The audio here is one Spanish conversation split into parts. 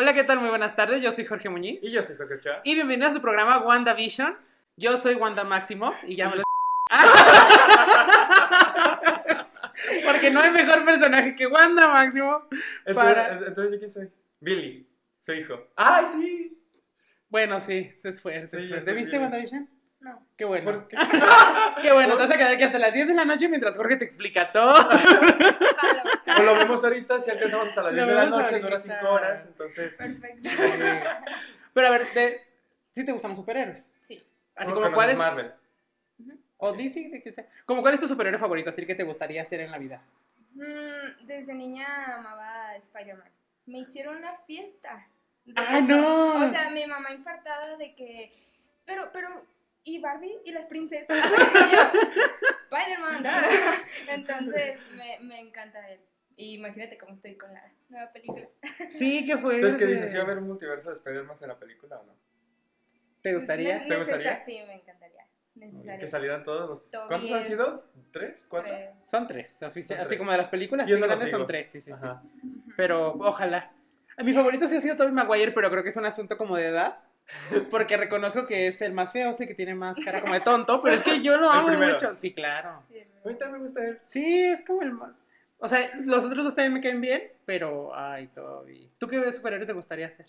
Hola, ¿qué tal? Muy buenas tardes. Yo soy Jorge Muñiz. Y yo soy Jorge Ochoa. Y bienvenidos a su programa WandaVision. Yo soy Wanda Máximo y ya me lo. Porque no hay mejor personaje que Wanda Máximo. Entonces, Para- entonces, ¿yo quién soy? Billy, su hijo. ¡Ay, sí! Bueno, sí, se esfuerza. Sí, soy ¿Viste Billy. WandaVision? No. Qué bueno. ¿Por qué? Qué bueno, te vas a quedar aquí hasta las 10 de la noche mientras Jorge te explica todo. Pues lo vemos ahorita, si alcanzamos hasta las Lo 10 de la noche, dura ahorita. 5 horas, entonces... Perfecto. Pero a ver, te- ¿sí te gustan los superhéroes? Sí. Así ¿cómo como cuál conoces es. Marvel? O DC, de que sea. Como cuál es tu superhéroe favorito, así que te gustaría hacer en la vida. Mm, desde niña amaba a Spider-Man. Me hicieron una fiesta. ¡Ah, eso. no! O sea, mi mamá infartada de que. Pero, pero. ¿Y Barbie? ¿Y las princesas? Spider-Man. ¿no? Entonces, me, me encanta él. Y imagínate cómo estoy con la nueva película. Sí, ¿qué fue? Entonces, ¿qué dices? ¿Sí va a haber un multiverso de Spider-Man en la película o no? ¿Te gustaría? ¿Te gustaría? Sí, me encantaría. Que salieran todos los... ¿Cuántos han sido? ¿Tres? ¿Cuatro? Son tres, así tres. como de las películas, Sí, son tres, sí, sí, sí. Pero ojalá. Mi favorito sí ha sido Tobey Maguire, pero creo que es un asunto como de edad. Porque reconozco que es el más feo, sí que tiene más cara como de tonto, pero es que yo lo amo mucho. Sí, claro. sí, es A mí verdad. también me gusta él. Sí, es como el más. O sea, los otros dos también me caen bien, pero ay, Toby. ¿Tú qué superhéroe te gustaría hacer?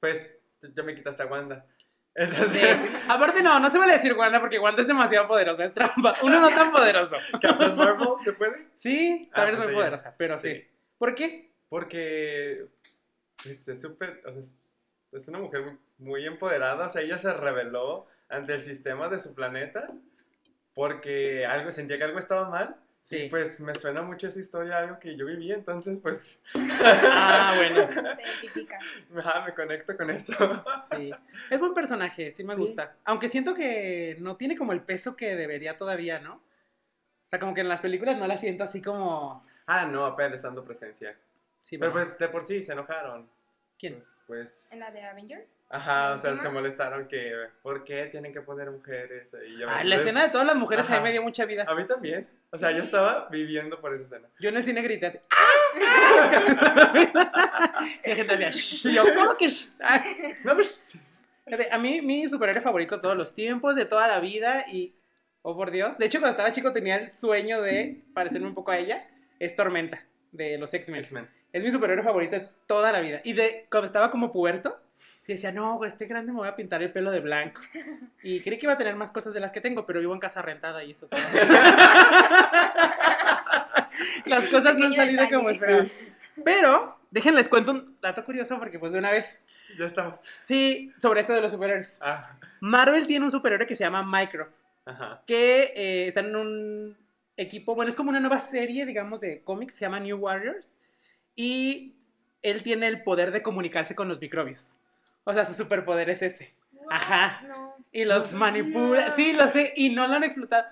Pues, ya me quitaste a Wanda. Sí. Entonces, Aparte, no, no se vale decir Wanda porque Wanda es demasiado poderosa, es trampa. Uno no tan poderoso. ¿Captain Marvel se puede? Sí, Ah, también pues es muy poderosa, pero sí. Sí. ¿Por qué? Porque pues, es súper, o sea, es- es una mujer muy, muy empoderada, o sea, ella se rebeló ante el sistema de su planeta porque algo, sentía que algo estaba mal. Sí. Y pues me suena mucho esa historia, algo que yo viví, entonces pues Ah, bueno. Te identifica. ajá, me conecto con eso. Sí. Es buen personaje, sí me Sí. gusta. Aunque siento que no tiene como el peso que debería todavía, ¿no? O sea, como que en las películas no la siento así como. Ah, no, apenas dando presencia. Sí, Pero bueno. pues de por sí se enojaron. ¿Quién? Pues, pues En la de Avengers. Ajá, o sea, se molestaron que ¿por qué tienen que poner mujeres? Y yo, Ah, la pues, escena de todas las mujeres a mí Ajá. me dio mucha vida. A mí también. O sea, yo Sí. estaba viviendo por esa escena. Yo en el cine grité. ¡Ah! y la gente decía, "Shh", y yo, ¿cómo que? shh? No, pues, A mí, mi superhéroe favorito de todos los tiempos, de toda la vida, y. Oh, por Dios. De hecho, cuando estaba chico tenía el sueño de parecerme un poco a ella. Es Tormenta, de los X-Men. X-Men. Es mi superhéroe favorito de toda la vida. Y de cuando estaba como puberto, decía, no, güey, este grande me voy a pintar el pelo de blanco. Y creí que iba a tener más cosas de las que tengo, pero vivo en casa rentada y eso todo. Las cosas no han salido detalle. como esperaba. Pero, déjenles cuento un dato curioso porque pues de una vez. Ya estamos. Sí, sobre esto de los superhéroes. Ah, Marvel tiene un superhéroe que se llama Micro, ajá. que eh, está en un equipo, bueno, es como una nueva serie, digamos, de cómics, se llama New Warriors, y él tiene el poder de comunicarse con los microbios. O sea, su superpoder es ese. Ajá. No. Y los No manipula. Sí, lo sé, y no lo han explotado.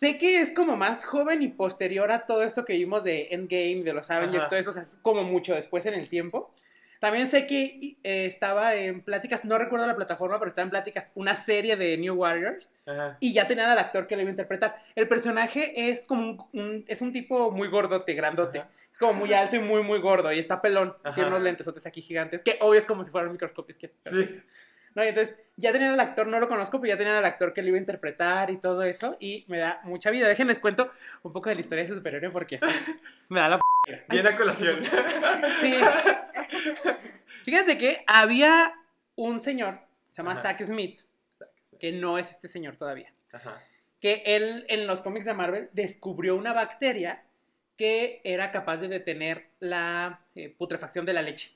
Sé que es como más joven y posterior a todo esto que vimos de Endgame, de los Avengers, Ajá. todo eso, o sea, es como mucho después en el tiempo. También sé que eh, estaba en pláticas, no recuerdo la plataforma, pero estaba en pláticas una serie de New Warriors Ajá. y ya tenían al actor que lo iba a interpretar. El personaje es como un, un- es un tipo muy gordote, grandote. Ajá. Es como muy alto y muy, muy gordo y está pelón. Ajá. Tiene unos lentesotes aquí gigantes, que obvio es como si fueran microscopios. Que Sí. No, y entonces ya tenían al actor, no lo conozco, pero ya tenían al actor que lo iba a interpretar y todo eso, y me da mucha vida. Déjenles cuento un poco de la historia de ese superhéroe porque me da la p. Viene a colación. Sí. Fíjense que había un señor, se llama Ajá. Zack Smith, que no es este señor todavía, Ajá. que él en los cómics de Marvel descubrió una bacteria que era capaz de detener la eh, putrefacción de la leche.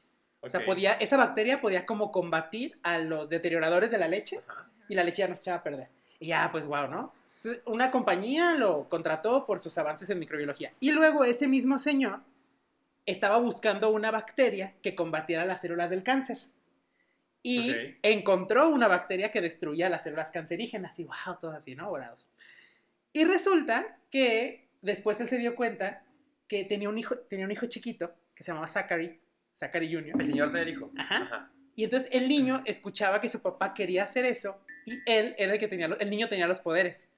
O sea, podía, esa bacteria podía como combatir a los deterioradores de la leche Ajá. y la leche ya no se echaba a perder. Y ya, pues wow, ¿no? Entonces, una compañía lo contrató por sus avances en microbiología. Y luego ese mismo señor estaba buscando una bacteria que combatiera las células del cáncer. Y Ok. encontró una bacteria que destruía las células cancerígenas. Y wow, todo así, ¿no? Volados. Y resulta que después él se dio cuenta que tenía un hijo, tenía un hijo chiquito que se llamaba Zachary, Zachary Jr. El señor del hijo. Ajá. Y entonces el niño escuchaba que su papá quería hacer eso y él era el que tenía, el niño tenía los poderes.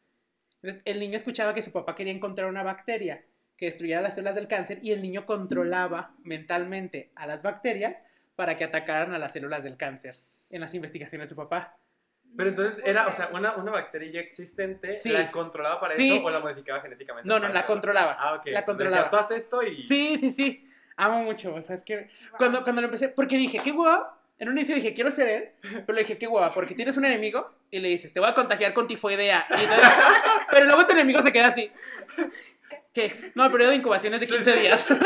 Entonces el niño escuchaba que su papá quería encontrar una bacteria que destruyera las células del cáncer y el niño controlaba mentalmente a las bacterias para que atacaran a las células del cáncer en las investigaciones de su papá. Pero entonces era, o sea, una, una bacteria ya existente, Sí. ¿la controlaba para Sí. eso o la modificaba genéticamente? No, no, la eso? controlaba. Ah, ok. La Decía, controlaba. tú haces esto y... Sí, sí, sí. Amo mucho. O sea, es que Guau. cuando, cuando lo empecé, porque dije, qué guapa. En un inicio dije, quiero ser él, pero le dije, qué guapa, porque tienes un enemigo y le dices, te voy a contagiar con tifoidea. Y entonces- pero luego tu enemigo se queda así. ¿Qué? No, el periodo de incubación es de Sí, 15 sí. días.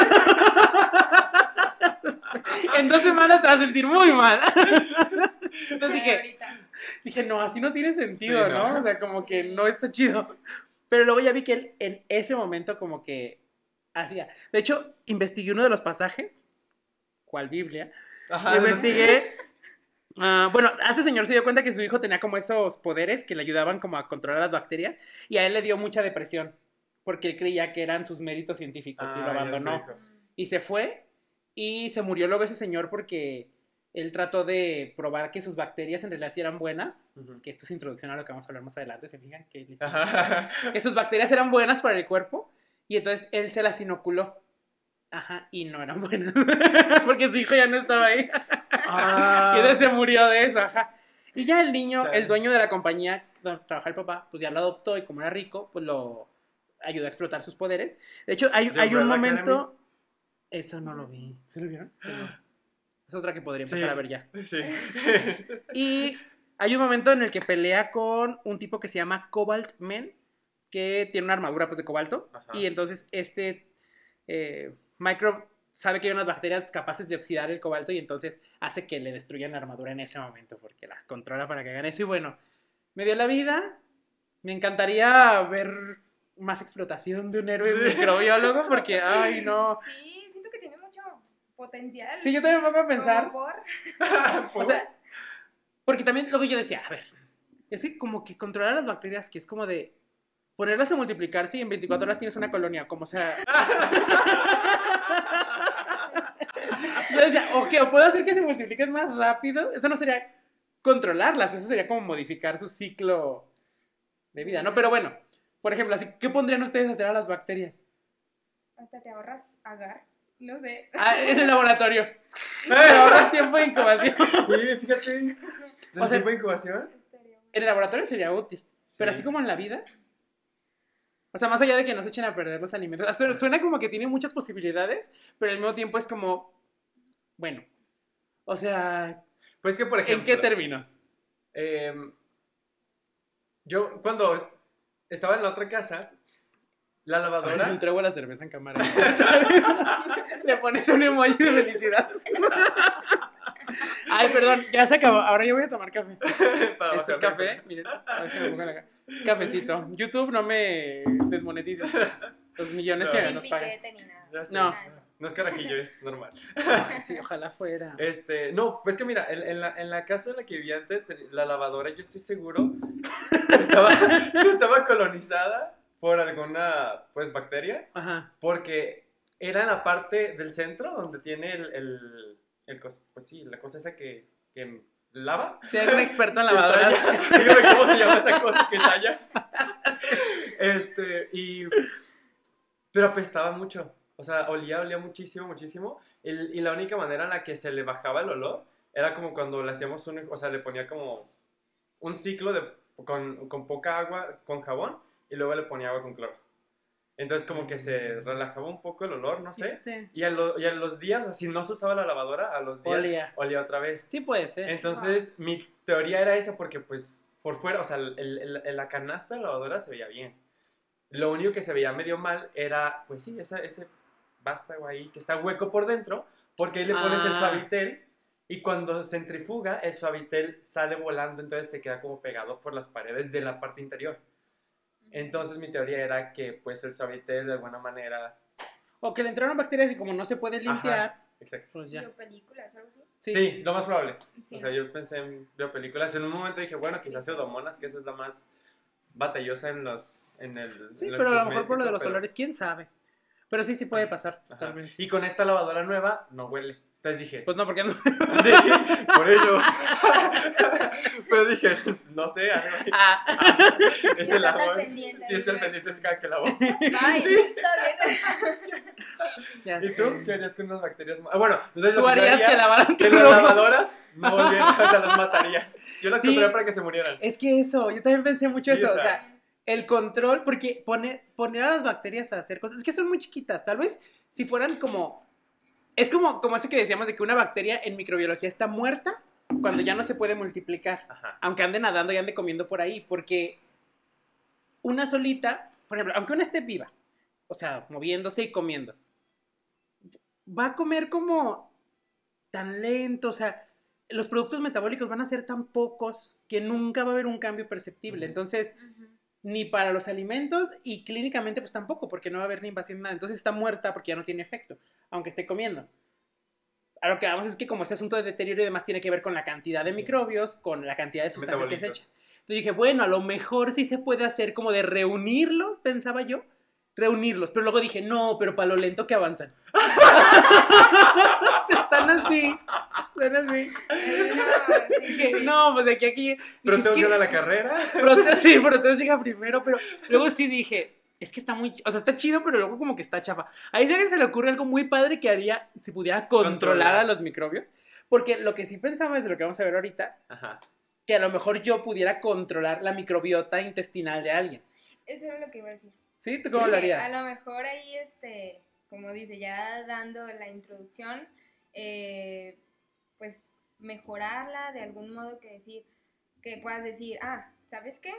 en dos semanas te vas a sentir muy mal. Entonces dije, dije, no, así no tiene sentido, Sí, ¿no? no. O sea, como que no está chido. Pero luego ya vi que él en ese momento como que hacía. De hecho, investigué uno de los pasajes, ¿cuál Biblia? Ajá, investigué. ah, bueno, a este señor se dio cuenta que su hijo tenía como esos poderes que le ayudaban como a controlar las bacterias y a él le dio mucha depresión porque él creía que eran sus méritos científicos y lo Ah, abandonó. hijo. Y se fue y se murió luego ese señor porque él trató de probar que sus bacterias en realidad sí eran buenas, que esto es introducción a lo que vamos a hablar más adelante, ¿se fijan? Que, que sus bacterias eran buenas para el cuerpo y entonces él se las inoculó. Ajá, y no eran buenas, porque su hijo ya no estaba ahí. Ah. Y entonces se murió de eso, ajá. Y ya el niño, el dueño de la compañía donde trabaja el papá, pues ya lo adoptó y como era rico, pues lo ayudó a explotar sus poderes. De hecho, hay, ¿The hay un momento... Eso no lo vi. ¿Se lo vieron? No. Es otra que podría empezar Sí. a ver ya. Sí. Y hay un momento en el que pelea con un tipo que se llama Cobalt Man, que tiene una armadura pues de cobalto. Ajá. Y entonces este eh, Microbe sabe que hay unas bacterias capaces de oxidar el cobalto y entonces hace que le destruyan la armadura en ese momento porque las controla para que hagan eso. Y bueno, me dio la vida. Me encantaría ver más explotación de un héroe Sí. microbiólogo porque, ay, no. Sí, siento que tiene mucho potencial. Sí, yo también me pongo a pensar. por- O sea, porque también luego yo decía, a ver, es que como que controlar las bacterias, que es como de ponerlas a multiplicarse y en 24 horas tienes una colonia, como sea. yo decía, ok, o puedo hacer que se multipliquen más rápido. Eso no sería controlarlas, eso sería como modificar su ciclo de vida, ¿no? Pero bueno, por ejemplo, así, ¿qué pondrían ustedes a hacer a las bacterias? Hasta te ahorras agar. No sé. Ah, en el laboratorio. Te ahorras tiempo de incubación. Oye, fíjate. ¿El O sea- tiempo de incubación? En el laboratorio sería útil. Pero Sí. así como en la vida. O sea, más allá de que nos echen a perder los alimentos. Suena como que tiene muchas posibilidades, pero al mismo tiempo es como. Bueno. O sea, Pues que, por ejemplo. ¿en qué términos? em, yo, cuando estaba en la otra casa, la lavadora. Un trago a la cerveza en cámara. Le pones un emoji de felicidad. Ay, perdón, ya se acabó. Ahora yo voy a tomar café. para Este es café, miren. a ver que me pongo la cafecito. YouTube no me desmonetiza. Los millones No. que nos pagas. ni nada. No. Nada eso. No es carajillo, es normal. Ay, sí, ojalá fuera. Este, no, pues que mira, en, en la, en la casa en la que vivía antes, la lavadora, yo estoy seguro, estaba, estaba colonizada por alguna, pues, bacteria, Ajá. porque era en la parte del centro donde tiene el, el, el cos- pues sí, la cosa esa que, que lava. Si hay un experto en lavadoras. Dígame cómo se llama esa cosa que talla. Este, y. Pero apestaba mucho. O sea, olía, olía muchísimo, muchísimo. El- y la única manera en la que se le bajaba el olor era como cuando le hacíamos un. O sea, le ponía como un ciclo de, con, con poca agua, con jabón, y luego le ponía agua con cloro. Entonces, como que se relajaba un poco el olor, no sé. Fíjate. Y a, lo- y a los días, o si no se usaba la lavadora, a los días Olía. olía otra vez. Sí puede ser. Entonces, mi teoría era esa porque, pues, por fuera, o sea, el- el- el- la canasta de lavadora se veía bien. Lo único que se veía medio mal era, pues sí, esa- ese vástago ahí que está hueco por dentro, porque ahí le pones el Ah. suavitel y cuando centrifuga, el suavitel sale volando, entonces se queda como pegado por las paredes de la parte interior. Entonces, mi teoría era que, pues, el suavitel de alguna manera... O que le entraron bacterias y como no se puede limpiar, Exacto. pues ya. Vio películas o algo así. Sí, lo más probable. Sí. O sea, yo pensé en biopelículas. En un momento dije, bueno, quizás pseudomonas, que esa es la más batallosa en los. En el, Sí, en pero a lo mejor por lo de los pero- olores, quién sabe. Pero sí, sí puede pasar, Ajá. totalmente. Y con esta lavadora nueva no huele. Entonces dije, Pues no, porque no. sí, por ello. Pero dije, no sé, algo ahí. Ah, Es el al agua. pendiente, Sí, está al amiga. pendiente de cada que lavo. Ay, está bien. ya ¿Y sé. tú qué harías con unas bacterias? Ah, bueno, entonces ¿Tú harías haría, que lavaran tu que las lavadoras no volvieran, o sea, las mataría. Yo las Sí. compraría para que se murieran. Es que eso, yo también pensé mucho Sí, eso. o O sea, sea, el control, porque pone, poner a las bacterias a hacer cosas, es que son muy chiquitas. Tal vez si fueran como. Es como, como eso que decíamos de que una bacteria en microbiología está muerta cuando ya no se puede multiplicar. Ajá. Aunque ande nadando y ande comiendo por ahí. Porque una solita, por ejemplo, aunque una esté viva, o sea, moviéndose y comiendo, va a comer como tan lento, o sea, los productos metabólicos van a ser tan pocos que nunca va a haber un cambio perceptible. Entonces, ni para los alimentos y clínicamente pues tampoco, porque no va a haber ni invasión nada. Entonces está muerta porque ya no tiene efecto, aunque esté comiendo. A lo que vamos es que como ese asunto de deterioro y demás tiene que ver con la cantidad de Sí. microbios, con la cantidad de sustancias que se Metabolitos. echan. Entonces dije, bueno, a lo mejor sí se puede hacer como de reunirlos, pensaba yo. Reunirlos, pero luego dije, no, pero para lo lento que avanzan. Están así, están así. Dije, no, pues de aquí a aquí. Pero dije, tengo "Es que que- ir a la carrera. Proteo, sí, Proteo llega primero, pero luego sí dije, es que está muy, o sea, está chido, pero luego como que está chafa. Ahí sí que se le ocurre algo muy padre que haría si pudiera controlar, Controlar. a los microbios. Porque lo que sí pensaba es de lo que vamos a ver ahorita, Ajá. que a lo mejor yo pudiera controlar la microbiota intestinal de alguien. Eso era lo que iba a decir. ¿Sí? ¿Tú cómo Sí, lo A harías? lo mejor ahí, este, como dice, ya dando la introducción, eh, pues mejorarla de algún modo que decir, que puedas decir, ah, ¿sabes qué?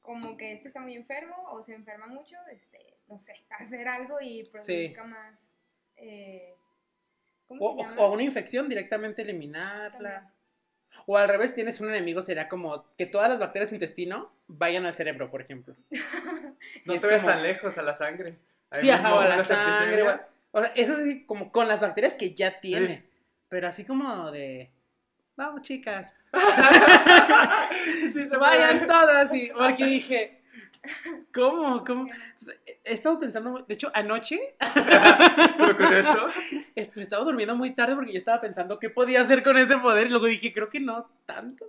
Como que este está muy enfermo o se enferma mucho, este, no sé, hacer algo y produzca más, eh, ¿cómo O, se llama? o una infección directamente eliminarla. También. O al revés, tienes un enemigo, será como que todas las bacterias de intestino vayan al cerebro, por ejemplo. No te vayas como- tan lejos a la sangre. Ahí Sí, ajá, o a la sangre. O sea, eso sí, como con las bacterias que ya tiene. Pero así como de. Vamos, chicas. Sí, se Vayan todas. Y, porque dije. ¿Cómo? ¿Cómo? He estado pensando. De hecho, anoche ¿Se me ocurrió esto? est- me estaba durmiendo muy tarde porque yo estaba pensando qué podía hacer con ese poder. Y luego dije, creo que no tanto.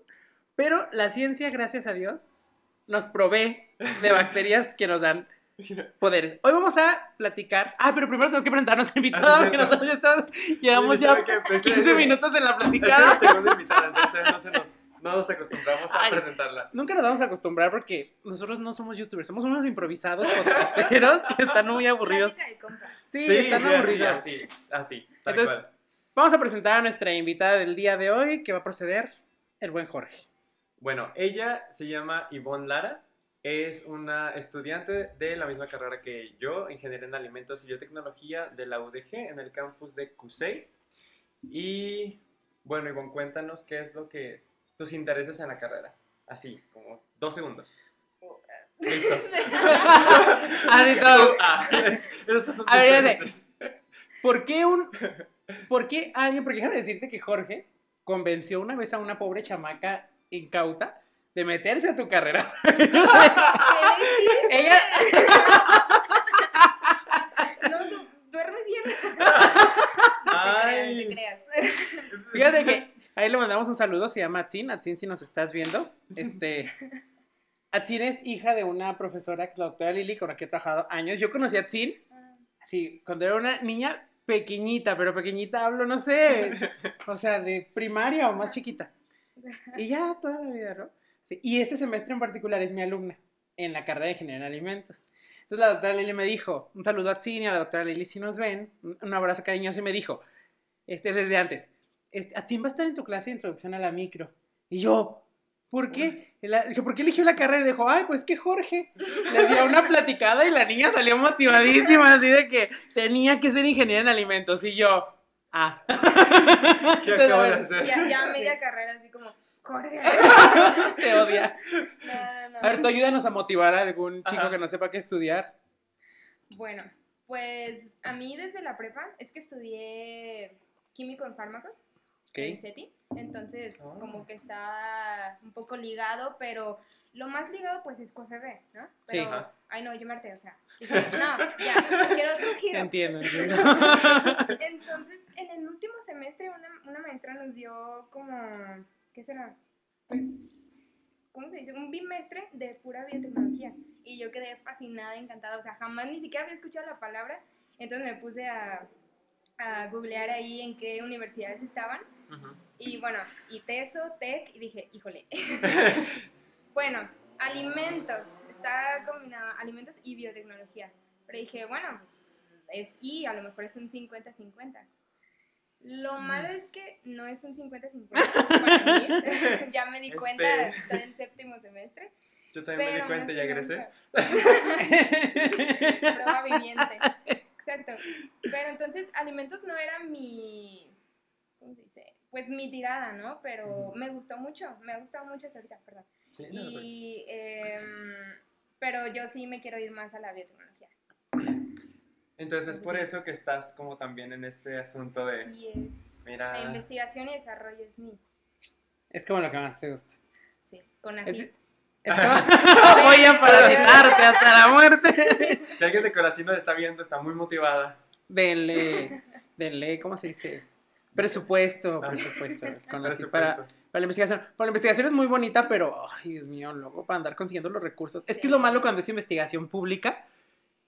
Pero la ciencia, gracias a Dios, nos provee de bacterias que nos dan poderes. Hoy vamos a platicar. Ah, pero primero tenemos que presentar a nuestra invitada Ah, porque nosotros ya estamos, llevamos ya ¿sabe qué? Pues, 15 es- minutos en la Es platicada. la segunda invitada, entonces no, se nos, no nos acostumbramos a Ay. presentarla. Nunca nos vamos a acostumbrar porque nosotros no somos youtubers, somos unos improvisados podcasteros que están muy aburridos. Sí, Sí, están sí, así, aburridos. así, así, tal Entonces, cual. Vamos a presentar a nuestra invitada del día de hoy que va a proceder el buen Jorge. Bueno, ella se llama Ivonne Lara, es una estudiante de la misma carrera que yo, Ingeniería en Alimentos y Biotecnología de la UDG en el campus de CUSEI. Y bueno, Ivonne, cuéntanos qué es lo que tus intereses en la carrera. Así, como dos segundos. Listo. Así todo. Ah, es- esos son A ver, intereses. ¿Por qué un. ¿Por qué alguien.? Porque déjame decirte que Jorge convenció una vez a una pobre chamaca incauta de meterse a tu carrera. Ella. No, tú duermes bien. Te Ay. creas, te creas. Fíjate que ahí le mandamos un saludo, se llama Atsin. Atsin, si nos estás viendo. Este. Atsin es hija de una profesora, la doctora Lili, con la que he trabajado años. Yo conocí a Atsin, sí, cuando era una niña pequeñita, pero pequeñita hablo, no sé, o sea, de primaria o más chiquita. Y ya toda la vida, ¿no? Sí, y este semestre en particular es mi alumna en la carrera de Ingeniería en Alimentos. Entonces la doctora Lili me dijo, un saludo a Atsin y a la doctora Lili si nos ven, un abrazo cariñoso y me dijo, este, desde antes, este, Atsin va a estar en tu clase de introducción a la micro. Y yo, ¿por qué? La- ¿por qué eligió la carrera? Y dijo, ay, pues que Jorge le dio una platicada y la niña salió motivadísima, así de que tenía que ser ingeniera en alimentos. Y yo, ah. ¿Qué acabo de hacer? Ya, ya media carrera así como, Jorge. Te odia. No, no, no. A ver, tú ayúdanos a motivar a algún chico Ajá. que no sepa qué estudiar. Bueno, pues a mí desde la prepa es que estudié químico en fármacos en Ok. CETI, entonces Ah. como que está un poco ligado, pero lo más ligado pues es QFB, ¿no? Sí. Pero, Ajá. ay no, yo me harté, o sea, dije, no, ya, quiero otro giro. Entiendo, entiendo. Entonces, en el último bimestre una, una maestra nos dio como, ¿qué será? Pues, ¿cómo se dice? Un bimestre de pura biotecnología. Y yo quedé fascinada, encantada. O sea, jamás ni siquiera había escuchado la palabra. Entonces me puse a, a googlear ahí en qué universidades estaban. Ujú. Y bueno, y TESO, TEC, y dije, híjole. bueno, alimentos. Está combinado alimentos y biotecnología. Pero dije, bueno, es y a lo mejor es un 50-50. Lo malo es que no es un 50-50 para mí. ya me di cuenta, estoy en séptimo semestre. Yo también me di cuenta y no sé egresé. nunca. Exacto. Pero entonces, alimentos no era mi. ¿Cómo se dice? Pues mi tirada, ¿no? Pero me gustó mucho. Me ha gustado mucho hasta ahorita, perdón. Sí, no. Y. em, pero yo sí me quiero ir más a la biotecnología. Entonces es por eso que estás como también en este asunto de, Sí es. La mira, investigación y desarrollo es mi. Es como lo que más te gusta. Sí, con Es- así. Voy a paralizarte hasta la muerte. si alguien de Corazín nos está viendo, está muy motivada. Denle, denle, ¿cómo se dice? Presupuesto, Ah. presupuesto. con para, para la investigación. Para la investigación es muy bonita, pero, ay, Dios mío, luego para andar consiguiendo los recursos. Es que es lo malo cuando es investigación pública,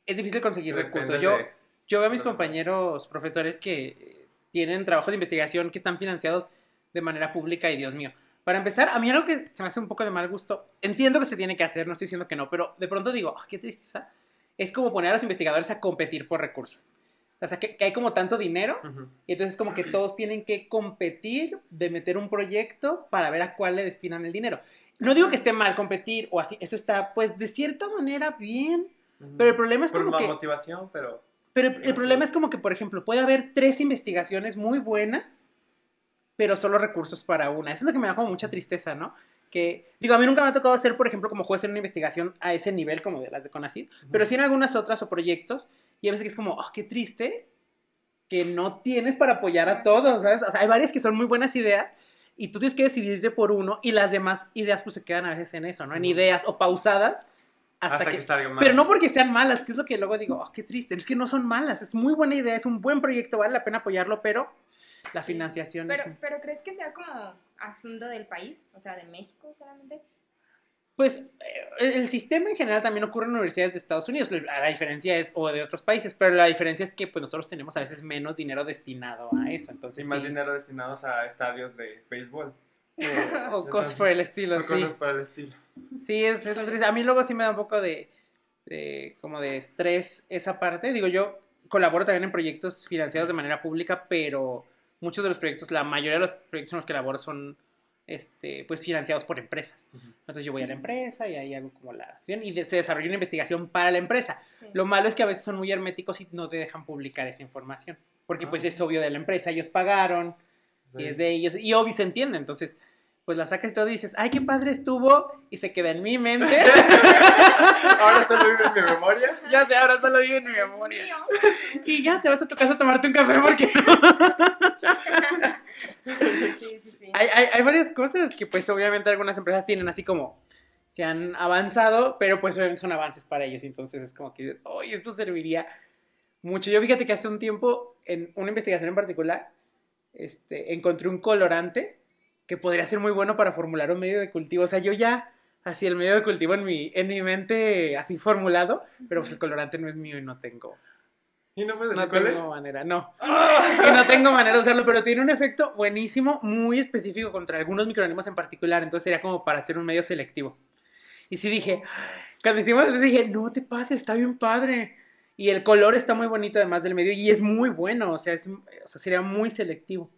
es difícil conseguir Depende recursos. Yo, de- yo veo a mis compañeros profesores que tienen trabajos de investigación que están financiados de manera pública y Dios mío. Para empezar, a mí algo que se me hace un poco de mal gusto, entiendo que se tiene que hacer, no estoy diciendo que no, pero de pronto digo, "Ah, qué tristeza, es como poner a los investigadores a competir por recursos. O sea, que, que hay como tanto dinero Ujú. y entonces como que todos tienen que competir de meter un proyecto para ver a cuál le destinan el dinero. No digo que esté mal competir o así, eso está pues de cierta manera bien, Ujú. pero el problema es Por como que... motivación, pero Pero el, el problema es como que, por ejemplo, puede haber tres investigaciones muy buenas, pero solo recursos para una. Eso es lo que me da como mucha tristeza, ¿no? Que, digo, a mí nunca me ha tocado hacer, por ejemplo, como juez en una investigación a ese nivel como de las de CONACYT, pero sí en algunas otras o proyectos, y a veces que es como, oh, qué triste que no tienes para apoyar a todos, ¿sabes? O sea, hay varias que son muy buenas ideas y tú tienes que decidirte por uno y las demás ideas pues se quedan a veces en eso, ¿no? En Ujú. ideas o pausadas hasta, hasta, que, que, salga más. pero no porque sean malas, que es lo que luego digo, oh, qué triste, es que no son malas, es muy buena idea, es un buen proyecto, vale la pena apoyarlo, pero la Sí. financiación Pero, es... pero ¿crees que sea como asunto del país? O sea, de México solamente. Pues eh, el sistema en general también ocurre en universidades de Estados Unidos, la, diferencia es, o de otros países, pero la diferencia es que pues nosotros tenemos a veces menos dinero destinado a eso, entonces... Y más sí. dinero destinados a estadios de béisbol. O, o cosas por el estilo, o sí. cosas por el estilo. Sí, es, es lo triste. A mí luego sí me da un poco de, de- como de estrés esa parte. Digo, yo colaboro también en proyectos financiados de manera pública, pero muchos de los proyectos, la mayoría de los proyectos en los que laboro son este, pues financiados por empresas. Entonces yo voy a la empresa y ahí hago como la... Y de- se desarrolla una investigación para la empresa. Sí. Lo malo es que a veces son muy herméticos y no te dejan publicar esa información. Porque pues Ah. es obvio de la empresa, ellos pagaron, y es de ellos, y obvio se entiende, entonces, pues la sacas y todo y dices, ay, qué padre estuvo, y se queda en mi mente. Ahora solo vive en mi memoria. ya sé, ahora solo vive en mi memoria. mío. Y ya te vas a tu casa a tomarte un café porque no. Sí, sí, sí. hay, hay, hay varias cosas que pues obviamente algunas empresas tienen así como que han avanzado, pero pues obviamente son avances para ellos, entonces es como que, oye, esto serviría mucho. Yo fíjate que hace un tiempo, en una investigación en particular, este, encontré un colorante que podría ser muy bueno para formular un medio de cultivo. O sea, yo ya hacía el medio de cultivo en mi, en mi mente así formulado, pero pues el colorante no es mío y no tengo, ¿Y no puedes no tengo es? manera, no. Y no tengo manera de usarlo, pero tiene un efecto buenísimo, muy específico contra algunos microorganismos en particular, entonces sería como para hacer un medio selectivo. Y sí dije, cuando hicimos eso dije, no te pases, está bien padre. Y el color está muy bonito además del medio y es muy bueno, o sea, es, o sea sería muy selectivo.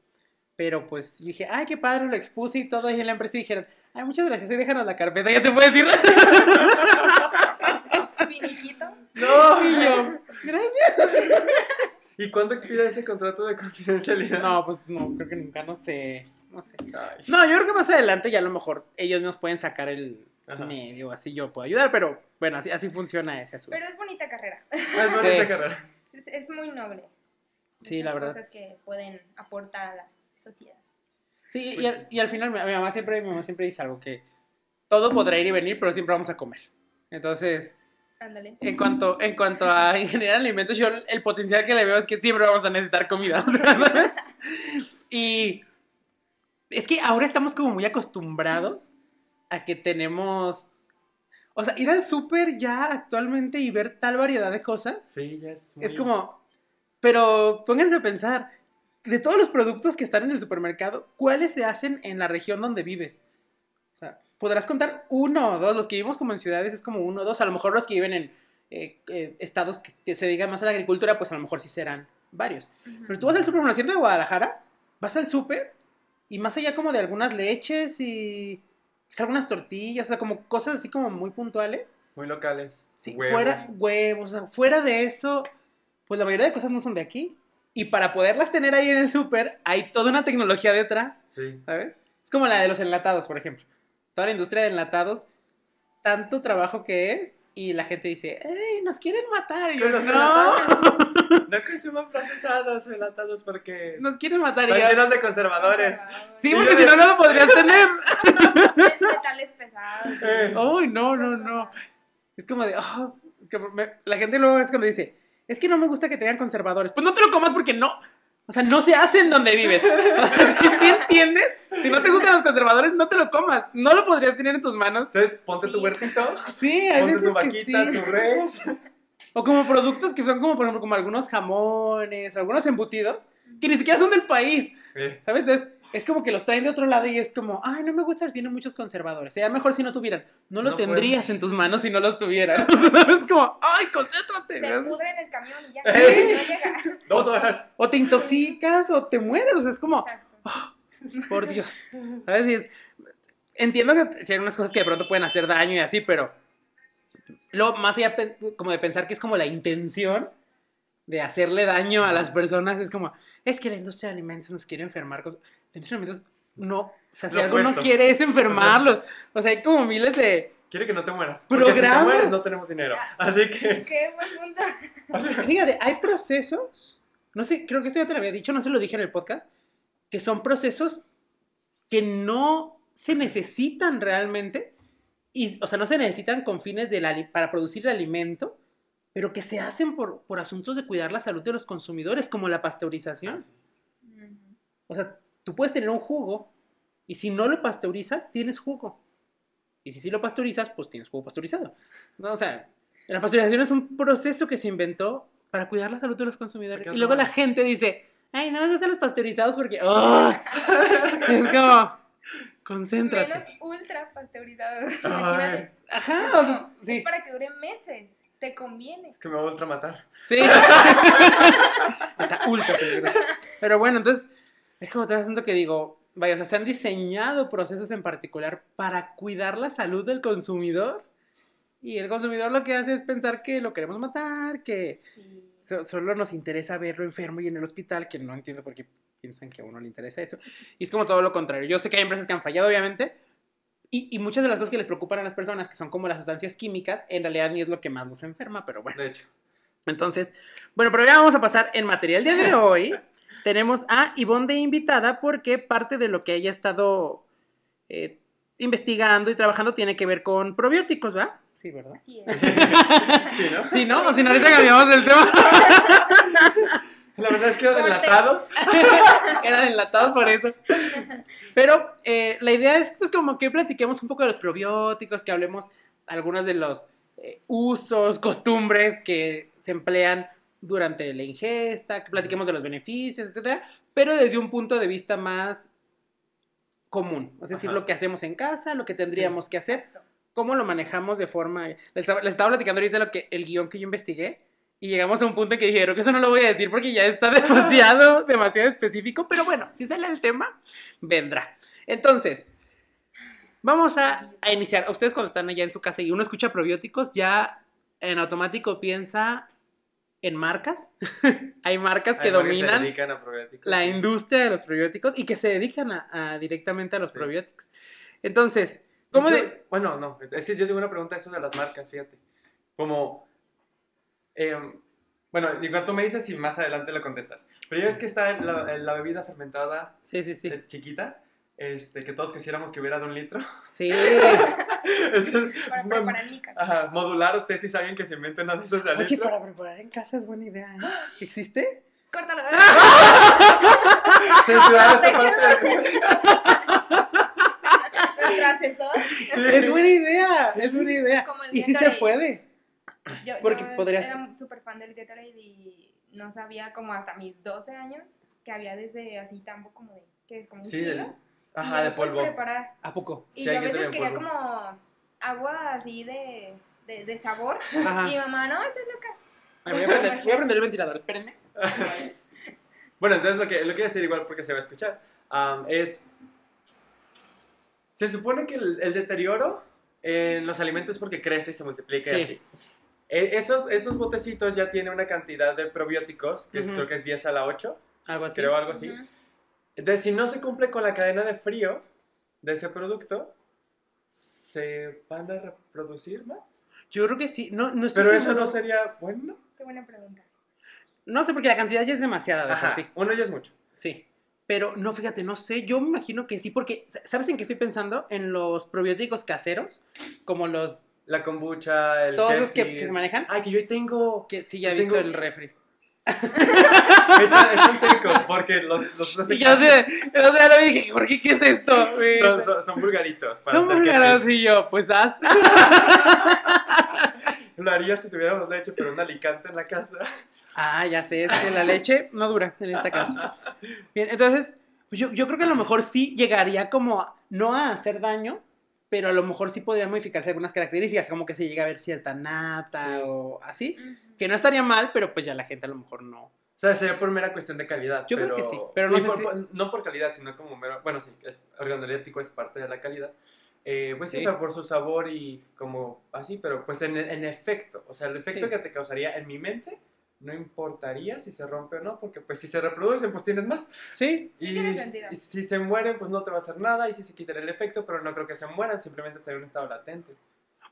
Pero pues dije, ay, qué padre, lo expuse y todo, y en la empresa dijeron, ay, muchas gracias, y déjanos la carpeta, ya te puedo decir. Finiquito. No. Y yo, gracias. ¿Y cuándo expira ese contrato de confidencialidad? No, pues no, creo que nunca, no sé, no sé. Ay. No, yo creo que más adelante ya a lo mejor ellos nos pueden sacar el Ajá. medio, así yo puedo ayudar, pero bueno, así, así funciona ese asunto. Pero es bonita carrera. Es bonita Sí. carrera. Es, es muy noble. Sí, la verdad. cosas que pueden aportar a la sociedad. Sí, y, Pues al, y al final mi, mamá siempre, mi mamá siempre dice algo que todo podrá ir y venir, pero siempre vamos a comer. Entonces, Ándale. en cuanto, en cuanto a generar alimentos, yo el potencial que le veo es que siempre vamos a necesitar comida. Y es que ahora estamos como muy acostumbrados a que tenemos... O sea, ir al súper ya actualmente y ver tal variedad de cosas Sí, ya es. es muy- como... Pero pónganse a pensar, de todos los productos que están en el supermercado, ¿cuáles se hacen en la región donde vives? O sea, podrás contar uno o dos, los que vivimos como en ciudades es como uno o dos, a lo mejor los que viven en eh, eh, estados que, que se dedican más a la agricultura, pues a lo mejor sí serán varios. Pero tú vas al ejemplo, de Guadalajara, vas al súper y más allá como de algunas leches y quizá algunas tortillas, o sea, como cosas así como muy puntuales. Muy locales. Sí, Huevo. fuera huevos, o sea, fuera de eso, pues la mayoría de cosas no son de aquí. Y para poderlas tener ahí en el súper, hay toda una tecnología detrás, Sí. ¿sabes? Es como la de los enlatados, por ejemplo. Toda la industria de enlatados, tanto trabajo que es, y la gente dice, ¡Ey, nos quieren matar! Y yo, no. No consuman procesados enlatados porque. nos quieren matar. Y Están llenos de conservadores. sí, Y porque si de- no, no lo podrías tener. Metales pesados. Eh. ¡Ay, no, no, no! Es como de, oh, que me- la gente luego es cuando dice, es que no me gusta que tengan conservadores. Pues no te lo comas porque no, o sea, no se hacen donde vives. ¿Sí entiendes? Si no te gustan los conservadores, no te lo comas. No lo podrías tener en tus manos. Entonces, ponte tu Sí. huertito, Sí, hay ponte veces tu que sí. vaquita, tu res. O como productos que son como, por ejemplo, como algunos jamones, algunos embutidos, que ni siquiera son del país. ¿Sabes? Entonces, es como que los traen de otro lado y es como, ay, no me gusta, tiene muchos conservadores. Sería mejor si no tuvieran. No lo No tendrías puedes. en tus manos si no los tuvieran. ¿Sabes? Como, ay, concéntrate. Se pudre en el camión y ya no llega. Dos horas. O te intoxicas o te mueres. O sea, es como, Exacto. por Dios. ¿Sabes? Y es- entiendo que si hay unas cosas que de pronto pueden hacer daño y así, pero lo más allá como de pensar que es como la intención de hacerle daño a las personas, es como, es que la industria de alimentos nos quiere enfermar. cosas- La industria de alimentos no, o sea, si Lo algo no opuesto. quiere es enfermarlos. O sea, hay como miles de... Quiere que no te mueras. Porque si te Programas. mueres, no tenemos dinero. Así que. Qué buen punto. Fíjate, hay procesos, no sé, creo que esto ya te lo había dicho, no se lo dije en el podcast, que son procesos que no se necesitan realmente, y, o sea, no se necesitan con fines del ali- para producir el alimento, pero que se hacen por, por asuntos de cuidar la salud de los consumidores, como la pasteurización. O sea, tú puedes tener un jugo, y si no lo pasteurizas, tienes jugo. Y si sí lo pasteurizas, pues tienes jugo pasteurizado. No, o sea, la pasteurización es un proceso que se inventó para cuidar la salud de los consumidores. ¿Por qué Y luego no? la gente dice, ay, no me gustan los pasteurizados porque... ¡oh! es como, concéntrate. Menos ultra pasteurizados. Imagínate. Ajá, o sea, sí. Es para que dure meses. Te conviene. es que me va a ultramatar. Sí. Está ultra peligroso. Pero bueno, entonces, es como te asunto que digo, vaya, o sea, se han diseñado procesos en particular para cuidar la salud del consumidor. Y el consumidor lo que hace es pensar que lo queremos matar, que Sí. so- solo nos interesa verlo enfermo y en el hospital, que no entiendo por qué piensan que a uno le interesa eso. Y es como todo lo contrario. Yo sé que hay empresas que han fallado, obviamente. Y, y muchas de las cosas que les preocupan a las personas, que son como las sustancias químicas, en realidad ni es lo que más nos enferma, pero bueno. De hecho. Entonces, bueno, pero ya vamos a pasar en material día de hoy. Tenemos a Ivonne de invitada porque parte de lo que ella ha estado eh, investigando y trabajando tiene que ver con probióticos, ¿va? Sí, ¿verdad? Sí, ¿no? Sí, ¿no? O si no, ahorita cambiamos el tema. La verdad es que era de Corte. enlatados. Eran enlatados por eso. Pero eh, la idea es pues como que platiquemos un poco de los probióticos, que hablemos algunos de los eh, usos, costumbres que se emplean durante la ingesta, que platiquemos de los beneficios, etcétera, pero desde un punto de vista más común, es decir, Ajá. lo que hacemos en casa, lo que tendríamos que hacer, cómo lo manejamos de forma... Les estaba, les estaba platicando ahorita lo que, el guion que yo investigué y llegamos a un punto en que dije, creo que eso no lo voy a decir porque ya está demasiado, demasiado específico, pero bueno, si sale el tema, vendrá. Entonces, vamos a, a iniciar. Ustedes cuando están allá en su casa y uno escucha probióticos, ya en automático piensa en marcas. Hay marcas que Hay dominan a la sí. industria de los probióticos y que se dedican a, a- directamente a los Sí. probióticos. Entonces, ¿cómo de...? Bueno, no, es que yo tengo una pregunta eso de las marcas, fíjate. Como, em, bueno, igual tú me dices y más adelante lo contestas. Pero ya ves que está la, la bebida fermentada Sí, sí, sí. eh, chiquita, este, que todos quisiéramos que hubiera de un litro. Sí. Es- Para preparar mi casa. Ajá, modular o tesis, alguien que se invente una de esas de Oye, litro. para preparar en casa es buena idea, ¿eh? ¿Existe? Córtalo. Censurar esta parte. Nuestro asesor. Es buena idea, es buena idea. Y sí se puede. Yo, Porque yo podrías- era súper fan del Gatorade y no sabía como hasta mis 12 años que había desde así tambo como de, ¿qué es? Como un Sí, kilo. y Ajá, de polvo. preparar. ¿A poco? Y Sí, yo hay a veces quería polvo. como agua así de, de, de sabor. Ajá. Y mi mamá, no, estás loca. Ay, voy, a prender, voy a prender el ventilador, espérenme. Bueno, entonces lo que, lo que voy a decir igual porque se va a escuchar am, es... Se supone que el, el deterioro en los alimentos es porque crece y se multiplica y Sí. así. E- esos, esos botecitos ya tienen una cantidad de probióticos, que es- Ujú. creo que es 10 a la 8, Algo así. creo algo así. Ujú. Entonces, si no se cumple con la cadena de frío de ese producto, ¿se van a reproducir más? Yo creo que sí. No, no estoy Pero eso no sería bueno. Qué buena pregunta. No sé, porque la cantidad ya es demasiada de Ajá, sí. uno ya es mucho. Sí. Pero no, fíjate, no sé. Yo me imagino que sí, porque ¿sabes en qué estoy pensando? En los probióticos caseros, como los. La kombucha, el Todos esos que, se manejan. Ay, que yo ahí tengo... Que sí, ya he Yo visto tengo- el refri. Están, están secos porque los, los, los- Sí, ya sé. O sea, lo dije, ¿por qué? ¿Qué es esto? son, son, son vulgaritos. para Son kefir. y yo, pues haz. Lo haría si tuviéramos leche, pero un alicante en la casa. Ah, ya sé, es que la leche no dura en esta casa. Bien, entonces, yo, yo creo que a lo mejor sí llegaría como, a- no a hacer daño, pero a lo mejor sí podrían modificarse algunas características, como que se llega a ver cierta nata Sí. o así, Ujú. que no estaría mal, pero pues ya la gente a lo mejor no. O sea, sería por mera cuestión de calidad. Yo creo pero... que sí, pero no sé por- si- por- no por calidad, sino como mero... Bueno, sí, es, organoléctico es parte de la calidad. Eh, pues sí, Sí. o sea, por su sabor y como así, pero pues en, en efecto, o sea, el efecto Sí. que te causaría en mi mente no importaría si se rompe o no, porque pues si se reproducen, pues tienes más. Sí, Sí y, tiene sentido. y si se mueren, pues no te va a hacer nada, y si se quitará el efecto, pero no creo que se mueran, simplemente estaría en un estado latente.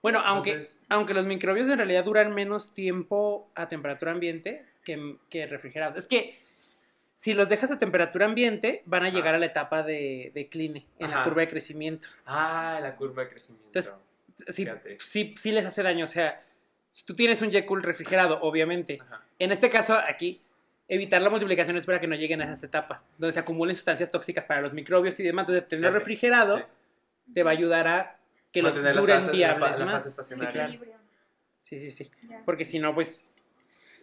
bueno, aunque, Entonces, aunque los microbios en realidad duran menos tiempo a temperatura ambiente que, que refrigerados. Es que si los dejas a temperatura ambiente, van a Ajá. llegar a la etapa de decline en la curva de crecimiento. Ah, la curva de crecimiento. Entonces, sí, Fíjate. sí, sí les hace daño. O sea, si tú tienes un Jekyll refrigerado, obviamente. Ajá. En este caso, aquí, evitar la multiplicación es para que no lleguen a esas etapas, donde se acumulen sustancias tóxicas para los microbios y demás. Entonces, tenerlo refrigerado sí. te va a ayudar a que los las duren la viables la más. Sí, claro. Sí, sí, sí. Ya. Porque si no, pues...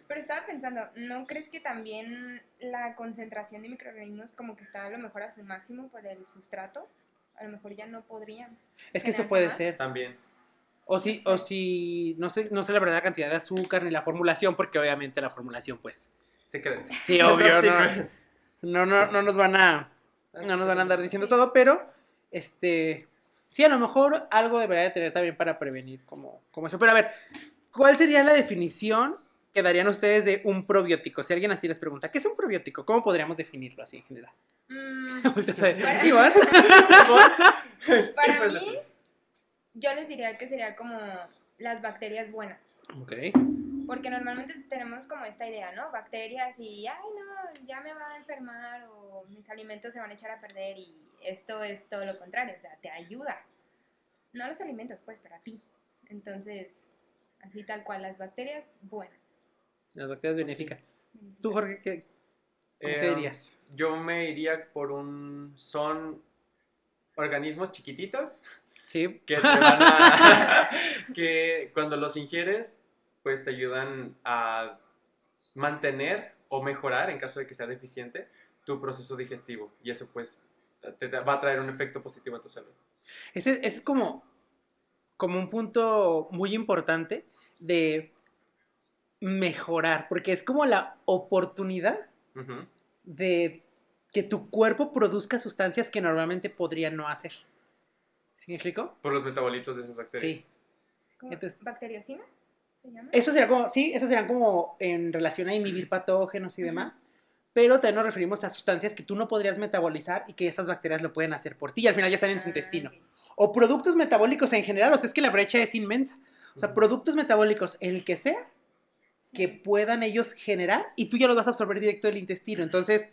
Pero estaba pensando, ¿no crees que también la concentración de microorganismos como que está a lo mejor a su máximo por el sustrato? A lo mejor ya no podrían. Es que eso ¿Generarse puede más? ser. También. O si, o si no sé, no sé la verdad la cantidad de azúcar ni la formulación, porque obviamente la formulación, pues... Secreto. Sí, obvio, no, secret. no, no, no nos van a... No nos van a andar diciendo todo, pero este sí, a lo mejor algo debería de tener también para prevenir como, como eso. Pero a ver, ¿cuál sería la definición que darían ustedes de un probiótico? Si alguien así les pregunta, ¿qué es un probiótico? ¿Cómo podríamos definirlo así en general? Mm, Bueno. Iván. para mí? Yo les diría que sería como las bacterias buenas. Ok. Porque normalmente tenemos como esta idea, ¿no? Bacterias y, ay, no, ya me va a enfermar o mis alimentos se van a echar a perder y esto es todo lo contrario, o sea, te ayuda. No los alimentos, pues, pero a ti. Entonces, así tal cual, las bacterias buenas. Las bacterias benéficas. Tú, Jorge, ¿qué, ¿cómo Eh, qué dirías? Yo me iría por un... Son organismos chiquititos Sí. que te van a... que cuando los ingieres, pues te ayudan a mantener o mejorar, en caso de que sea deficiente, tu proceso digestivo. Y eso, pues, te, va a traer un efecto positivo a tu salud. Ese, ese es como, como un punto muy importante de mejorar, porque es como la oportunidad de que tu cuerpo produzca sustancias que normalmente podría no hacer. ¿Sí me explico? Por los metabolitos de esas bacterias. Sí. ¿Bacteriocina? ¿Se llama? Eso sería como, sí, eso serían como en relación a inhibir patógenos y demás. Pero también nos referimos a sustancias que tú no podrías metabolizar y que esas bacterias lo pueden hacer por ti y al final ya están en tu Ah, intestino. O productos metabólicos en general, o sea, es que la brecha es inmensa. O sea, productos metabólicos, el que sea, que puedan ellos generar y tú ya los vas a absorber directo del intestino. Entonces,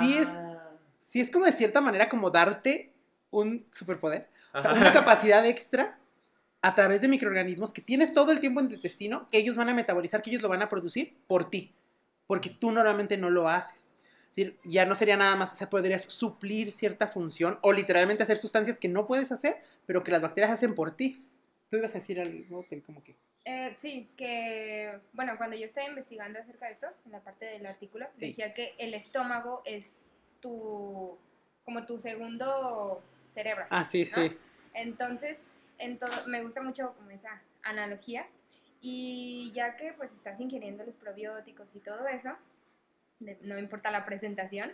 sí, es, Ah. sí es como de cierta manera como darte un superpoder, o sea, una capacidad extra a través de microorganismos que tienes todo el tiempo en tu intestino, que ellos van a metabolizar, que ellos lo van a producir por ti. porque tú normalmente no lo haces. Es decir, ya no sería nada más, o sea, podrías suplir cierta función o literalmente hacer sustancias que no puedes hacer, pero que las bacterias hacen por ti. Tú ibas a decir algo como que... Eh, sí, que, bueno, cuando yo estaba investigando acerca de esto, en la parte del artículo, Sí. decía que el estómago es tu, como tu segundo cerebro. Ah, sí, sí. Entonces, en todo, me gusta mucho como esa analogía. Y ya que pues estás ingiriendo los probióticos y todo eso, de- no importa la presentación,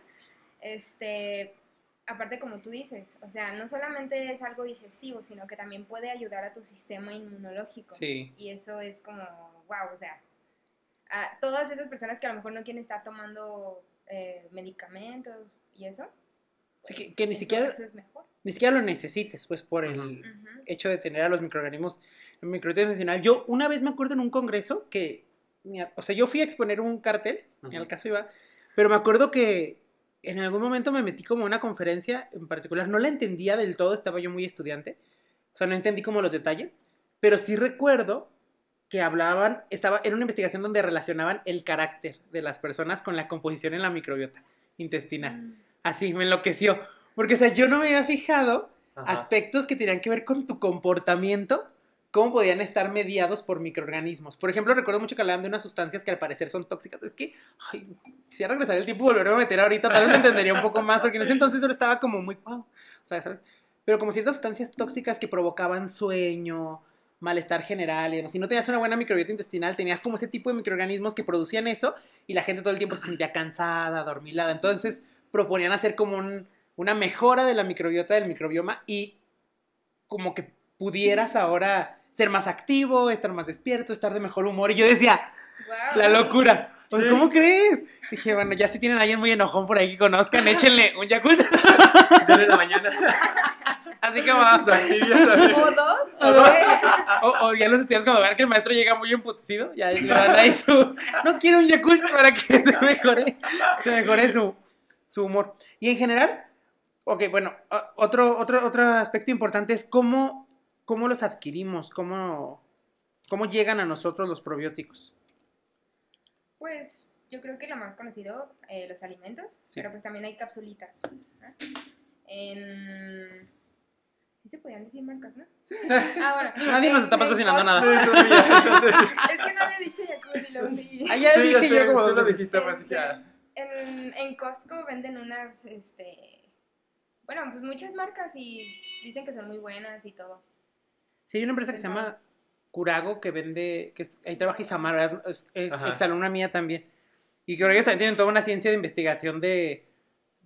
este, aparte como tú dices, o sea, no solamente es algo digestivo, sino que también puede ayudar a tu sistema inmunológico. Sí. Y eso es como, wow, o sea, a todas esas personas que a lo mejor no quieren estar tomando eh, medicamentos y eso. Sí, que- pues, que ni eso- siquiera- Eso es mejor. Ni siquiera lo necesites, pues, por el hecho de tener a los microorganismos en microbiota intestinal. Yo una vez me acuerdo en un congreso que, o sea, yo fui a exponer un cartel, en el caso iba, pero me acuerdo que en algún momento me metí como a una conferencia en particular, no la entendía del todo, estaba yo muy estudiante, o sea, no entendí como los detalles, pero sí recuerdo que hablaban, estaba en una investigación donde relacionaban el carácter de las personas con la composición en la microbiota intestinal. Mm. Así me enloqueció, porque o sea, yo no me había fijado Ajá. aspectos que tenían que ver con tu comportamiento, cómo podían estar mediados por microorganismos. Por ejemplo, recuerdo mucho que hablaban de unas sustancias que al parecer son tóxicas. Es que, ay, quisiera regresar el tiempo y volverme a meter ahorita, tal vez me entendería un poco más, porque en ese entonces solo estaba como muy, wow, o sea, ¿sabes? Pero como ciertas sustancias tóxicas que provocaban sueño, malestar general, y demás. Si no tenías una buena microbiota intestinal, tenías como ese tipo de microorganismos que producían eso y la gente todo el tiempo se sentía cansada, adormilada. Entonces proponían hacer como un- una mejora de la microbiota del microbioma y como que pudieras ahora ser más activo, estar más despierto, estar de mejor humor. Y yo decía, Guau. la locura. Sea, Sí. ¿Cómo crees? Dije, bueno, ya si tienen a alguien muy enojón por ahí que conozcan, échenle un Yakult. Dale en la mañana. Así que vamos. O dos. O, dos. O- o ya los estudiantes cuando vean que el maestro llega muy emputecido, ya le dan ahí su... No quiero un Yakult para que se mejore, se mejore su, su humor. Y en general, ok, bueno, otro, otro, otro aspecto importante es cómo, cómo los adquirimos, cómo, cómo llegan a nosotros los probióticos. Pues yo creo que lo más conocido, eh, los alimentos, Sí. pero pues también hay capsulitas. ¿no? En... ¿Sí se podían decir marcas, no? Ah, bueno. Nadie nos está patrocinando nada. Sí, Es que no había dicho Yakult y luego sí. Ah, ya Sí, dije sé, yo como tú lo dijiste, pues, así que, ah, En, en Costco venden unas, este... Bueno, pues muchas marcas y dicen que son muy buenas y todo. Sí, hay una empresa que se llama Curago que vende, que es- ahí trabaja Isamar, es, es mía también. Y creo que ellos también tienen toda una ciencia de investigación de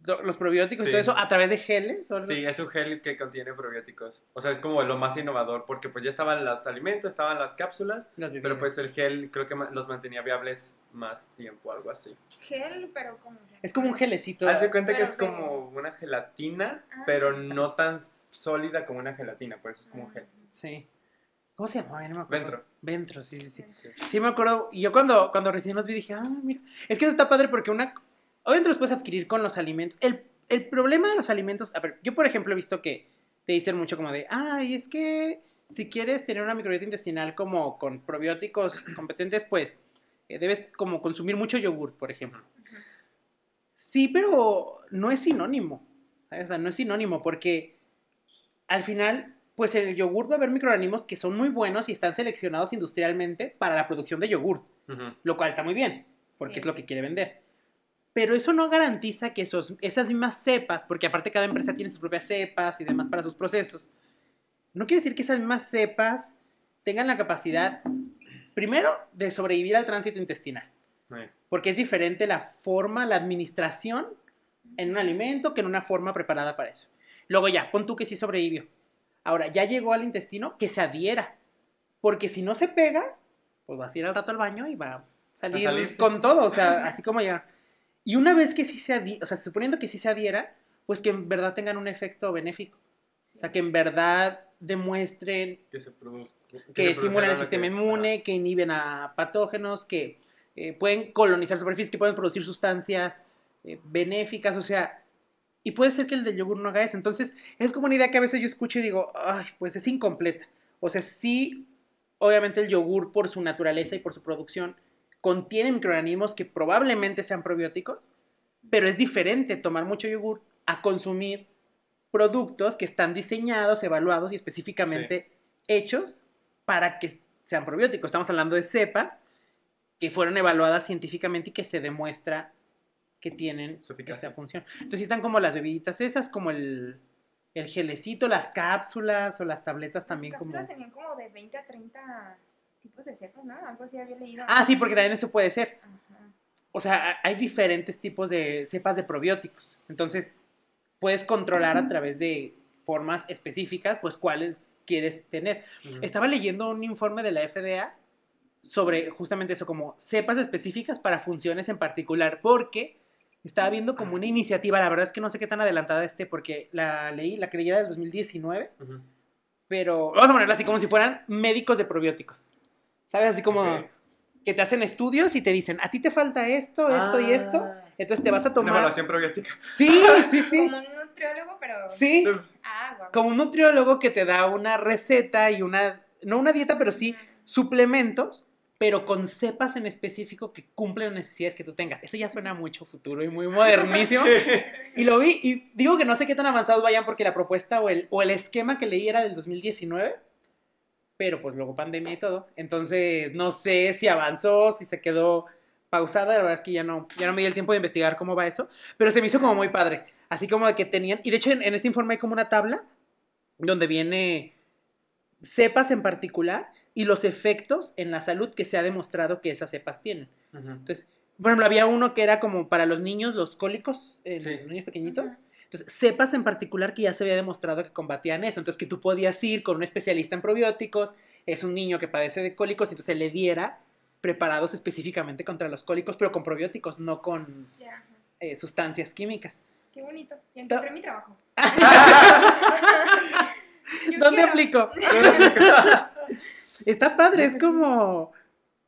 los probióticos y Sí. todo eso a través de geles. Sí, es un gel que contiene probióticos. O sea, es como lo más innovador porque pues ya estaban los alimentos, estaban las cápsulas, Las pero pues el gel creo que los mantenía viables más tiempo, algo así. Gel, pero como... Es como un gelecito. Haz de cuenta que es sí. como una gelatina, Ah. pero no tan sólida como una gelatina, por eso es como un gel. Sí. ¿Cómo se llamaba? No me acuerdo. Ventro. Ventro, sí, sí, sí. Sí. Sí, me acuerdo. Y yo cuando, cuando recién los vi dije, ah, mira. Es que eso está padre porque una. Obviamente los puedes adquirir con los alimentos. El, el problema de los alimentos. A ver, yo por ejemplo he visto que te dicen mucho como de, ay, es que si quieres tener una microbiota intestinal como con probióticos competentes, pues eh, debes como consumir mucho yogur, por ejemplo. Sí, pero no es sinónimo. ¿sabes? O sea, no es sinónimo porque al final, pues en el yogur va a haber microorganismos que son muy buenos y están seleccionados industrialmente para la producción de yogur, lo cual está muy bien, porque Sí. es lo que quiere vender. Pero eso no garantiza que esos, esas mismas cepas, porque aparte cada empresa tiene sus propias cepas y demás para sus procesos, no quiere decir que esas mismas cepas tengan la capacidad, primero, de sobrevivir al tránsito intestinal Sí. porque es diferente la forma, la administración en un alimento que en una forma preparada para eso. Luego ya, pon tú que sí sobrevivió. Ahora, ya llegó al intestino, que se adhiera, porque si no se pega, pues vas a ir al rato al baño y va a salir A con todo, o sea, así como ya. Y una vez que sí se adhiera, o sea, suponiendo que sí se adhiera, pues que en verdad tengan un efecto benéfico. Sí. O sea, que en verdad demuestren Que se produzca. que estimulan el sistema inmune, que inhiben a patógenos, que eh, pueden colonizar superficies, que pueden producir sustancias eh, benéficas, o sea, y puede ser que el del yogur no haga eso. Entonces, es como una idea que a veces yo escucho y digo, ay, pues es incompleta. O sea, sí, obviamente el yogur por su naturaleza y por su producción contiene microorganismos que probablemente sean probióticos, pero es diferente tomar mucho yogur a consumir productos que están diseñados, evaluados y específicamente hechos para que sean probióticos. Estamos hablando de cepas que fueron evaluadas científicamente y que se demuestra que tienen esa función. Entonces están como las bebiditas esas, como el, el gelecito, las cápsulas o las tabletas también Las como... cápsulas tenían como de 20 a 30 tipos de cepas, ¿no? Algo así había leído. Ah, sí, porque también eso puede ser. Ajá. O sea, hay diferentes tipos de cepas de probióticos. Entonces, puedes controlar a través de formas específicas, pues cuáles quieres tener. Estaba leyendo un informe de la FDA sobre justamente eso, como cepas específicas para funciones en particular, porque estaba viendo como una iniciativa, la verdad es que no sé qué tan adelantada esté, porque la leí, la que leí era del 2019, Ujú. pero vamos a ponerla así como si fueran médicos de probióticos. ¿Sabes? Así como Ok. que te hacen estudios y te dicen, a ti te falta esto, esto y esto, Ah. entonces te vas a Una tomar... evaluación probiótica. Sí, sí, sí. Como un nutriólogo, pero. Sí, Ah, guau. como un nutriólogo que te da una receta y una, no una dieta, pero sí suplementos, pero con cepas en específico que cumplen las necesidades que tú tengas. Eso ya suena mucho futuro y muy modernísimo. Y lo vi y digo que no sé qué tan avanzados vayan porque la propuesta o el, o el esquema que leí era del 2019, pero pues luego pandemia y todo. Entonces no sé si avanzó, si se quedó pausada, la verdad es que ya no, ya no me di el tiempo de investigar cómo va eso, pero se me hizo como muy padre. Así como de que tenían, y de hecho en, en este informe hay como una tabla donde viene cepas en particular y los efectos en la salud que se ha demostrado que esas cepas tienen. Ujú. Entonces, por ejemplo, había uno que era como para los niños, los cólicos, en Sí. niños pequeñitos. Ujú. Entonces, cepas en particular que ya se había demostrado que combatían eso. Entonces, que tú podías ir con un especialista en probióticos, es un niño que padece de cólicos, y entonces le diera preparados específicamente contra los cólicos, pero con probióticos, no con eh, sustancias químicas. Qué bonito. Está- encontré mi trabajo. ¿Dónde aplico? Está padre, es como,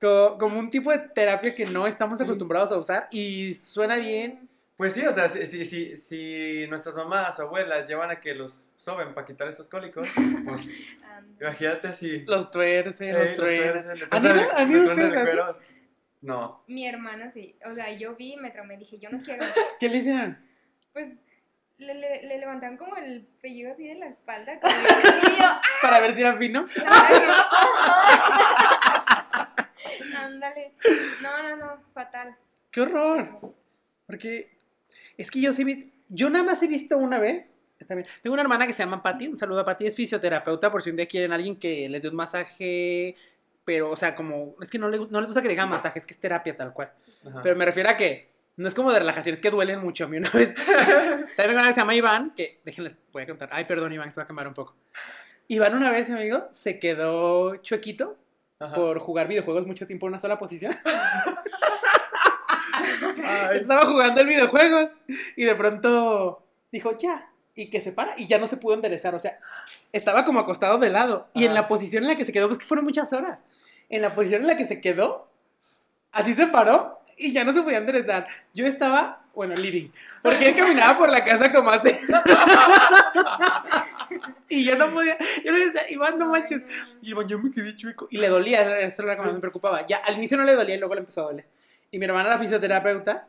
co- como un tipo de terapia que no estamos Sí. acostumbrados a usar y suena bien. Pues sí, o sea, si, si, si, si nuestras mamás o abuelas llevan a que los soben para quitar estos cólicos, pues imagínate así. Los tuerce, eh, los tuercen, le ¿Han ido- truenan- han le ido truenan ustedes a el cuero. No. Mi hermana sí. O sea, yo vi, me traumé, dije, yo no quiero. ¿Qué le hicieron? Pues le, le, le levantaban como el pellejo así de la espalda. Como, y yo, Para ver si era fino. Ándale. No, no, no, fatal. ¡Qué horror! Porque es que yo sí vi, yo nada más he visto una vez. También. Tengo una hermana que se llama Patty, un saludo a Patty, es fisioterapeuta, por si un día quieren alguien que les dé un masaje, pero, o sea, como, es que no, le- no les gusta que le digan masaje, es que es terapia tal cual. Ajá. Pero me refiero a que no es como de relajación, es que duelen mucho. A mí una vez, también tengo una que se llama Iván, que déjenles, voy a contar. Ay, perdón, Iván, te voy a quemar un poco. Iván una vez, mi amigo, se quedó chuequito Ajá. por jugar videojuegos mucho tiempo en una sola posición. Estaba jugando el videojuegos y de pronto dijo, ya, y que se para y ya no se pudo enderezar. O sea, estaba como acostado de lado. Y en la posición en la que se quedó, pues que fueron muchas horas. En la posición en la que se quedó, así se paró y ya no se podía enderezar. Yo estaba, bueno, living, porque él caminaba por la casa como así. y yo no podía, yo le decía, Iván, no manches. Y Iván, yo me quedé chueco. Y le dolía, eso era más Sí. me preocupaba. Ya, al inicio no le dolía y luego le empezó a doler. Y mi hermana, la fisioterapeuta,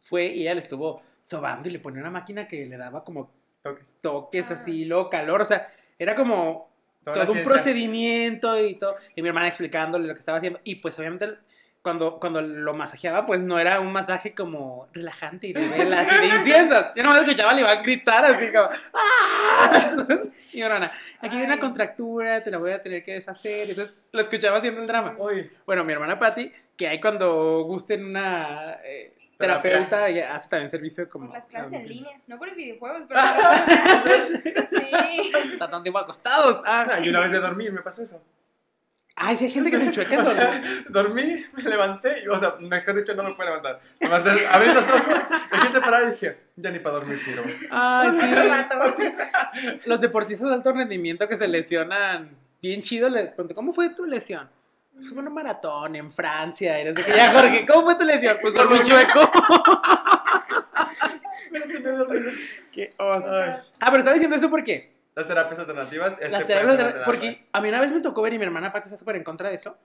fue y ella le estuvo sobando y le ponía una máquina que le daba como toques. toques Ah. así, luego calor. O sea, era como Toda todo un procedimiento y todo. Y mi hermana explicándole lo que estaba haciendo. Y pues obviamente cuando, cuando lo masajeaba, pues no era un masaje como relajante y de velas y de inciensos. Yo nomás escuchaba le iba a gritar así como ¡Ah! Y mi hermana, aquí hay una contractura, te la voy a tener que deshacer. Entonces lo escuchaba haciendo el drama. Uy, Bueno, mi hermana Patty, que hay cuando gusten una eh, terapeuta, ella hace también servicio como... Por las clases en línea, no por el videojuegos, pero por las clases. Sí. Está tanto tiempo acostados. Ah, y una vez de dormir me pasó eso. Ay, sí hay gente que se enchueca en O dormir. sea, dormí, me levanté, y, o sea, mejor dicho, no me puedo levantar. Nomás abrí los ojos, me quise parar y dije, ya ni para dormir sirvo. Ay, sí. Me mató. Los deportistas de alto rendimiento que se lesionan bien chido. Les pregunto, ¿cómo fue tu lesión? Fue una maratón en Francia. No sé qué. Ya, Jorge, ¿cómo fue tu lesión? Pues dormí chueco. Qué oso. Ay. Ah, pero estaba diciendo eso porque Las terapias alternativas, este las terapias, terapia. porque a mí una vez me tocó ver y mi hermana Pati está súper en contra de eso.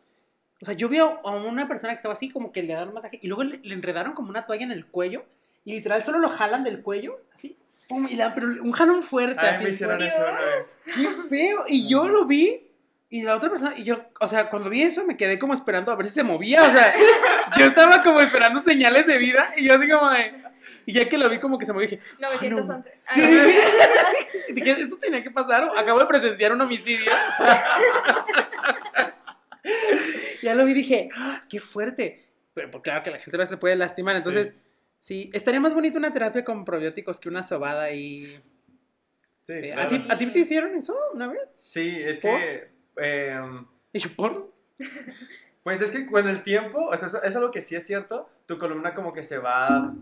O sea, yo vi a una persona que estaba así, como que le daban un masaje, y luego le, le enredaron como una toalla en el cuello, y literal solo lo jalan del cuello, así, pum, y dan, pero un jalón fuerte. A mí así, me hicieron eso una vez. ¡Qué feo! Y yo lo vi, y la otra persona, y yo, o sea, cuando vi eso me quedé como esperando a ver si se movía, o sea, yo estaba como esperando señales de vida, y yo así como de- Y ya que lo vi como que se movió, dije, 911. Ah, Sí. no. dije, esto tenía que pasar, acabo de presenciar un homicidio. ya lo vi y dije, ¡ah, qué fuerte. Pero pues, claro que la gente no se puede lastimar, entonces, sí. estaría más bonito una terapia con probióticos que una sobada y... Sí, Eh, claro. ¿a, ti, ¿A ti te hicieron eso una vez? Sí, es ¿Por? que. Y yo, ¿por? Pues es que con el tiempo, o sea, eso es algo que sí es cierto, tu columna como que se va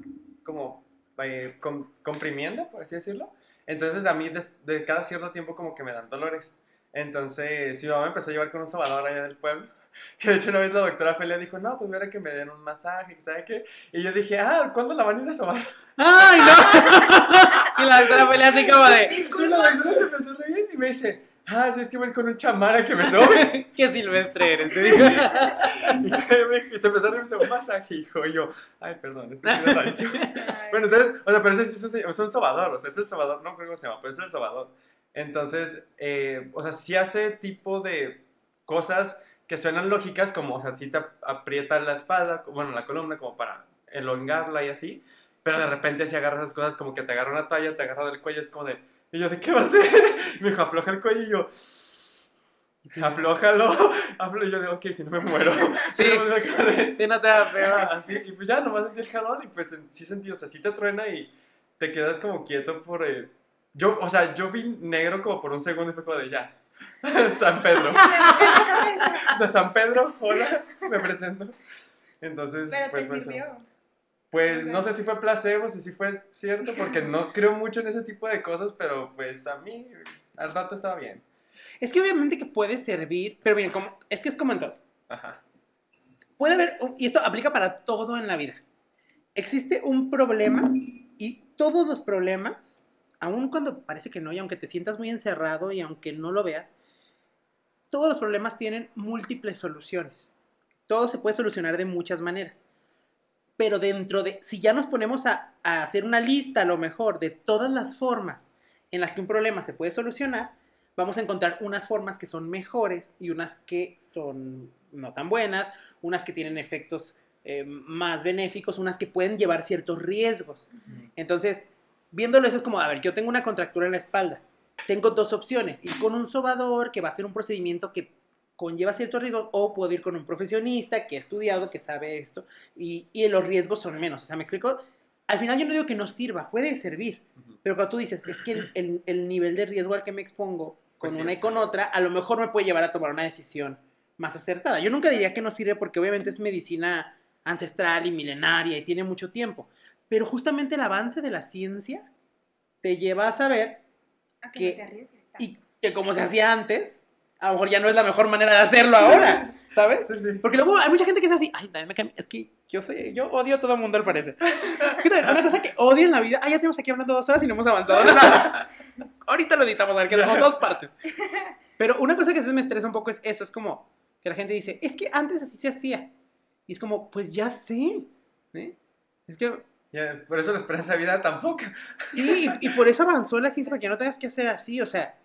como eh, com- comprimiendo, por así decirlo. Entonces a mí des- de, cada cierto tiempo como que me dan dolores. Entonces mi mamá me empezó a llevar con un sobador allá del pueblo. Que de hecho una vez la doctora Felia dijo, no, pues mira que me den un masaje, ¿sabe qué? Y yo dije, ah, ¿cuándo la van a ir a sobar? ¡Ay, no! y la doctora pelea así como de, Y la Disculpa. doctora se empezó a reír y me dice, ah, sí, es que voy con un chamara que me sobe. qué silvestre eres, te digo. y se empezó a me hizo un masaje, hijo. Y yo, ay, perdón, es que de rancho. Bueno, entonces, o sea, pero ese sí es un, es un sobador, o sea, ese es el sobador, no creo cómo se llama, pero ese es el sobador. Entonces, eh, o sea, sí hace tipo de cosas que suenan lógicas, como, o sea, sí te ap- aprieta la espalda, bueno, la columna, como para elongarla y así, pero de repente si agarras esas cosas, como que te agarra una toalla, te agarra del cuello, es como de, y yo, ¿de qué va a hacer? Y me dijo, afloja el cuello, y yo, aflójalo, aflo, y yo digo, ok, si no me muero. Sí. Sí, no te da feo. Así, y pues ya nomás sentí el jalón y pues en- sí sentí, o sea, sí te truena y te quedas como quieto por... eh, Yo, o sea, yo vi negro como por un segundo y fue como de ya. San Pedro. O sea, San Pedro, hola, me presento. Entonces, Pero pues, te sirvió. Pues Ok. no sé si fue placebo, si sí fue cierto, porque no creo mucho en ese tipo de cosas, pero pues a mí al rato estaba bien. Es que obviamente que puede servir, pero bien, como, es que es como en todo. Ajá. Puede haber, y esto aplica para todo en la vida. Existe un problema y todos los problemas, aun cuando parece que no, y aunque te sientas muy encerrado y aunque no lo veas, todos los problemas tienen múltiples soluciones. Todo se puede solucionar de muchas maneras. Pero dentro de, si ya nos ponemos a, a hacer una lista a lo mejor de todas las formas en las que un problema se puede solucionar, vamos a encontrar unas formas que son mejores y unas que son no tan buenas, unas que tienen efectos eh, más benéficos, unas que pueden llevar ciertos riesgos. Entonces, viéndolo eso es como, a ver, yo tengo una contractura en la espalda, tengo dos opciones, ir con un sobador, que va a ser un procedimiento que conlleva ciertos riesgos, o puedo ir con un profesionista que ha estudiado, que sabe esto, y, y los riesgos son menos. O sea, ¿me explico? Al final yo no digo que no sirva, puede servir, pero cuando tú dices, es que el, el- el nivel de riesgo al que me expongo con Pues sí, una y con otra, a lo mejor me puede llevar a tomar una decisión más acertada. Yo nunca diría que no sirve porque obviamente es medicina ancestral y milenaria y tiene mucho tiempo, pero justamente el avance de la ciencia te lleva a saber A que que- no te y que como se hacía antes, a lo mejor ya no es la mejor manera de hacerlo ahora, ¿sabes? Sí, sí. Porque luego hay mucha gente que es así, ay, también me es que yo soy, yo odio a todo el mundo al parecer. Una cosa que odio en la vida, ah, ya tenemos aquí hablando dos horas y no hemos avanzado nada. Ahorita lo editamos, a ver, que somos dos partes. Pero una cosa que a veces me estresa un poco es eso, es como que la gente dice, es que antes así se hacía. Y es como, pues ya sé. ¿eh? Es que por eso la esperanza de vida tampoco. Sí, y por eso avanzó la ciencia, para que no tengas que hacer así. O sea,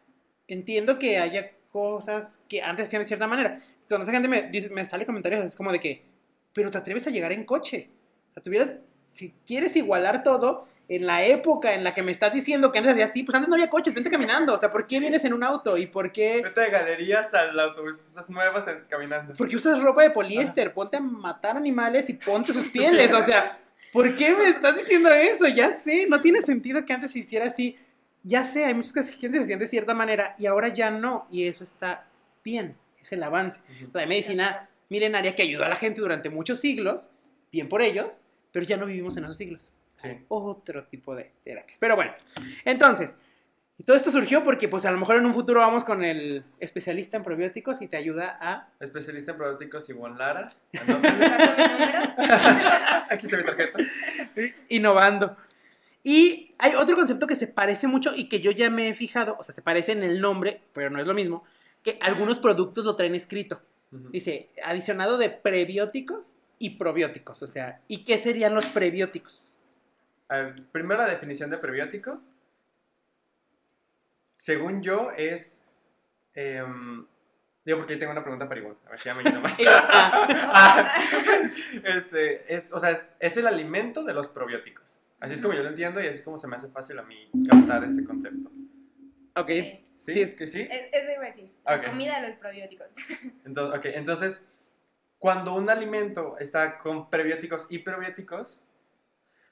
entiendo que haya cosas que antes hacían de cierta manera. Cuando esa gente me, dice- me sale comentarios, es como de que, pero te atreves a llegar en coche. O sea, tuvieras, si quieres igualar todo, en la época en la que me estás diciendo que antes hacía así, pues antes no había coches, vente caminando. O sea, ¿por qué vienes en un auto? ¿Y por qué? Vete de galerías al autobús, esas nuevas en- caminando. ¿Por qué usas ropa de poliéster? Ponte a matar animales y ponte sus pieles. O sea, ¿por qué me estás diciendo eso? Ya sé, no tiene sentido que antes se hiciera así. Ya sé, hay muchas cosas que se hacían de cierta manera y ahora ya no. Y eso está bien, es el avance. La medicina milenaria que ayudó a la gente durante muchos siglos, bien por ellos, pero ya no vivimos en esos siglos. Sí. Hay otro tipo de terapias. Pero bueno, entonces, y todo esto surgió porque pues a lo mejor en un futuro vamos con el especialista en probióticos y te ayuda a Especialista en probióticos Ivonne Lara. Aquí está mi tarjeta. innovando. Y hay otro concepto que se parece mucho y que yo ya me he fijado, o sea, se parece en el nombre, pero no es lo mismo, que algunos productos lo traen escrito. Dice, adicionado de prebióticos y probióticos. O sea, ¿y qué serían los prebióticos? Primero la definición de prebiótico. Según yo es... em, digo porque ahí tengo una pregunta para Ivonne. A ver si ya me lleno más. Ah, este, es, o sea, es, es el alimento de los probióticos. Así es como yo lo entiendo y así es como se me hace fácil a mí captar ese concepto. ok. Sí. ¿Sí? Sí, es- ¿Que sí? Es- Eso iba a decir. La Ok. comida de los probióticos. Entonces, ok, entonces, cuando un alimento está con prebióticos y probióticos,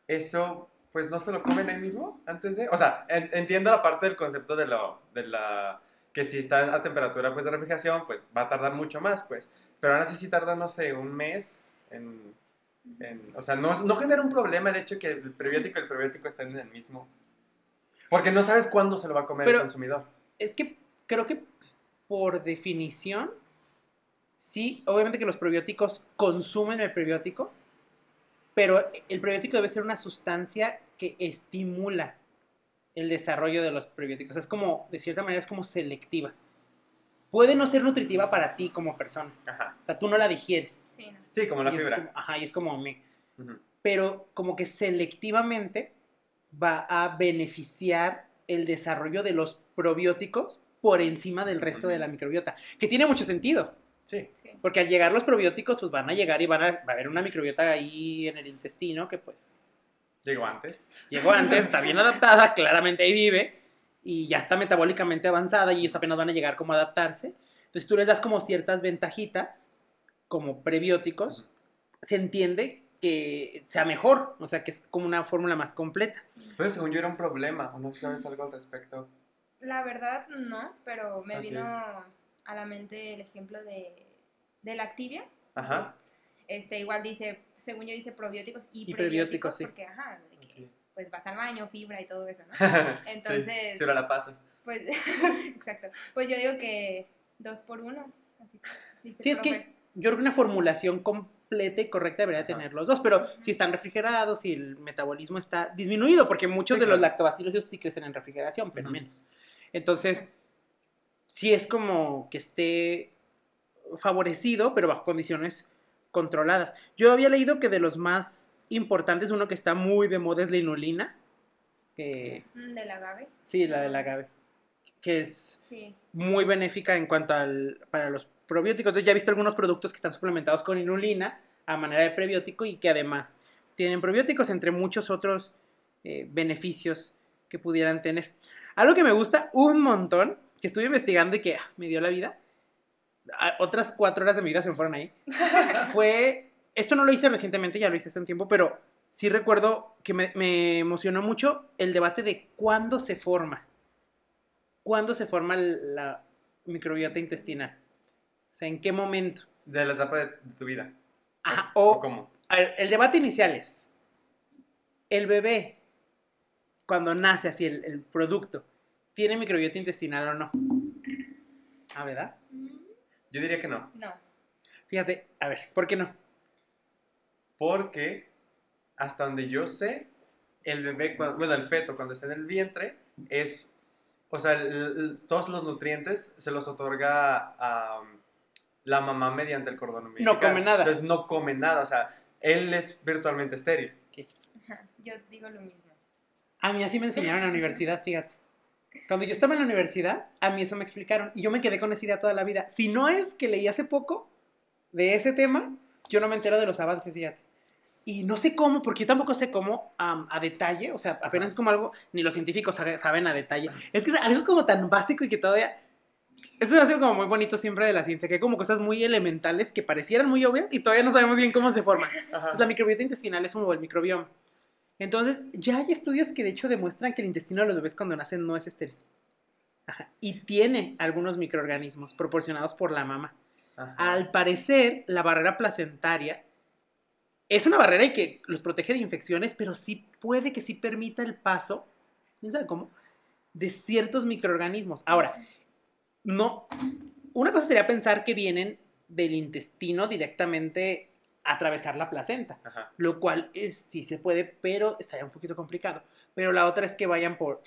eso, pues, ¿no se lo comen ahí mismo antes de...? O sea, en- entiendo la parte del concepto de, lo, de la... que si está a temperatura, pues, de refrigeración, pues, va a tardar mucho más, pues. Pero ahora sí, sí tarda, no sé, un mes en... en- o sea, no, no genera un problema el hecho de que el prebiótico y el probiótico estén en el mismo... Porque no sabes cuándo se lo va a comer Pero- el consumidor. Es que creo que por definición, sí, obviamente que los probióticos consumen el prebiótico, pero el prebiótico debe ser una sustancia que estimula el desarrollo de los prebióticos. Es como, de cierta manera, es como selectiva. Puede no ser nutritiva para ti como persona. Ajá. O sea, tú no la digieres. Sí, no. Sí, como la Y fibra. como- ajá, y es como me. Ujú. Pero como que selectivamente va a beneficiar el desarrollo de los probióticos por encima del resto de la microbiota. Que tiene mucho sentido. Sí. Sí. Porque al llegar los probióticos, pues van a llegar y van a, va a haber una microbiota ahí en el intestino que pues Llegó antes. llegó antes, está bien adaptada, claramente ahí vive, y ya está metabólicamente avanzada y ellos apenas van a llegar como a adaptarse. Entonces tú les das como ciertas ventajitas, como prebióticos, se entiende que sea mejor, o sea que es como una fórmula más completa. Pero según yo era un problema, ¿o no sabes algo al respecto? La verdad, no, pero me vino a la mente el ejemplo de, de la activia. Ajá. Este, igual dice, según yo dice probióticos y, Y prebióticos, prebióticos, sí. porque, ajá, de que, Ok. pues vas al baño, fibra y todo eso, ¿no? Entonces. Entonces- Sí, ahora la pasa. Pues, exacto. Pues yo digo que dos por uno. Así Sí, es que. Yo creo que una formulación completa y correcta debería Ajá. tener los dos, pero si están refrigerados, si el metabolismo está disminuido, porque muchos Sí, de los lactobacilos sí crecen en refrigeración, pero menos. Entonces, sí es como que esté favorecido, pero bajo condiciones controladas. Yo había leído que de los más importantes, uno que está muy de moda es la inulina, que Mm, Del agave. sí, la del agave, que es Sí. muy benéfica en cuanto al para los probióticos. Entonces ya he visto algunos productos que están suplementados con inulina a manera de prebiótico y que además tienen probióticos entre muchos otros eh, beneficios que pudieran tener. Algo que me gusta un montón, que estuve investigando y que ah, me dio la vida, otras cuatro horas de mi vida se me fueron ahí, fue, esto no lo hice recientemente, ya lo hice hace un tiempo, pero sí recuerdo que me, me emocionó mucho el debate de cuándo se forma. ¿Cuándo se forma la microbiota intestinal? O sea, ¿en qué momento? De la etapa de, tu vida. Ajá, ¿O o, cómo? a ver, el debate inicial es, el bebé, cuando nace así el, el producto, ¿tiene microbiota intestinal o no? Ah, ¿verdad? Mm, Yo diría que no. No. Fíjate, a ver, ¿por qué no? Porque hasta donde yo sé, el bebé, cuando- bueno, el feto cuando está en el vientre, es, o sea, el- el- todos los nutrientes se los otorga a um, la mamá mediante el cordón umbilical. come nada. Entonces no come nada, o sea, él es virtualmente estéril. Ajá, Yo digo lo mismo. A mí así me enseñaron en la universidad, fíjate. Cuando yo estaba en la universidad, a mí eso me explicaron y yo me quedé con esa idea toda la vida. Si no es que leí hace poco de ese tema, yo no me entero de los avances, fíjate. Y no sé cómo, porque yo tampoco sé cómo am, a detalle, o sea, apenas es como algo, ni los científicos sabe- saben a detalle. Es que es algo como tan básico y que todavía... Eso es algo como muy bonito siempre de la ciencia, que hay como cosas muy elementales que parecieran muy obvias y todavía no sabemos bien cómo se forman. Pues la microbiota intestinal es como el microbioma. Entonces, ya hay estudios que de hecho demuestran que el intestino de los bebés cuando nacen no es estéril. Ajá, Y tiene algunos microorganismos proporcionados por la mamá. Ajá. Al parecer, la barrera placentaria es una barrera y que los protege de infecciones, pero sí puede que sí permita el paso, ¿quién sabe cómo? De ciertos microorganismos. Ahora, no. Una cosa sería pensar que vienen del intestino directamente a atravesar la placenta Ajá. lo cual es, sí se puede, pero estaría un poquito complicado. Pero la otra es que vayan por,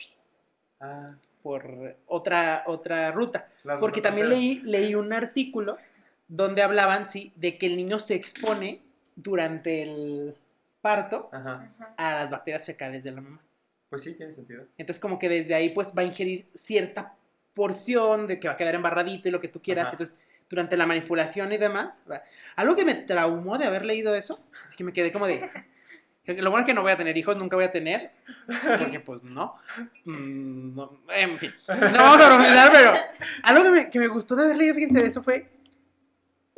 Ah, por otra, otra ruta. Porque también leí, leí un artículo donde hablaban, sí, de que el niño se expone durante el parto Ajá. A las bacterias fecales de la mamá. Pues sí, tiene sentido. Entonces como que desde ahí pues va a ingerir cierta porción de que va a quedar embarradito y lo que tú quieras. Ajá. Entonces durante la manipulación y demás, va- algo que me traumó de haber leído eso, así que me quedé como de... Lo bueno es que no voy a tener hijos, nunca voy a tener, porque pues no. Mm, no, en fin, no vamos a pero algo que me, que me gustó de haber leído, fíjense, de eso fue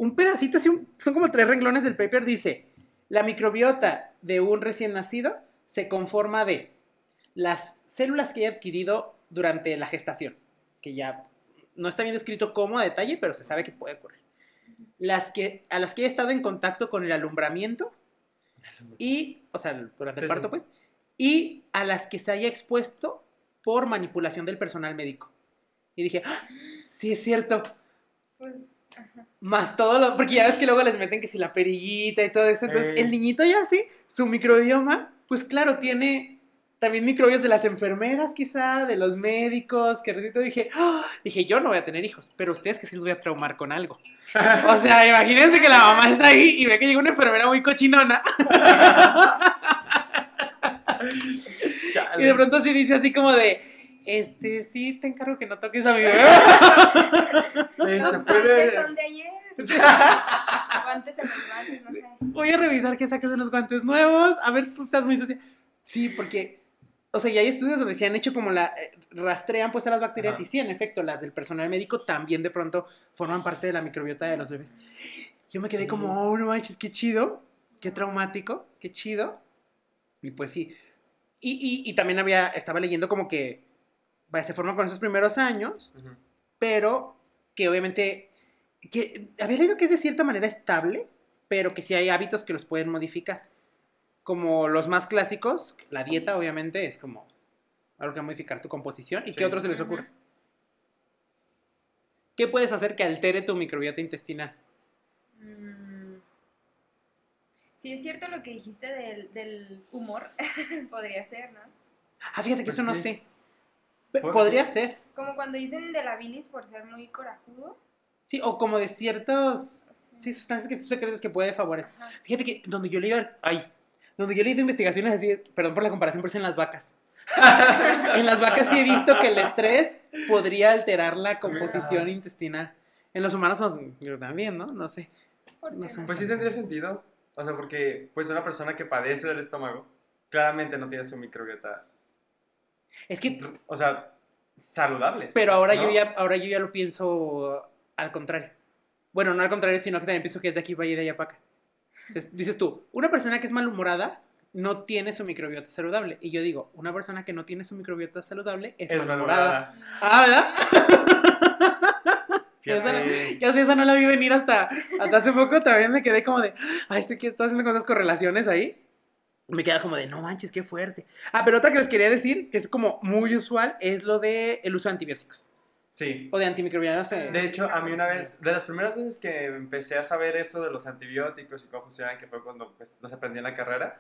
un pedacito, así, un- son como tres renglones del paper, dice, la microbiota de un recién nacido se conforma de las células que haya adquirido durante la gestación, que ya no está bien descrito cómo a detalle, pero se sabe que puede ocurrir. Las que, a las que haya estado en contacto con el alumbramiento y, o sea, durante Sí, el parto, sí. pues, y a las que se haya expuesto por manipulación del personal médico. Y dije, ¡Ah! sí es cierto, Pues, ajá. más todo lo, porque ya ves que luego les meten que si la perillita y todo eso, entonces el niñito ya sí, su microbioma, pues claro, tiene también microbios de las enfermeras quizá, de los médicos, que ratito dije, ¡Ah! dije, yo no voy a tener hijos, pero ustedes que sí los voy a traumar con algo. O sea, imagínense que la mamá está ahí y ve que llega una enfermera muy cochinona y de pronto sí dice así como de, este, sí, te encargo que no toques a mi bebé. Este, Los guantes puede... son de ayer. guantes en los guantes, no sé. voy a revisar que saques unos guantes nuevos. A ver, tú estás muy sucia. Sí, porque, o sea, ya hay estudios donde se han hecho como la, eh, rastrean pues a las bacterias Ajá. y sí, en efecto, las del personal médico también de pronto forman parte de la microbiota de los bebés. Yo me quedé Sí. como, oh, no manches, qué chido, qué traumático, qué chido. Y pues sí. Y, y, y también había, estaba leyendo como que, se forman con esos primeros años, pero que obviamente, que había leído que es de cierta manera estable, pero que sí hay hábitos que los pueden modificar. Como los más clásicos, la dieta obviamente es como algo que va a modificar tu composición. ¿Y Sí. qué otros se les ocurre? ¿Qué puedes hacer que altere tu microbiota intestinal? Mm. Sí, es cierto lo que dijiste del, del humor. Podría ser, ¿no? Ah, fíjate que Pues eso no sé. Podría ser. Como cuando dicen de la bilis por ser muy corajudo. Sí, o como de ciertos Sí. sí, sustancias que tú secretas que puede favorecer. Ajá. Fíjate que donde yo leí, ay, donde yo he leído investigaciones así, perdón por la comparación, pero es en las vacas. en las vacas sí he visto que el estrés podría alterar la composición Ajá. intestinal. En los humanos yo también, ¿no? No sé. ¿Por qué No sé. no? Pues sí tendría sentido. O sea, porque pues una persona que padece del estómago claramente no tiene su microbiota, Es que, o sea, saludable. pero ahora ¿no? yo ya, ahora yo ya lo pienso al contrario. Bueno, no al contrario, sino que también pienso que es de aquí para allá y de allá para acá. Entonces, dices tú, una persona que es malhumorada no tiene su microbiota saludable. Y yo digo, una persona que no tiene su microbiota saludable es, Es malhumorada. malhumorada. Ah, ¿verdad? Ya sé, esa no la vi venir hasta, hasta hace poco. También me quedé como de, ay, sé que estás haciendo con esas correlaciones ahí. Me queda como de, no manches, qué fuerte. Ah, pero otra que les quería decir, que es como muy usual, es lo de el uso de antibióticos. Sí. O de antimicrobianos. eh. De hecho, a mí una vez, de las primeras veces que empecé a saber eso de los antibióticos y cómo funcionan, que fue cuando pues, los aprendí en la carrera,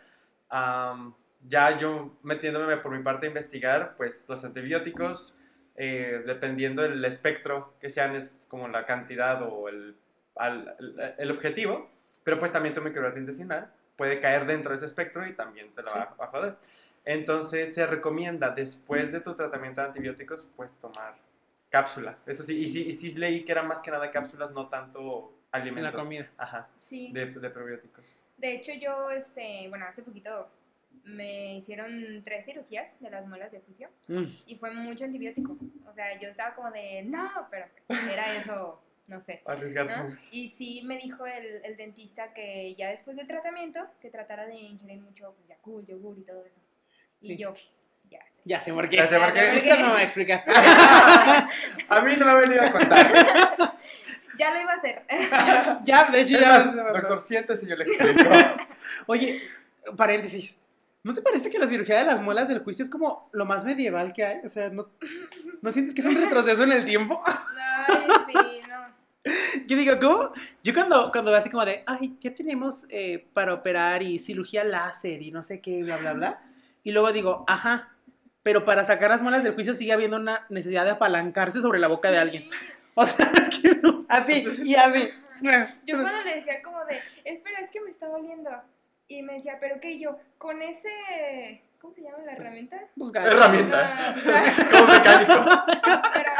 am, ya yo metiéndome por mi parte a investigar, pues los antibióticos, eh, dependiendo del espectro que sean, es como la cantidad o el, al- el, el objetivo, pero pues también tu microbiota intestinal puede caer dentro de ese espectro y también te la va a joder. Entonces se recomienda después de tu tratamiento de antibióticos, pues tomar cápsulas. Eso sí, y sí, y sí leí que eran más que nada cápsulas, no tanto en alimentos. la comida. Ajá, Sí. de, de probióticos. De hecho, yo, este, bueno, hace poquito me hicieron tres cirugías de las muelas de juicio Mm. y fue mucho antibiótico. O sea, yo estaba como de, no, pero era eso, no sé. Arriesgarte ¿no? Y sí me dijo el, el dentista que ya después del tratamiento, que tratara de ingerir mucho pues, yogur y todo eso. Y Sí. yo, ya sé. Ya sé por qué. Ya sé por qué. Ahorita me va a explicar. a mí no me ha venido a contar. Ya lo iba a hacer. ya, de hecho, Es ya. más, doctor, siéntese y yo le explico. Oye, paréntesis. ¿No te parece que la cirugía de las muelas del juicio es como lo más medieval que hay? O sea, ¿no, ¿no sientes que es un retroceso en el tiempo? Ay, sí, no. Yo digo, ¿cómo? Yo cuando, cuando veo así como de, ay, ya tenemos eh, para operar y cirugía láser y no sé qué, bla, bla, bla. Y luego digo, ajá, pero para sacar las muelas del juicio sigue habiendo una necesidad de apalancarse sobre la boca de alguien. O sea, es que no, así y así. Yo cuando le decía como de, espera, es que me está doliendo. Y me decía, pero qué yo, con ese, ¿cómo se llama la herramienta? Buscar. Herramienta. Ah, Como mecánico. pero,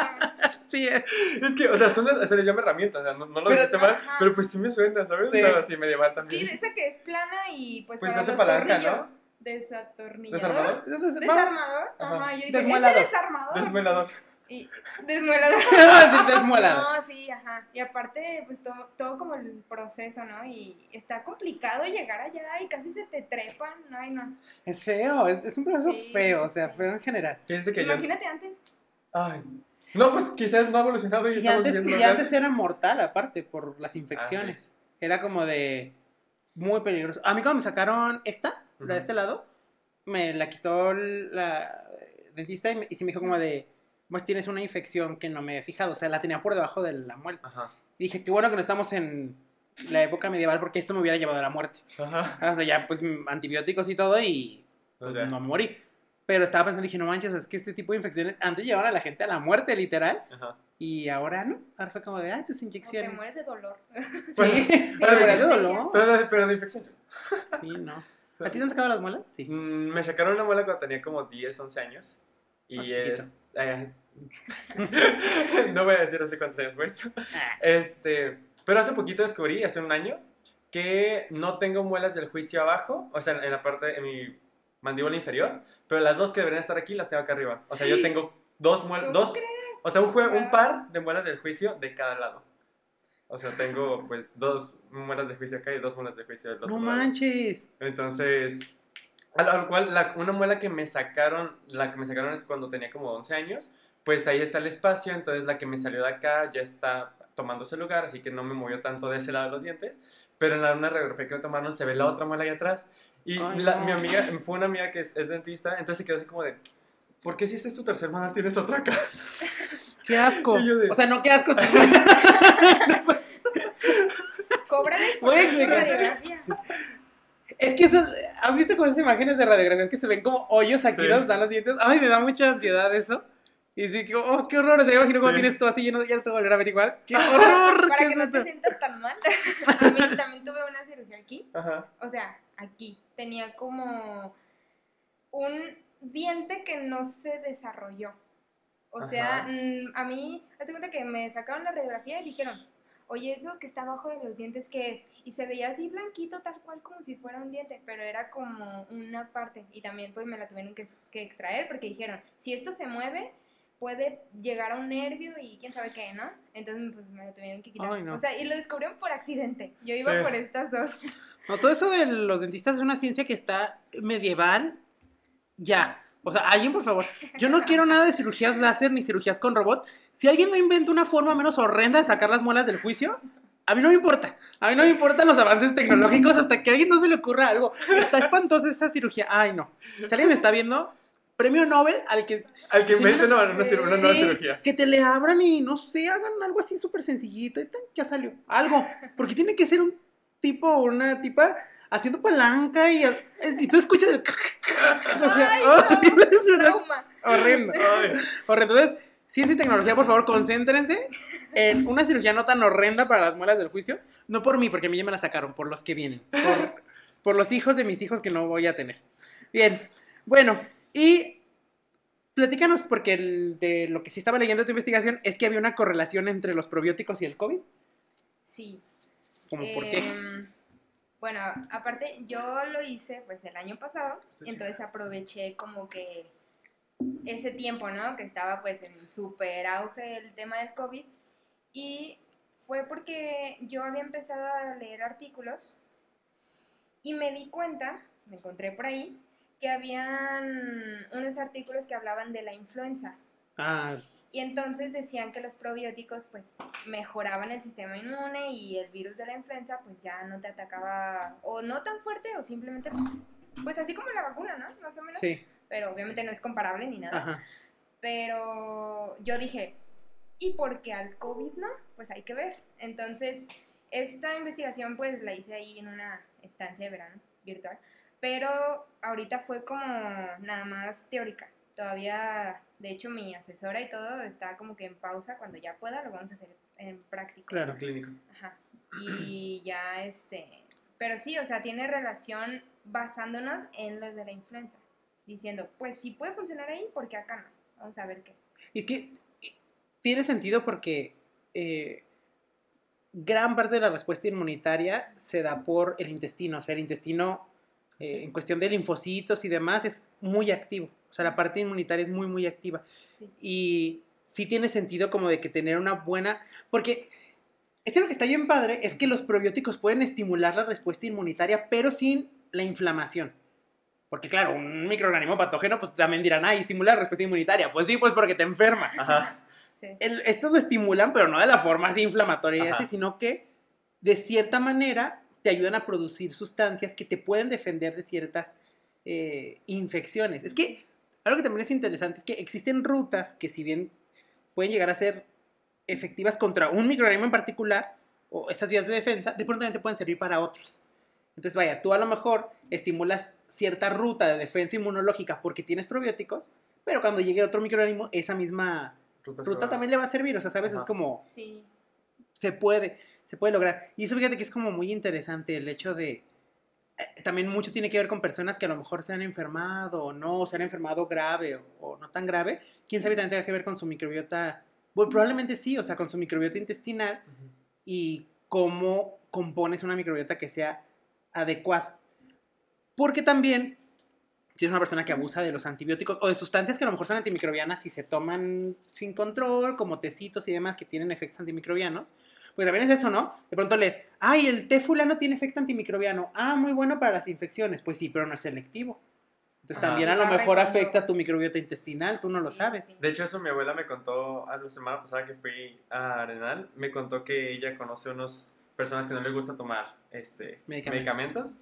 Sí, eh. Es que, o sea, suena- se le llama herramienta, o sea, no, no lo Pero- dijiste mal, pero pues sí me suena, ¿sabes? Sí. O sea, así medieval sí, también. de esa que es plana y pues, Pues para hace los palanca, ¿no? tornillos. Desatornillador. ¿Desarmador? Desarmador. Ajá. Ajá, yo dije, Desmuelador. ese desarmador. Desmuelador. Y. Desmuelado. No, sí, ajá. Y aparte, pues todo, todo como el proceso, ¿no? Y está complicado llegar allá y casi se te trepan. No, ay, no. Es feo, es, es un proceso Sí, feo, o sea, feo en general. Fíjense que yo... Imagínate antes. Ay. No, pues quizás no ha evolucionado y, Y estamos antes, viendo y antes era mortal, aparte, por las Ah, infecciones. Era como de muy peligroso. A mí cuando me sacaron esta, la de este lado, me la quitó la dentista y, me, y sí me dijo como de, pues tienes una infección que no me he fijado, o sea, la tenía por debajo de la muela. Ajá. Y dije, qué bueno que no estamos en la época medieval porque esto me hubiera llevado a la muerte. Ajá. O sea, ya pues antibióticos y todo y pues, O sea, no morí. Pero estaba pensando, dije, no manches, es que este tipo de infecciones antes llevaban a la gente a la muerte, literal. Ajá. Y ahora no. Ahora fue como de, ay, tus O te inyecciones. mueres de dolor. Sí, Bueno, sí, mueres de dolor. Pero, pero de infección. Sí, no. ¿A ti te han sacado las muelas? Sí. Mm, Me sacaron una muela cuando tenía como 10, 11 años. Y Más es. Eh, no voy a decir hace cuántos años fue eso. Ah, Este. Pero hace poquito descubrí, hace un año, que no tengo muelas del juicio abajo, o sea, en la parte, en mi mandíbula inferior, pero las dos que deberían estar aquí las tengo acá arriba. O sea, yo tengo dos muelas, ¿Cómo dos, o sea, un, un par de muelas del juicio de cada lado. O sea, tengo pues dos muelas de juicio acá y dos muelas de juicio del otro no lado. manches. Entonces, al, al cual, la- una muela que me sacaron, la que me sacaron es cuando tenía como 11 años, pues ahí está el espacio, entonces la que me salió de acá ya está tomando ese lugar, así que no me movió tanto de ese lado de los dientes, pero en la una radiografía que me tomaron se ve la otra muela ahí atrás, y Ay, la- no. mi amiga, fue una amiga que es, es dentista, entonces se quedó así como de, ¿por qué si este es tu tercer muela tienes otra acá? Qué asco. Y yo de- O sea, no, qué asco. Cóbrales Voy a por tu explicar. radiografía. es que esas, ¿han visto con esas imágenes de radiografías que se ven como hoyos aquí Sí. donde están los dientes? Ay, me da mucha ansiedad eso. Y sí, que, oh, qué horror. O sea, yo imagino cómo Sí. tienes todo así lleno, ya te voy a volver a ver igual. ¡Qué horror! Para qué que no te sientas tan mal. A mí también tuve una cirugía aquí. Ajá. O sea, aquí. Tenía como un diente que no se desarrolló. O sea, Ajá. mm, a mí, hace cuenta que me sacaron la radiografía y dijeron, oye, eso que está abajo de los dientes, ¿qué es? Y se veía así blanquito, tal cual como si fuera un diente, pero era como una parte. Y también pues me la tuvieron que, que extraer porque dijeron, si esto se mueve, puede llegar a un nervio y quién sabe qué, ¿no? Entonces pues me la tuvieron que quitar. Ay, no. O sea, y lo descubrieron por accidente. Yo iba Sí. por estas dos. No, todo eso de los dentistas es una ciencia que está medieval. Ya. O sea, alguien, por favor. Yo no quiero nada de cirugías láser ni cirugías con robot. Si alguien no inventa una forma menos horrenda de sacar las muelas del juicio, a mí no me importa. A mí no me importan los avances tecnológicos hasta que a alguien no se le ocurra algo. Está espantosa esa cirugía. Ay, no. Si alguien me está viendo, premio Nobel al que, Al que invente una- nueva cirugía. que te le abran y no sé, hagan algo así súper sencillito ya salió. Algo. Porque tiene que ser un tipo o una tipa haciendo palanca y, y tú escuchas el... o sea, Ay, no. es verdad, horrendo. Horrendo. Entonces, ciencia y tecnología, por favor, concéntrense en una cirugía no tan horrenda para las muelas del juicio. No por mí, porque a mí ya me la sacaron, por los que vienen. Por, por los hijos de mis hijos que no voy a tener. Bien, bueno, y platícanos, porque el- de lo que sí estaba leyendo de tu investigación es que había una correlación entre los probióticos y el COVID. Sí. ¿Cómo por qué? Bueno, aparte yo lo hice pues el año pasado, Sí, sí. entonces aproveché como que ese tiempo, ¿no? Que estaba pues en súper auge el tema del COVID y fue porque yo había empezado a leer artículos y me di cuenta, me encontré por ahí, que habían unos artículos que hablaban de la influenza. Ah, Y entonces decían que los probióticos pues mejoraban el sistema inmune y el virus de la influenza pues ya no te atacaba o no tan fuerte o simplemente pues así como la vacuna, ¿no? Más o menos. sí, Pero obviamente no es comparable ni nada. ajá. Pero yo dije, ¿y por qué al COVID no? Pues hay que ver. Entonces, esta investigación pues la hice ahí en una estancia de verano virtual. Pero ahorita fue como nada más teórica. Todavía, de hecho, mi asesora y todo está como que en pausa. Cuando ya pueda, lo vamos a hacer en práctico. Claro. Clínico. Ajá. Y ya, este. Pero sí, o sea, tiene relación basándonos en los de la influenza. Diciendo, pues sí puede funcionar ahí, porque acá no. Vamos a ver qué. Es que eh, tiene sentido porque eh, gran parte de la respuesta inmunitaria se da por el intestino. O sea, el intestino, eh, Sí. en cuestión de linfocitos y demás, es muy activo. O sea, la parte inmunitaria es muy, muy activa. Sí. Y sí tiene sentido como de que tener una buena... Porque este lo que está bien padre es que los probióticos pueden estimular la respuesta inmunitaria, pero sin la inflamación. Porque claro, un microorganismo patógeno, pues también dirán, ay, estimula la respuesta inmunitaria. Pues sí, pues porque te enferma. Ajá. Sí. El- estos lo estimulan, pero no de la forma así inflamatoria y Ajá. así, sino que de cierta manera te ayudan a producir sustancias que te pueden defender de ciertas eh, infecciones. Es que algo que también es interesante es que existen rutas que si bien pueden llegar a ser efectivas contra un microorganismo en particular, o estas vías de defensa, de pronto también te pueden servir para otros. Entonces, vaya, tú a lo mejor estimulas cierta ruta de defensa inmunológica porque tienes probióticos, pero cuando llegue otro microorganismo, esa misma Ruta, también le va a servir, o sea, sabes, es Ajá. como, Sí. se puede, se puede lograr. Y eso fíjate que es como muy interesante el hecho de, también mucho tiene que ver con personas que a lo mejor se han enfermado o no, o se han enfermado grave o, o no tan grave. Quién sabe también tenga que ver con su microbiota, bueno, probablemente sí, o sea, con su microbiota intestinal Ujú. y cómo compones una microbiota que sea adecuada. Porque también, si eres una persona que abusa de los antibióticos o de sustancias que a lo mejor son antimicrobianas y se toman sin control, como tecitos y demás que tienen efectos antimicrobianos, pues también es eso, ¿no? De pronto lees, ay, el té fulano tiene efecto antimicrobiano, ah, muy bueno para las infecciones, pues sí, pero no es selectivo. Entonces Ajá. también a lo mejor afecta a tu microbiota intestinal, tú no lo Sí, sabes. sí. De hecho, eso mi abuela me contó a la semana pasada que fui a Arenal. Me contó que ella conoce unas personas que no les gusta tomar este, Medicamentos. medicamentos.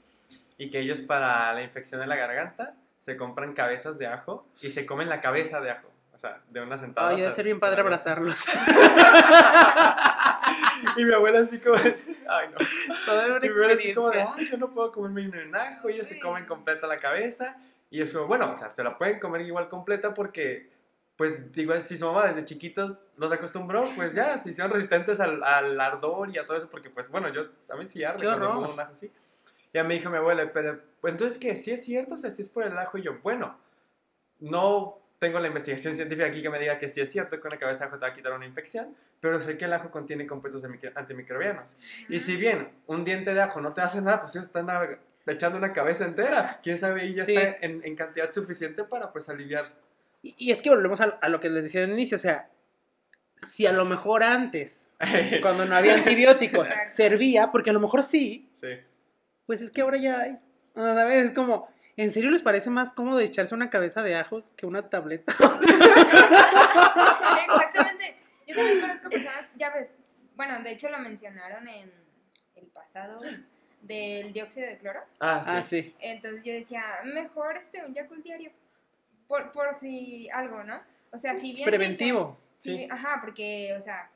y que ellos para la infección de la garganta se compran cabezas de ajo y se comen la cabeza de ajo. O sea, de una sentada. Ay, debe ser bien padre abrazarlos. Y mi abuela así como, ay no. Toda una Y mi abuela así como de, ay, yo no puedo comerme un ajo, ellos se comen completa la cabeza. Y es como, bueno, o sea, se la pueden comer igual completa porque, pues, digo, si su mamá desde chiquitos los acostumbró, pues ya, se hicieron resistentes al, al ardor y a todo eso, porque, pues, bueno, yo, a mí sí arde cuando como un ajo así. Ya me dijo mi abuela, pero, pues, entonces, ¿qué? ¿Sí es cierto? O sea, si es por el ajo, y yo, bueno, no tengo la investigación científica aquí que me diga que sí es cierto que una cabeza de ajo te va a quitar una infección, pero sé que el ajo contiene compuestos antimicro- antimicrobianos. Y si bien un diente de ajo no te hace nada, pues ellos están echando una cabeza entera. Quién sabe, y ya Sí. está en, en cantidad suficiente para pues aliviar. Y, y es que volvemos a, a lo que les decía al inicio, o sea, si a lo mejor antes, cuando no había antibióticos, servía, porque a lo mejor sí, sí. pues es que ahora ya hay. O sea, ¿Sabes? Es como, ¿en serio les parece más cómodo echarse una cabeza de ajos que una tableta? Exactamente. Yo también conozco personas, ya ves, bueno, de hecho lo mencionaron en el pasado del dióxido de cloro. Ah, sí. Ah, sí. Entonces yo decía, mejor este un Yakult diario. Por, por si algo, ¿no? O sea, si bien. Preventivo. dicen- si Sí. bien- ajá, porque, o sea,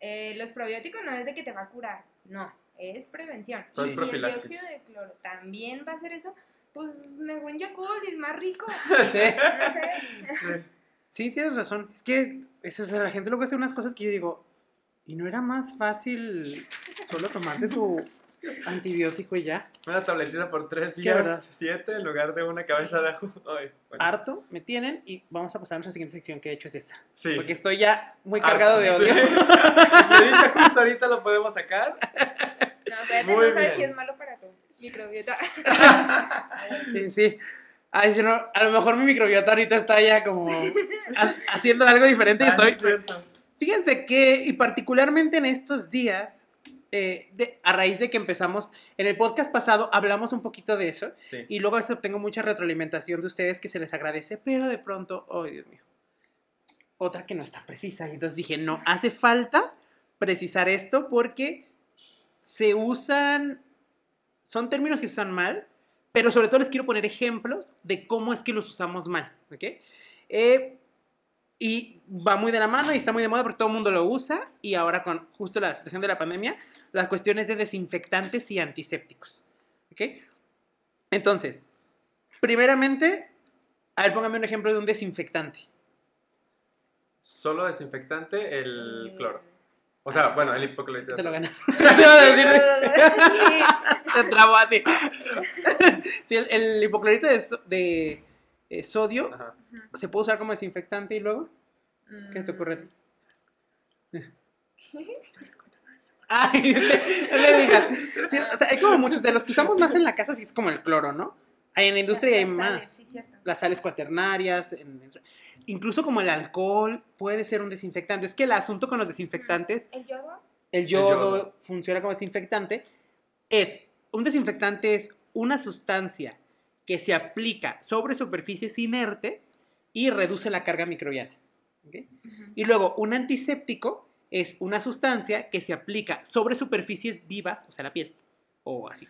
eh, los probióticos no es de que te va a curar, no, es prevención. Y si el dióxido de cloro también va a hacer eso, pues mejor un Yakult es más rico. Sí. No sé. Sí. Sí, tienes razón. Es que eso, o sea, la gente luego hace unas cosas que yo digo, ¿y no era más fácil solo tomarte tu antibiótico y ya? Una tabletita por tres Es que, ¿verdad? días, siete, en lugar de una cabeza de ajo. Ay, bueno. Harto me tienen y vamos a pasar a nuestra siguiente sección que he hecho es esa. Sí. Porque estoy ya muy Harto, cargado de odio. Ahorita, justo ahorita lo podemos sacar. No, Muy no sabes bien. si es malo para microbiota. Sí, sí. Ay, si no, a lo mejor mi microbiota ahorita está ya como ha- haciendo algo diferente y Ah, estoy... cierto. Fíjense que, y particularmente en estos días, eh, de- a raíz de que empezamos, en el podcast pasado hablamos un poquito de eso, Sí. y luego eso tengo mucha retroalimentación de ustedes que se les agradece, pero de pronto, oh Dios mío, otra que no está precisa. Y entonces dije, no, hace falta precisar esto porque se usan, son términos que se usan mal, pero sobre todo les quiero poner ejemplos de cómo es que los usamos mal, ¿ok? Eh, y va muy de la mano y está muy de moda porque todo el mundo lo usa y ahora con justo la situación de la pandemia, las cuestiones de desinfectantes y antisépticos, ¿ok? Entonces, primeramente, A ver, póngame un ejemplo de un desinfectante. Solo desinfectante, el cloro. O sea, bueno, el hipoclorito. Te lo gané. Te iba a decir- Sí. Se trabó así. Sí, el, el hipoclorito de, so- de, eh, sodio Ajá. se puede usar como desinfectante y luego. ¿Qué te ocurre a ti? Ay, no le digas. Sí, o sea, hay como muchos. De los que usamos más en la casa, sí es como el cloro, ¿no? Hay en la industria hay más. Sí, cierto. Las sales cuaternarias. en- incluso como el alcohol puede ser un desinfectante. Es que el asunto con los desinfectantes ¿El yodo? el yodo, yodo. funciona como desinfectante, es un desinfectante es una sustancia que se aplica sobre superficies inertes y reduce la carga microbiana. Y luego, un antiséptico es una sustancia que se aplica sobre superficies vivas, o sea, la piel, o así,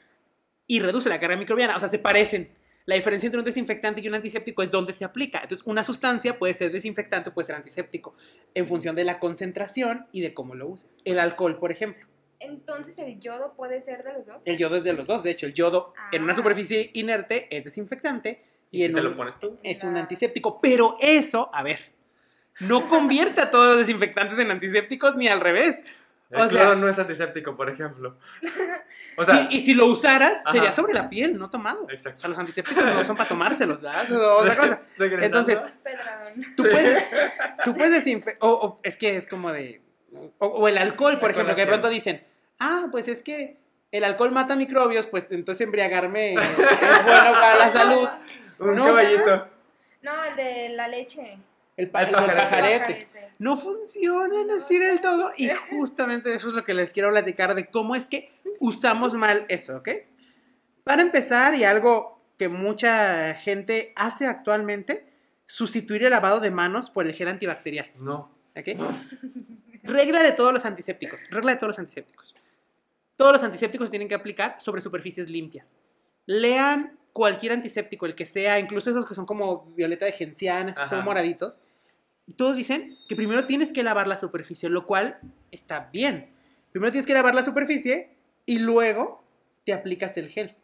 y reduce la carga microbiana, o sea, se parecen. La diferencia entre un desinfectante y un antiséptico es dónde se aplica. Entonces, una sustancia puede ser desinfectante, puede ser antiséptico, en función de la concentración y de cómo lo uses. El alcohol, por ejemplo. Entonces, ¿el yodo puede ser de los dos? El yodo es de los dos. De hecho, el yodo en una Ah. superficie inerte es desinfectante y, ¿Y si en te un- lo pones tú? es un antiséptico. Pero eso, a ver, no convierte a todos los desinfectantes en antisépticos ni al revés. El O sea- no es antiséptico, por ejemplo. O sea, Sí, y si lo usaras, Ajá. sería sobre la piel, no tomado. O exacto. sea, los antisépticos no son para tomárselos, ¿verdad? Eso es otra cosa. Regresando. Entonces, Pedrón. Tú puedes, tú puedes desinfectar, o, o es que es como de, o, o el alcohol, por La ejemplo, que de pronto dicen, ah, pues es que el alcohol mata microbios, pues entonces embriagarme es bueno para la salud. un no. caballito. No, el de la leche. El, pa- El el pajarete. pajarete. No funcionan así del todo y justamente eso es lo que les quiero platicar de cómo es que usamos mal eso, ¿ok? Para empezar, y algo que mucha gente hace actualmente, sustituir el lavado de manos por el gel antibacterial. No. ¿ok? Regla de todos los antisépticos. Regla de todos los antisépticos. Todos los antisépticos se tienen que aplicar sobre superficies limpias. Lean cualquier antiséptico, el que sea, incluso esos que son como violeta de genciana, esos que son moraditos. Todos dicen que primero tienes que lavar la superficie, lo cual está bien. Primero tienes que lavar la superficie y luego te aplicas el gel.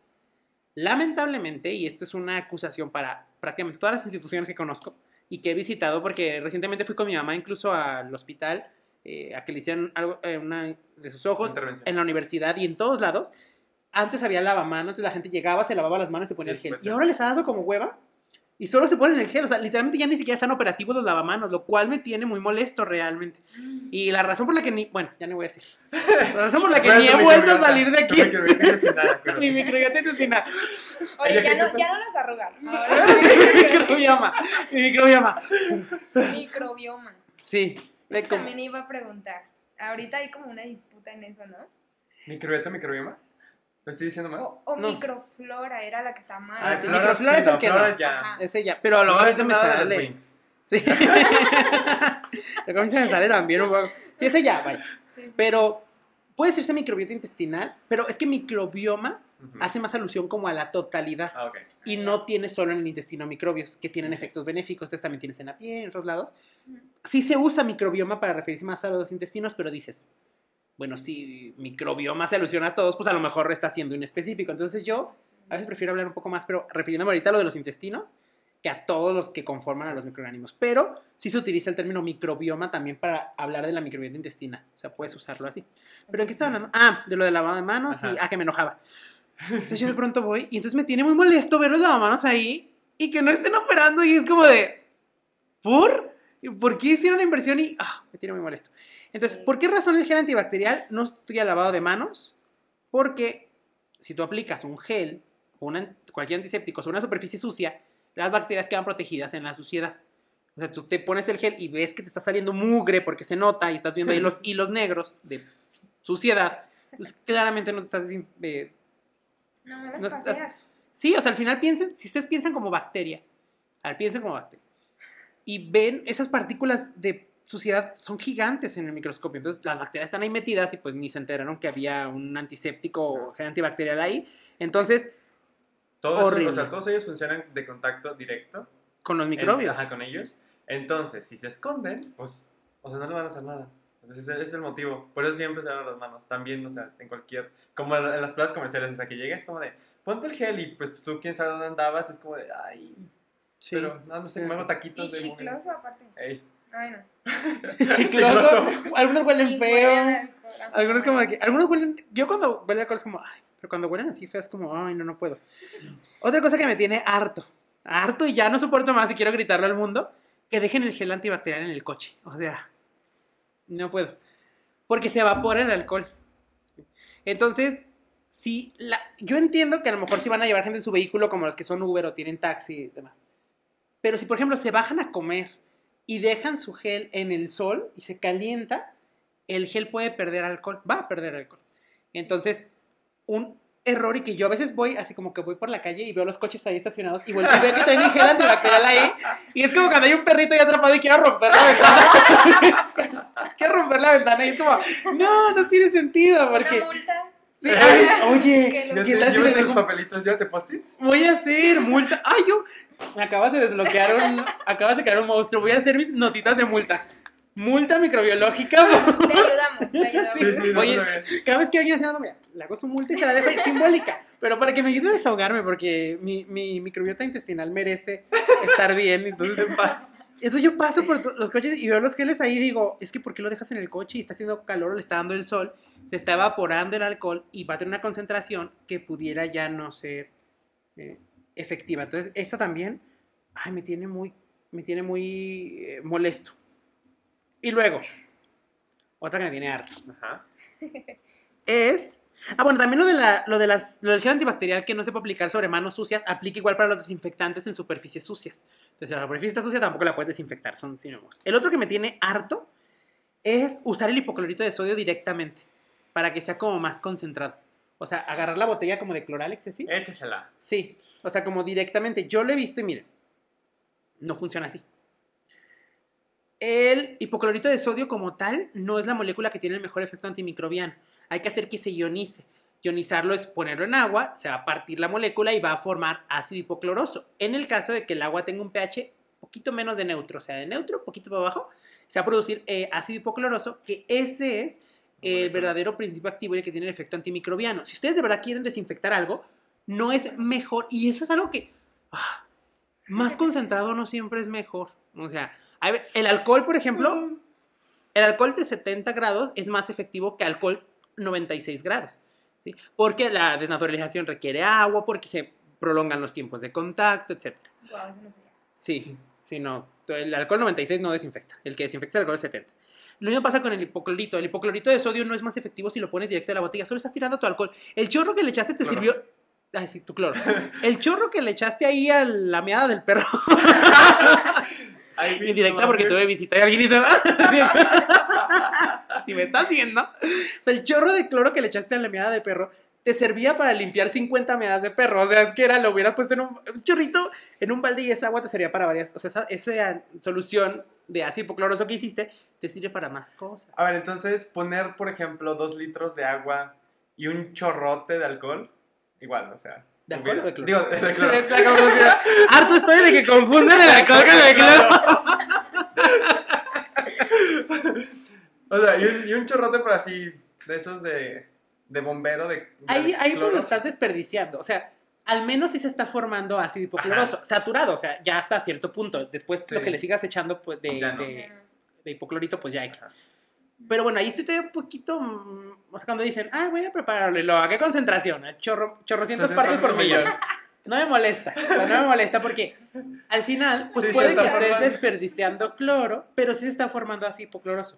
Lamentablemente, y esto es una acusación para prácticamente todas las instituciones que conozco y que he visitado, porque recientemente fui con mi mamá incluso al hospital eh, a que le hicieran algo, eh, una de sus ojos, en la universidad y en todos lados. Antes había lavamanos, la gente llegaba, se lavaba las manos y se ponía el gel. Y ahora les ha dado como hueva y solo se ponen el gel. O sea, literalmente ya ni siquiera están operativos los lavamanos, lo cual me tiene muy molesto realmente. Y la razón por la que ni. Bueno, ya no voy a decir. La razón por la que Bueno, ni he vuelto a salir de aquí. Mi microbiota intestinal. Oye, Oye, ya ¿qué no, ya no las arrugas. mi microbioma. Mi microbioma. microbioma. Sí. también iba a preguntar. Ahorita hay como una disputa en eso, ¿no? ¿Microbiota, microbioma? ¿Lo estoy diciendo mal? O, o No. microflora era la que está mal. Ah, sí, microflora es el que no. ya. Ese ya. Pero a es veces me nada de los sale. wings. Sí. Mí se me sale también un poco. Sí, ese ya, vaya. Sí. Pero puede decirse microbiota intestinal, pero es que microbioma hace más alusión como a la totalidad. Ah, ok. Y no tienes solo en el intestino microbios que tienen efectos benéficos, entonces también tienes en la piel, en otros lados. Sí se usa microbioma para referirse más a los intestinos, pero dices, bueno, si microbioma se alusiona a todos, pues a lo mejor está siendo un específico. Entonces yo a veces prefiero hablar un poco más, pero refiriéndome ahorita a lo de los intestinos, que a todos los que conforman a los microorganismos. Pero sí se utiliza el término microbioma también para hablar de la microbiota intestinal. O sea, puedes usarlo así. ¿Pero en qué estaba hablando? Ah, de lo del lavado de manos y Ajá. ah, que me enojaba. Entonces yo de pronto voy y entonces me tiene muy molesto ver los lavamanos ahí y que no estén operando y es como de, ¿por? ¿Y ¿Por qué hicieron la inversión y ah, me tiene muy molesto? Entonces. ¿por qué razón el gel antibacterial no estudia lavado de manos? Porque si tú aplicas un gel o cualquier antiséptico sobre una superficie sucia, las bacterias quedan protegidas en la suciedad. O sea, tú te pones el gel y ves que te está saliendo mugre porque se nota y estás viendo ahí los hilos negros de suciedad. Pues claramente no te estás eh, No, las No estás-. Sí, o sea, al final piensen, si ustedes piensan como bacteria, a ver, piensen como bacteria, y ven esas partículas de suciedad son gigantes en el microscopio, entonces las bacterias están ahí metidas y pues ni se enteraron que había un antiséptico o antibacterial ahí, entonces Todos, o sea, todos ellos funcionan de contacto directo. con los en- microbios. ajá, con ellos. Entonces, si se esconden, pues, o sea, no le van a hacer nada. Entonces, ese es el motivo. Por eso siempre se lavan las manos. También, o sea, en cualquier. Como en las plazas comerciales, o sea, que llegues como de. Ponte el gel y pues tú quién sabe dónde andabas. Es como de. Ay. Sí. Pero no, no sé, Sí. me hago taquitos Y de chicloso aparte. Ey. Ay, no. Chicloso. Algunos huelen feo. huelen Algunos como de que, algunos huelen, yo cuando huele alcohol es como, ay, pero cuando huelen así feo es como, ay, no, no puedo. Otra cosa que me tiene harto, harto y ya no soporto más y quiero gritarlo al mundo, que dejen el gel antibacterial en el coche. O sea, no puedo. Porque se evapora el alcohol. Entonces, si la, yo entiendo que a lo mejor si van a llevar gente en su vehículo como los que son Uber o tienen taxi y demás. Pero si, por ejemplo, se bajan a comer y dejan su gel en el sol y se calienta, el gel puede perder alcohol, va a perder alcohol. Entonces, un error y que yo a veces voy, así como que voy por la calle y veo los coches ahí estacionados y vuelvo y veo que traen el gel antibacterial ahí. Y es como cuando hay un perrito ahí atrapado y quiero romper la ventana. quiero romper la ventana y es como, no, no tiene sentido porque... Una multa. Sí, oye, ¿qué te tus dejo- papelitos, llévate post-its. Voy a hacer multa. Ay, yo. Me acabas de desbloquear un. Acabas de crear un monstruo. Voy a hacer mis notitas de multa. Multa microbiológica. Te ayudamos, te ayudamos. Sí, sí, no, Oye. Cada vez que alguien hace algo, mira, le hago su multa y se la dejo simbólica. Pero para que me ayude a desahogarme, porque mi, mi microbiota intestinal merece estar bien. Entonces, en paz. Entonces yo paso por los coches y veo los geles ahí y digo, es que ¿por qué lo dejas en el coche y está haciendo calor le está dando el sol? Se está evaporando el alcohol y va a tener una concentración que pudiera ya no ser eh, efectiva. Entonces, esta también, ay, me tiene muy, me tiene muy eh, molesto. Y luego, otra que me tiene harto Ajá. es. Ah, bueno, también lo, de la, lo, de las, lo del gel antibacterial que no se puede aplicar sobre manos sucias, aplica igual para los desinfectantes en superficies sucias. Entonces, la superficie está sucia, tampoco la puedes desinfectar, son sinónimos. El otro que me tiene harto es usar el hipoclorito de sodio directamente, para que sea como más concentrado. O sea, agarrar la botella como de cloralex, ¿sí? Échasela. Sí, o sea, como directamente. Yo lo he visto y miren, no funciona así. El hipoclorito de sodio como tal no es la molécula que tiene el mejor efecto antimicrobiano. Hay que hacer que se ionice. Ionizarlo es ponerlo en agua, se va a partir la molécula y va a formar ácido hipocloroso. En el caso de que el agua tenga un pH poquito menos de neutro, o sea, de neutro, poquito para abajo, se va a producir eh, ácido hipocloroso, que ese es el verdadero principio activo y el que tiene el efecto antimicrobiano. Si ustedes de verdad quieren desinfectar algo, no es mejor. Y eso es algo que ah, más concentrado no siempre es mejor. O sea, el alcohol, por ejemplo, el alcohol de 70 grados es más efectivo que alcohol 96 grados. ¿Sí? Porque la desnaturalización requiere agua, porque se prolongan los tiempos de contacto, etc. Eso no. Sí, sí, no. El alcohol 96 no desinfecta. El que desinfecta es el alcohol 70. Lo mismo pasa con el hipoclorito. El hipoclorito de sodio no es más efectivo si lo pones directo de la botella. Solo estás tirando tu alcohol. El chorro que le echaste te sirvió. Ay, sí, tu cloro. El chorro que le echaste ahí a la meada del perro. Indirecta porque tuve visita y alguien dice. si me estás viendo. O sea, el chorro de cloro que le echaste a la meada de perro te servía para limpiar 50 meadas de perro. O sea, es que era, lo hubieras puesto en un, un chorrito, en un balde y esa agua te servía para varias. O sea, esa, esa solución de ácido hipocloroso que hiciste te sirve para más cosas. A ver, entonces poner, por ejemplo, dos litros de agua y un chorrote de alcohol, igual, o sea. ¿De alcohol o de cloro? Digo, de cloro. Harto estoy de que confunden el alcohol con el cloro. O sea, y un, y un chorrote, pero así, de esos de, de bombero, de. de Ahí, ahí pues lo estás desperdiciando. O sea, al menos si se está formando ácido hipocloroso. Saturado, o sea, ya hasta cierto punto. Después lo Sí. que le sigas echando pues, de, no. de- de hipoclorito, pues ya X. Ajá. Pero bueno, ahí estoy todavía un poquito. mm, O sea, cuando dicen, ah, voy a prepararlo. Y lo, ¿a qué concentración? A chorro, chorrocientos partes por millón. No me molesta. o sea, no me molesta porque al final, pues Sí, puede que estés formando. desperdiciando cloro, pero sí se está formando ácido hipocloroso.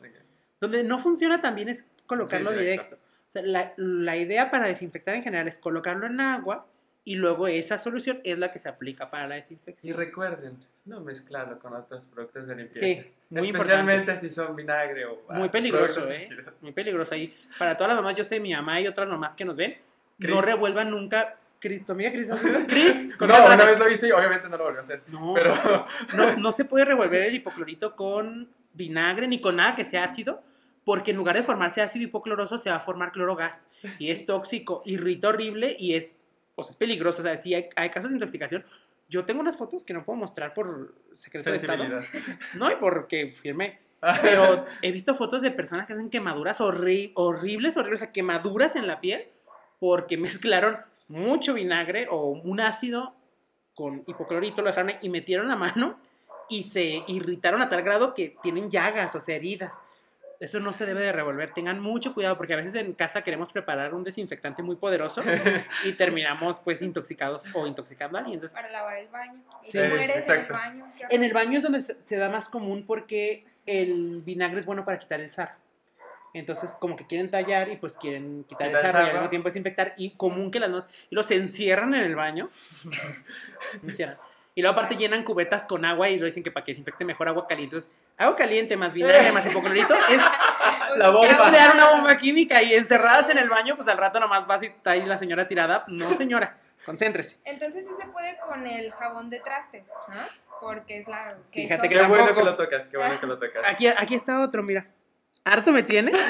Donde no funciona también es colocarlo Sí, directo. directo. O sea, la, la idea para desinfectar en general es colocarlo en agua y luego esa solución es la que se aplica para la Y desinfección. recuerden, no mezclarlo con otros productos de limpieza. Sí, muy Especialmente importante. si son vinagre o. ah, Muy peligroso, ¿eh? ácidos. Muy peligroso ahí. Para todas las mamás, yo sé, mi mamá y otras mamás que nos ven, no revuelvan nunca. Cristo, mira, Cris. Cris, No, una vez lo hice y obviamente no lo volví a hacer. No, Pero. no, no se puede revolver el hipoclorito con vinagre ni con nada que sea ácido, porque en lugar de formarse ácido hipocloroso se va a formar clorogas y es tóxico, irrita horrible y es, o sea, es peligroso. O sea, si hay, hay casos de intoxicación, yo tengo unas fotos que no puedo mostrar por secreto de Estado. No, y porque firmé. Pero he visto fotos de personas que hacen quemaduras horri- horribles, horribles, o sea, quemaduras en la piel porque mezclaron mucho vinagre o un ácido con hipoclorito, lo dejaron y metieron la mano y se irritaron a tal grado que tienen llagas, o sea, heridas. Eso no se debe de revolver. Tengan mucho cuidado porque a veces en casa queremos preparar un desinfectante muy poderoso y terminamos pues intoxicados o intoxicando a alguien. Entonces, Para lavar el baño. Y Sí, mueres en el baño. En el baño es donde se, se da más común porque el vinagre es bueno para quitar el sarro. Entonces, como que quieren tallar y pues quieren quitar Quitar el sarro y al mismo tiempo desinfectar. Y común que las manos. Y los encierran en el baño. Encierran. Y luego, aparte, llenan cubetas con agua y lo dicen que para que desinfecte mejor agua caliente. Entonces, agua caliente más vinagre más hipoclorito es, La bomba. es crear una bomba química. Y encerradas en el baño, pues al rato nomás vas y está ahí la señora tirada. No, señora, concéntrese. Entonces sí se puede con el jabón de trastes, ¿no? Porque es la... que Fíjate son- que Qué bueno que lo tocas, qué bueno que lo tocas. Aquí, aquí está otro, mira. Harto me tiene.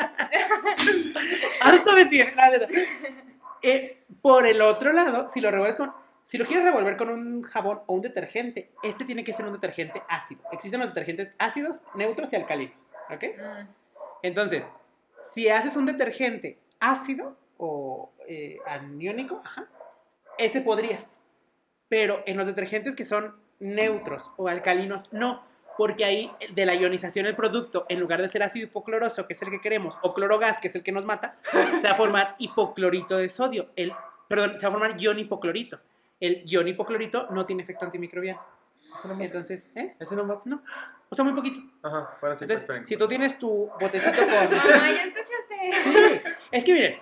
Harto me tiene. Eh, por el otro lado, si lo revuelves con. Si lo quieres revolver con un jabón o un detergente, este tiene que ser un detergente ácido. Existen los detergentes ácidos, neutros y alcalinos. ¿Ok? Mm. Entonces, si haces un detergente ácido o eh, aniónico, ajá, ese podrías. Pero en los detergentes que son neutros o alcalinos, no. Porque ahí de la ionización del producto, en lugar de ser ácido hipocloroso, que es el que queremos, o clorogas, que es el que nos mata, se va a formar hipoclorito de sodio. El, perdón, se va a formar ion hipoclorito. El ion hipoclorito no tiene efecto antimicrobiano. Ese no mata. Entonces, ¿eh? Ese no mata. No. O sea, muy poquito. Ajá, sí, pues, Entonces, si tú tienes tu botecito con... Mamá, ¿ya escuchaste? Sí, es que miren,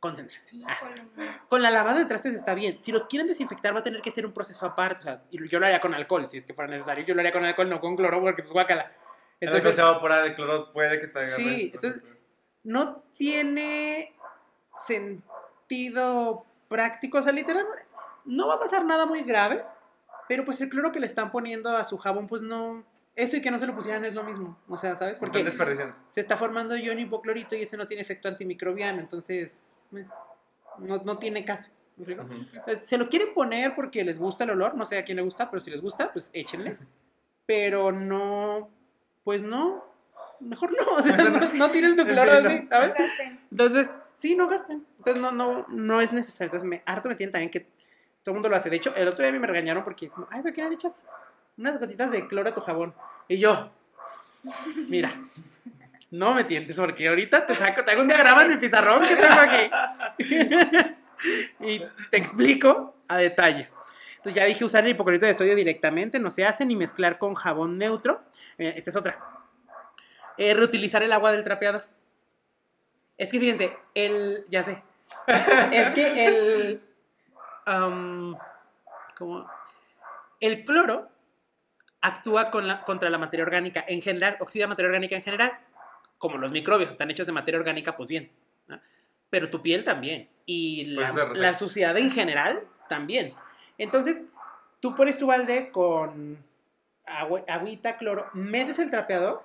concéntrense. Ah, con la lavada de trastes está bien. Si los quieren desinfectar va a tener que ser un proceso aparte. O sea, y yo lo haría con alcohol, si es que fuera necesario. Yo lo haría con alcohol, no con cloro, porque pues guácala. Entonces, Entonces, se va a evaporar el cloro, puede que te. Sí, entonces- no tiene sentido práctico. O sea, literalmente, no va a pasar nada muy grave, pero pues el cloro que le están poniendo a su jabón, pues no... Eso y que no se lo pusieran es lo mismo. O sea, ¿sabes? Porque Porque están desperdiciando. se está formando ion hipoclorito y ese no tiene efecto antimicrobiano, entonces eh, no, no tiene caso. Entonces, se lo quieren poner porque les gusta el olor, no sé a quién le gusta, pero si les gusta, pues échenle. Pero no, pues no, mejor no, o sea, no, no tienen su cloro No. así, ¿sabes? Gasten. Entonces, sí, no gasten. Entonces, no, no, no es necesario. Entonces, me, harto me tienen también que todo el mundo lo hace. De hecho, el otro día a mí me regañaron porque, ay, ¿por qué no le echas unas gotitas de cloro a tu jabón? Y yo, mira, no me tientes porque ahorita te saco, te hago un diagrama en mi pizarrón que tengo aquí. y te explico a detalle. Entonces ya dije usar el hipoclorito de sodio directamente, no se hace ni mezclar con jabón neutro. Eh, esta es otra. Eh, reutilizar el agua del trapeador. Es que fíjense, el. Ya sé. es que el. El cloro actúa con la- contra la materia orgánica en general, oxida materia orgánica en general. Como los microbios están hechos de materia orgánica, pues bien. ¿no? Pero tu piel también. Y Pues la, suciedad en general también. Entonces, tú pones tu balde con agua, agüita, cloro, metes el trapeador,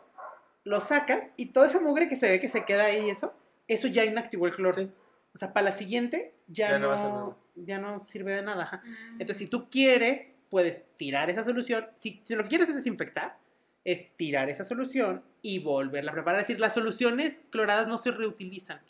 lo sacas y toda esa mugre que se ve que se queda ahí y eso, eso ya inactivó el cloro. Sí. O sea, para la siguiente ya, Ya no ya no sirve de nada. Mm. Entonces, si tú quieres, puedes tirar esa solución. Si, si lo que quieres es desinfectar, es tirar esa solución y volverla a preparar. Es decir, las soluciones cloradas no se reutilizan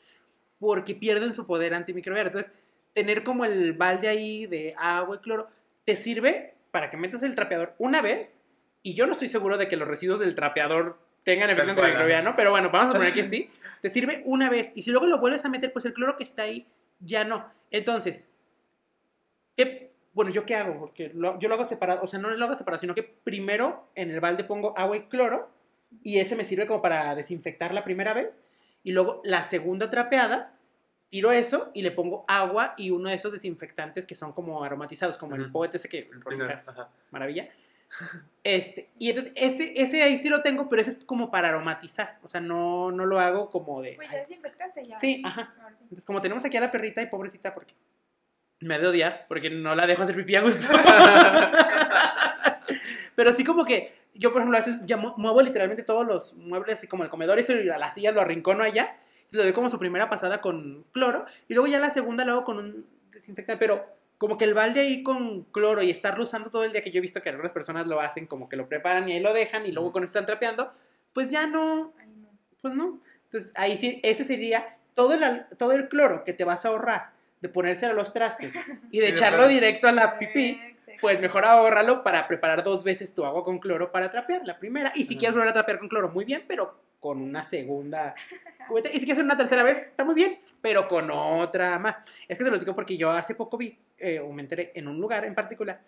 porque pierden su poder antimicrobiano. Entonces, tener como el balde ahí de agua y cloro te sirve para que metas el trapeador una vez. Y yo no estoy seguro de que los residuos del trapeador tengan efecto antimicrobiano, pero bueno, vamos a poner que sí. Te sirve una vez. Y si luego lo vuelves a meter, pues el cloro que está ahí ya no. Entonces, ¿qué- bueno, ¿yo qué hago? Porque lo- yo lo hago separado, o sea, no lo hago separado, sino que primero en el balde pongo agua y cloro y ese me sirve como para desinfectar la primera vez y luego la segunda trapeada tiro eso y le pongo agua y uno de esos desinfectantes que son como aromatizados, como el Ujú. poete ese que el rosita, Ajá. maravilla. Este, y entonces ese, ese ahí sí lo tengo, pero ese es como para aromatizar, o sea, no, no lo hago como de... Pues ya desinfectaste ya. Sí, ajá. Sí. entonces, como tenemos aquí a la perrita y pobrecita, porque me ha de odiar, porque no la dejo hacer pipí a gusto. Pero sí como que yo, por ejemplo, a veces ya mu- muevo literalmente todos los muebles, así como el comedor y las sillas lo arrincono allá, y le doy como su primera pasada con cloro, y luego ya la segunda lo hago con un desinfectante, pero como que el balde ahí con cloro y estarlo usando todo el día, que yo he visto que algunas personas lo hacen, como que lo preparan y ahí lo dejan, y luego con eso están trapeando, pues ya no, Ay, no. pues no. Entonces ahí sí, ese sería todo el, todo el cloro que te vas a ahorrar de ponérselo a los trastes y de echarlo directo a la pipí, pues mejor ahórralo para preparar dos veces tu agua con cloro para trapear la primera. Y si Ajá. quieres volver a trapear con cloro, muy bien, pero con una segunda cubeta. Y si quieres hacer una tercera vez, está muy bien, pero con otra más. Es que se los digo porque yo hace poco vi, eh, o me enteré en un lugar en particular,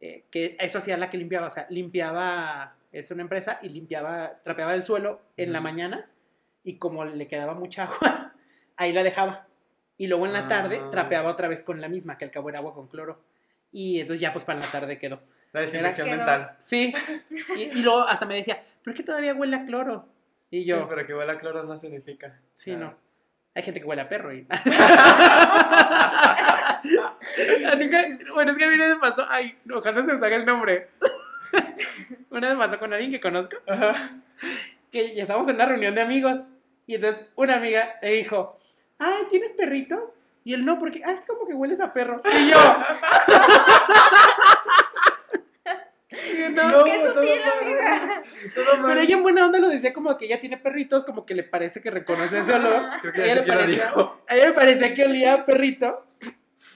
eh, que eso hacía la que limpiaba. O sea, limpiaba, es una empresa, y limpiaba, trapeaba el suelo en la mañana y como le quedaba mucha agua, ahí la dejaba. Y luego en la tarde Ah. trapeaba otra vez con la misma, que al cabo era agua con cloro. Y entonces ya pues para la tarde quedó. La desinfección mental. Sí. Y, y luego hasta me decía, pero es que todavía huele a cloro. Y yo, Sí, pero que huele a cloro no significa. sí, Ah. no. Hay gente que huele a perro y... Nunca- bueno, es que a mí vez me pasó, ay, ojalá se me salga el nombre. una vez pasó con alguien que conozco, Ajá. que ya estábamos en una reunión de amigos, y entonces una amiga le dijo, ay, ¿tienes perritos? Y él no, porque, ah, es como que hueles a perro. Y yo... No. Pero ella en buena onda lo decía como que ella tiene perritos, como que le parece que reconoce ese olor. Creo A que ella, ya le parecía, dijo. a ella le parecía que olía a perrito.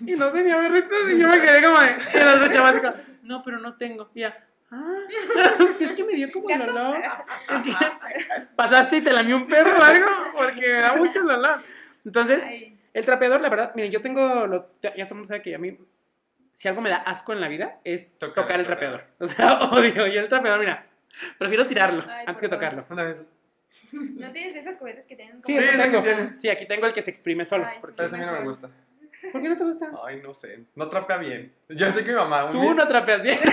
Y no tenía perritos. Y yo me quedé como de. Y la otra chava dijo, no, pero no tengo. Y ella, ah, es que me dio como el olor. Es que pasaste y te lamió un perro o algo, porque me da mucho el olor. Entonces, Ay, el trapeador, la verdad, miren, yo tengo los. Ya, ya todo el mundo sabe que a mí. Si algo me da asco en la vida es Tocar tocar, el trapeador. O sea, odio. Yo el trapeador, mira, prefiero tirarlo Ay, antes que tocarlo. Una vez. ¿No tienes esas juguetes que tienen. Sí, Sí, tengo. Sí, aquí tengo el que se exprime solo. Ay, porque- a mí no me gusta. ¿Por qué no te gusta? Ay, no sé. No trapea bien. Yo sé que mi mamá. un Tú día- no trapeas bien. ¿No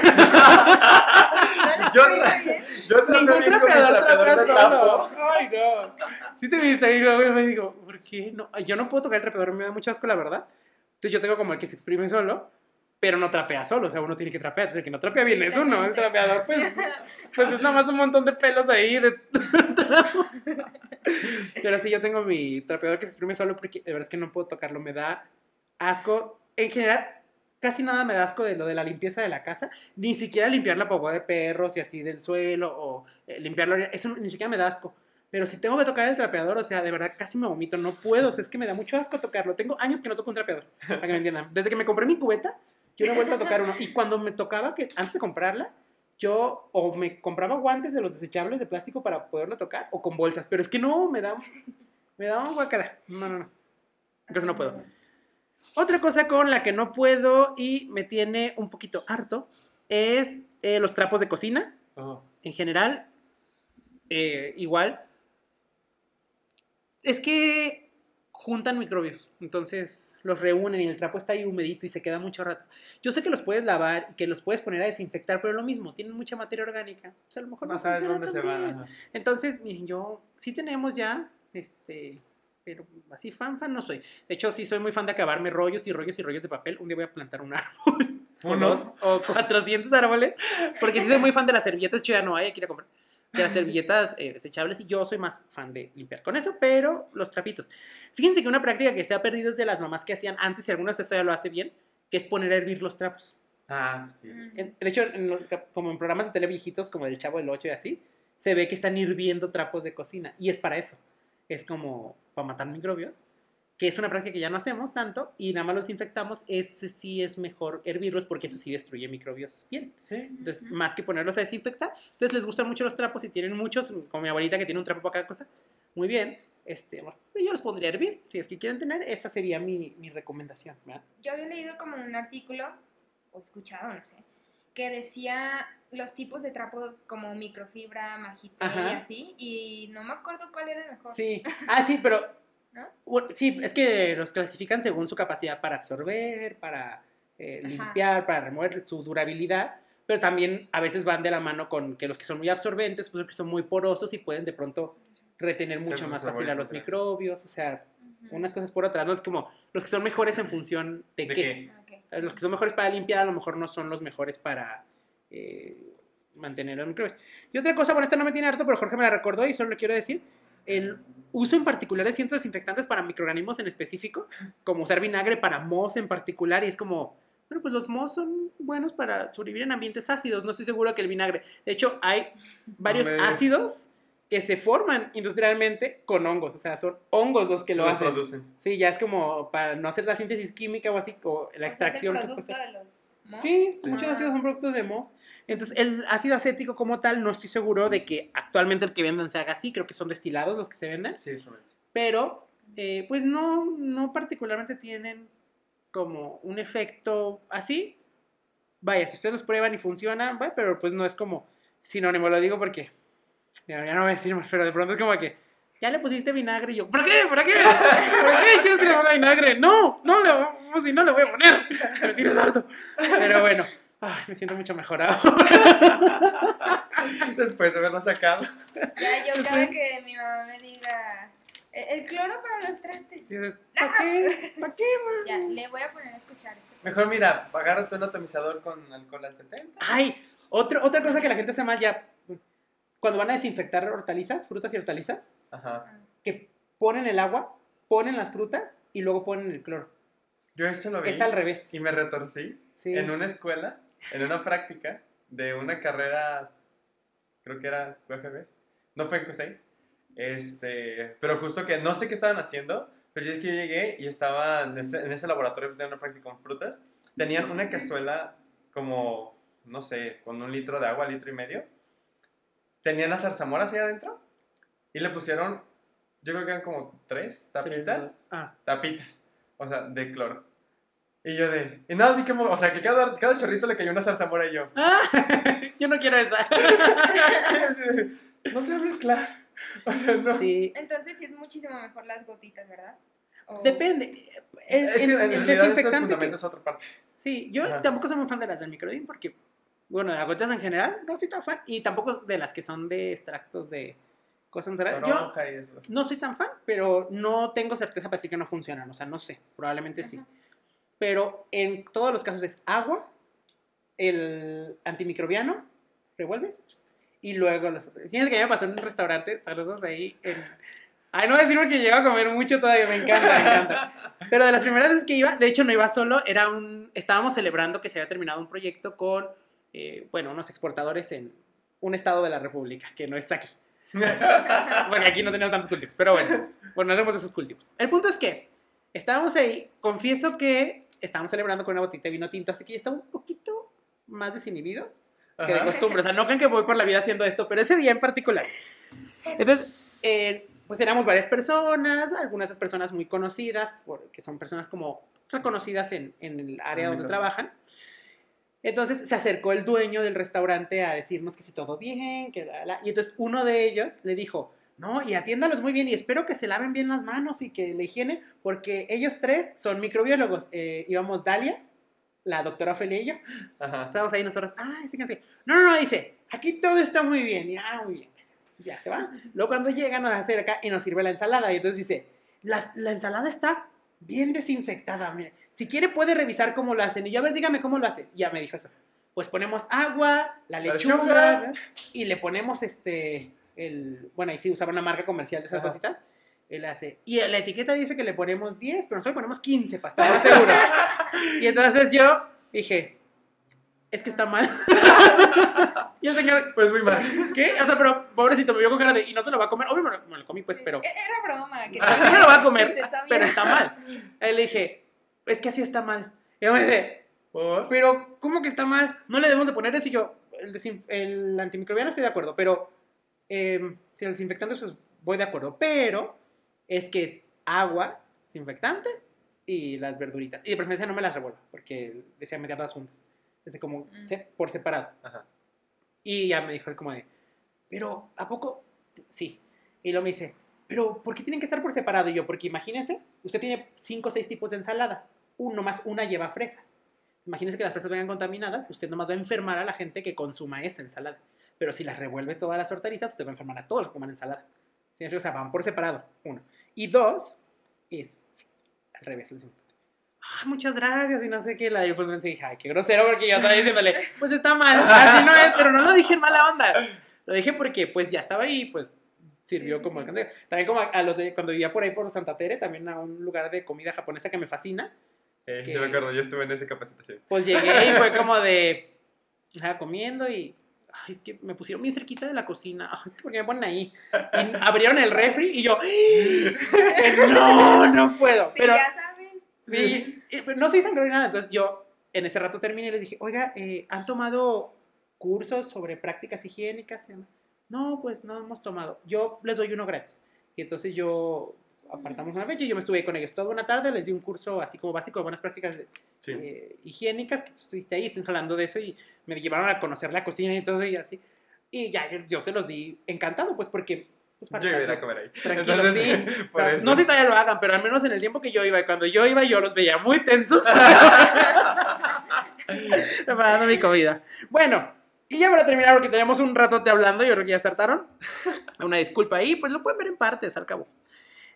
la Yo tra- bien? Yo trapeo Ningún bien trapeador trapeador trapea solo. Ay, no. Sí te viste ahí, luego me digo, ¿por qué no? Yo no puedo tocar el trapeador, me da mucho asco, la verdad. Entonces yo tengo como el que se exprime solo, pero no trapea solo. O sea, uno tiene que trapear. Entonces el que no trapea bien es uno. El trapeador, pues, pues es nada más un montón de pelos ahí. De... pero sí, yo tengo mi trapeador que se exprime solo porque de verdad es que no puedo tocarlo. Me da asco. En general, casi nada me da asco de lo de la limpieza de la casa. Ni siquiera limpiar la popó de perros y así del suelo o eh, limpiarlo. Eso ni siquiera me da asco. Pero si tengo que tocar el trapeador, o sea, de verdad casi me vomito. No puedo, o sea, es que me da mucho asco tocarlo. Tengo años que no toco un trapeador, para que me entiendan. Desde que me compré mi cubeta, yo no he vuelto a tocar uno. Y cuando me tocaba, que antes de comprarla, yo o me compraba guantes de los desechables de plástico para poderlo tocar, o con bolsas. Pero es que no, me da, me da un guacala. No, no, no. Entonces no puedo. Otra cosa con la que no puedo y me tiene un poquito harto es eh, los trapos de cocina. Oh. En general, eh, igual. Es que juntan microbios, entonces los reúnen y el trapo está ahí humedito y se queda mucho rato. Yo sé que los puedes lavar y que los puedes poner a desinfectar, pero lo mismo, tienen mucha materia orgánica. O sea, a lo mejor no, No sabes dónde se van. Entonces, miren, yo sí tenemos ya, este, pero así fan, fan no soy. De hecho, sí soy muy fan de acabarme rollos y rollos y rollos de papel. Un día voy a plantar un árbol. o Uno. dos, o 400 árboles. Porque sí soy muy fan de las servilletas, yo ya no hay, hay que ir a comprar. De las servilletas eh, desechables y yo soy más fan de limpiar con eso, pero los trapitos. Fíjense que una práctica que se ha perdido es de las mamás que hacían antes, y algunas de esto ya lo hace bien, que es poner a hervir los trapos. Ah, sí. En- de hecho, en los cap- como en programas de tele viejitos, como del Chavo del 8 y así, se ve que están hirviendo trapos de cocina. Y es para eso. Es como para matar microbios. Que es una práctica que ya no hacemos tanto y nada más los infectamos. Ese sí es mejor hervirlos porque eso sí destruye microbios bien. Sí. Entonces, más que ponerlos a desinfectar, ustedes les gustan mucho los trapos y tienen muchos, como mi abuelita que tiene un trapo para cada cosa. Muy bien. Este, yo los pondría a hervir. Si es que quieren tener, esa sería mi, mi recomendación. ¿verdad? Yo había leído como un artículo, o escuchado, no sé, que decía los tipos de trapo como microfibra, magité y así, y no me acuerdo cuál era el mejor. Sí, ah, sí, pero. ¿No? bueno, sí, es que los clasifican según su capacidad para absorber, para eh, limpiar, para remover su durabilidad, pero también a veces van de la mano con que los que son muy absorbentes, pues que son muy porosos y pueden de pronto retener mucho Ser más fácil a los microbios, o sea, unas cosas por otras, no es como los que son mejores en función de, ¿De qué. qué? Ok. Eh, Los que son mejores para limpiar a lo mejor no son los mejores para eh, mantener los microbios. Y otra cosa, bueno, esta no me tiene harto, pero Jorge me la recordó y solo le quiero decir, el uso en particular de cientos desinfectantes para microorganismos en específico, como usar vinagre para mohos en particular, y es como, bueno, pues los mohos son buenos para sobrevivir en ambientes ácidos, no estoy seguro que el vinagre, de hecho hay varios Hombre. ácidos que se forman industrialmente con hongos, o sea, son hongos los que lo Los hacen. producen. Sí, ya es como para no hacer la síntesis química o así, o la extracción. O sea, que es el producto de los mos. Sí, Sí. muchos ácidos son productos de MOS. Entonces, el ácido acético como tal, no estoy seguro de que actualmente el que vendan se haga así. Creo que son destilados los que se venden. Sí, solamente. Pero, eh, pues no, no particularmente tienen como un efecto así. Vaya, si ustedes los prueban y funcionan, vaya, pero pues no es como sinónimo. Lo digo porque, ya, ya no voy a decir más, pero de pronto es como que, ya le pusiste vinagre y yo, ¿para qué? ¿Para qué? ¿Para qué quieres que le ponga vinagre? No, no le, vamos, si no le voy a poner. Me tienes harto. Pero bueno, ay, me siento mucho mejor ahora. Después de haberlo sacado. Ya, yo cada que mi mamá me diga, "El- el cloro para los trastes. Dices, ¿para qué? ¿Para qué? Ya, le voy a poner a escuchar esto. Mejor mira, agárrate un atomizador con alcohol al 70. Ay, otro, otra cosa que la gente hace mal ya, cuando van a desinfectar hortalizas, frutas y hortalizas, Ajá. que ponen el agua, ponen las frutas y luego ponen el cloro. Yo eso lo vi. Es al revés. Y me retorcí Sí. en una escuela, en una práctica de una carrera, creo que era UFB, no fue en COSEI, este, pero justo que no sé qué estaban haciendo, pero es que yo llegué y estaba en ese, en ese laboratorio de una práctica con frutas, tenían una cazuela como, no sé, con un litro de agua, litro y medio, tenían las zarzamoras ahí adentro y le pusieron, yo creo que eran como tres tapitas Ah, tapitas, o sea, de cloro. Y yo de, y nada, vi que, o sea, que cada, cada chorrito le cayó una zarzamora y yo, Ah, yo no quiero esa. no sé mezclar. O sea, no. Sí. Entonces sí es muchísimo mejor las gotitas, ¿verdad? O- Depende. El, es que el- en el desinfectante. que- es otra parte. sí, yo Ajá. tampoco soy muy fan de las del microdín porque, bueno, de las gotas en general, no soy tan fan. Y tampoco de las que son de extractos de cosas naturales. Yo Toronja y eso. no soy tan fan, pero no tengo certeza para decir que no funcionan. O sea, no sé, probablemente sí. Ajá. Pero en todos los casos es agua, el antimicrobiano, revuelves, y luego los Fíjense que a mí me pasó en un restaurante, saludos ahí. En... Ay, no voy a decir porque llego a comer mucho todavía, me encanta, me encanta. Pero de las primeras veces que iba, de hecho no iba solo, era un, estábamos celebrando que se había terminado un proyecto con, eh, bueno, unos exportadores en un estado de la República, que no está aquí. Porque aquí no tenemos tantos cultivos, pero bueno, bueno, haremos esos cultivos. El punto es que estábamos ahí, confieso que estábamos celebrando con una botita de vino tinto, así que yo estaba un poquito más desinhibido que de costumbre. O sea, no crean que voy por la vida haciendo esto, pero ese día en particular. Entonces, eh, pues éramos varias personas, algunas de esas personas muy conocidas, porque son personas como reconocidas en, en el área donde Ámbito. trabajan. Entonces se acercó el dueño del restaurante a decirnos que si todo bien, que la, la. Y entonces uno de ellos le dijo, no, y atiéndalos muy bien y espero que se laven bien las manos y que la higiene, porque ellos tres son microbiólogos. Eh, íbamos Dalia, la doctora Ofelia y yo. Ajá. Estábamos ahí nosotros, ah, sí, sí. No, no, no, dice, aquí todo está muy bien. Y, ah, muy bien, gracias. Ya se va. Luego cuando llega nos hace acá y nos sirve la ensalada. Y entonces dice, la, la ensalada está bien desinfectada. Mire, si quiere puede revisar cómo lo hacen. Y yo, a ver, dígame cómo lo hacen. Y ya me dijo eso. Pues ponemos agua, la lechuga, y le ponemos este, el, bueno, ahí sí usaba una marca comercial de esas Ajá. gotitas. Él hace, y la etiqueta dice que le ponemos 10, pero nosotros le ponemos 15 para estar más seguros. y entonces yo dije, es que está mal. y el señor, Pues muy mal. ¿qué? O sea, pero pobrecito, me vio con cara de, y no se lo va a comer. Obvio me lo, me lo comí, pues, pero, E- Era broma. Que sí me lo va a comer, está pero está mal. Ahí le dije, es que así está mal. Y yo me dice, ¿Por? pero, ¿cómo que está mal? No le debemos de poner eso. Y yo, el, el antimicrobiano estoy de acuerdo, pero eh, si el desinfectante, pues voy de acuerdo. Pero es que es agua, desinfectante y las verduritas. Y de preferencia no me las revuelvo, porque decía meter todas juntas. Dice como Mm. se- por separado. Ajá. Y ya me dijo como de, pero ¿a poco? Sí. Y luego me dice, pero ¿por qué tienen que estar por separado? Y yo, porque imagínese, usted tiene cinco o seis tipos de ensalada. Uno más una lleva fresas. Imagínese que las fresas vengan contaminadas, usted nomás va a enfermar a la gente que consuma esa ensalada. Pero si las revuelve todas las hortalizas, usted va a enfermar a todos los que coman ensalada. ¿Sí? O sea, van por separado, uno. Y dos, es al revés. digo, Ah, muchas gracias y no sé qué. La yo pues dije, ay, qué grosero porque yo estaba diciéndole, pues está mal, así no es, pero no lo dije en mala onda. Lo dije porque pues ya estaba ahí, pues sirvió como. También como a, a los de, cuando vivía por ahí por Santa Tere, también a un lugar de comida japonesa que me fascina, Eh, Que- Yo me acuerdo, yo estuve en esa capacitación. pues llegué y fue como de, estaba comiendo y Ay, es que me pusieron bien cerquita de la cocina. Ay, es que porque me ponen ahí. Y abrieron el refri y yo, ¡Ah! no, no puedo. Sí, Pero ya. Sí, no soy sangrón ni nada. Entonces yo en ese rato terminé y les dije, oiga, eh, ¿han tomado cursos sobre prácticas higiénicas? Y demás?". No, pues no hemos tomado. Yo les doy uno gratis. Y entonces yo apartamos una fecha y yo me estuve ahí con ellos toda una tarde, les di un curso así como básico de buenas prácticas Sí. eh, higiénicas, que tú estuviste ahí, estuvimos hablando de eso y me llevaron a conocer la cocina y todo y así. Y ya yo se los di encantado, pues porque... Pues, para Yo iba a comer ahí. Tranquilo, Entonces, sí. por O sea, eso. No sé si todavía lo hagan, pero al menos en el tiempo que yo iba, y cuando yo iba, yo los veía muy tensos preparando mi comida. Bueno, y ya para terminar, porque tenemos un ratote hablando, yo creo que ya acertaron. Una disculpa ahí, pues lo pueden ver en partes al cabo.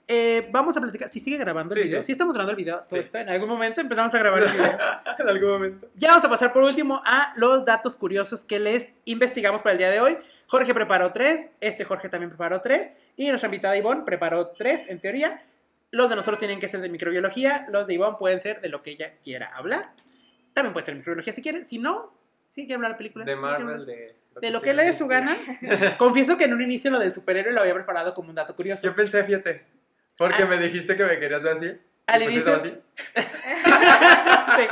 Eh, vamos a platicar. Si sigue grabando el Sí, video, sí. si estamos grabando el video, todo Sí. esto, en algún momento empezamos a grabar el video. en algún momento. Ya vamos a pasar por último a los datos curiosos que les investigamos para el día de hoy. Jorge preparó tres, este Jorge también preparó tres, y nuestra invitada Ivonne preparó tres, en teoría. Los de nosotros tienen que ser de microbiología, los de Ivonne pueden ser de lo que ella quiera hablar. También puede ser microbiología si quiere, si no, si quiere hablar de películas. De Marvel, de... de lo que le dé su gana. Confieso que en un inicio lo del superhéroe lo había preparado como un dato curioso. Yo pensé, fíjate, porque Ah. me dijiste que me querías ver así. Al inicio- así. Sí.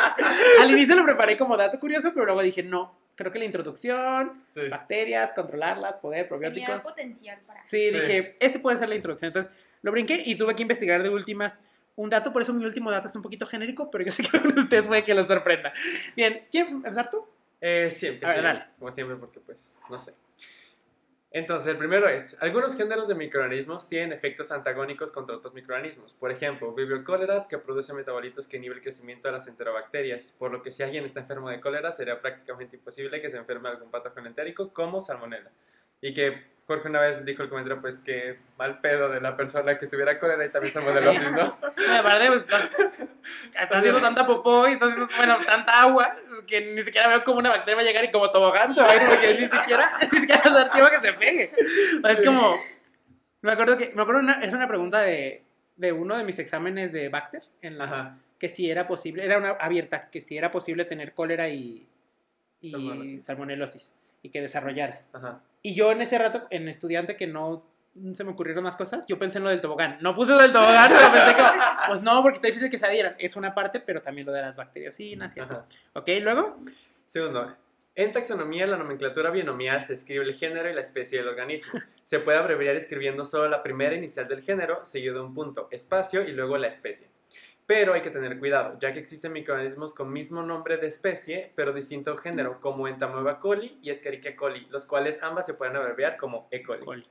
Al inicio lo preparé como dato curioso, pero luego dije, no, creo que la introducción, Sí. bacterias, controlarlas, poder, Tenía probióticos. potencial para. Sí, Sí. dije, ese puede ser la introducción. Entonces lo brinqué y tuve que investigar de últimas un dato, por eso mi último dato es un poquito genérico, pero yo sé que a ustedes puede que los sorprenda. Bien, ¿quién empezar tú? Eh, siempre, A ver, sí, dale. como siempre, porque pues, no sé. Entonces, el primero es, algunos géneros de microorganismos tienen efectos antagónicos contra otros microorganismos. Por ejemplo, Vibrio cólera, que produce metabolitos que inhiben el crecimiento de las enterobacterias, por lo que si alguien está enfermo de cólera, sería prácticamente imposible que se enferme algún patógeno entérico como salmonella. Y que Jorge una vez dijo el comentario, pues que mal pedo de la persona que tuviera cólera y también salmonelosis, ¿no? Aparte, pues estás, estás haciendo tanta popó y estás haciendo, bueno, tanta agua que ni siquiera veo cómo una bacteria va a llegar y como tobogán porque ni siquiera, ni siquiera va a dar tiempo que se pegue. Es como, me acuerdo que, me acuerdo una, es una pregunta de, de uno de mis exámenes de Bacter, en la, Ajá. que si era posible, era una abierta, que si era posible tener cólera y, y Salmonelosis. salmonelosis y que desarrollaras. Ajá. Y yo en ese rato, en estudiante que no se me ocurrieron más cosas, yo pensé en lo del tobogán. No puse lo del tobogán, pero pensé que, pues no, porque está difícil que se adhieran. Es una parte, pero también lo de las bacteriocinas y así. Ok, luego, Segundo, en taxonomía, la nomenclatura binomial se escribe el género y la especie del organismo. Se puede abreviar escribiendo solo la primera inicial del género, seguido de un punto, espacio y luego la especie. Pero hay que tener cuidado, ya que existen microorganismos con mismo nombre de especie, pero distinto género, como Entamoeba coli y Escherichia coli, los cuales ambas se pueden abreviar como E. coli. col.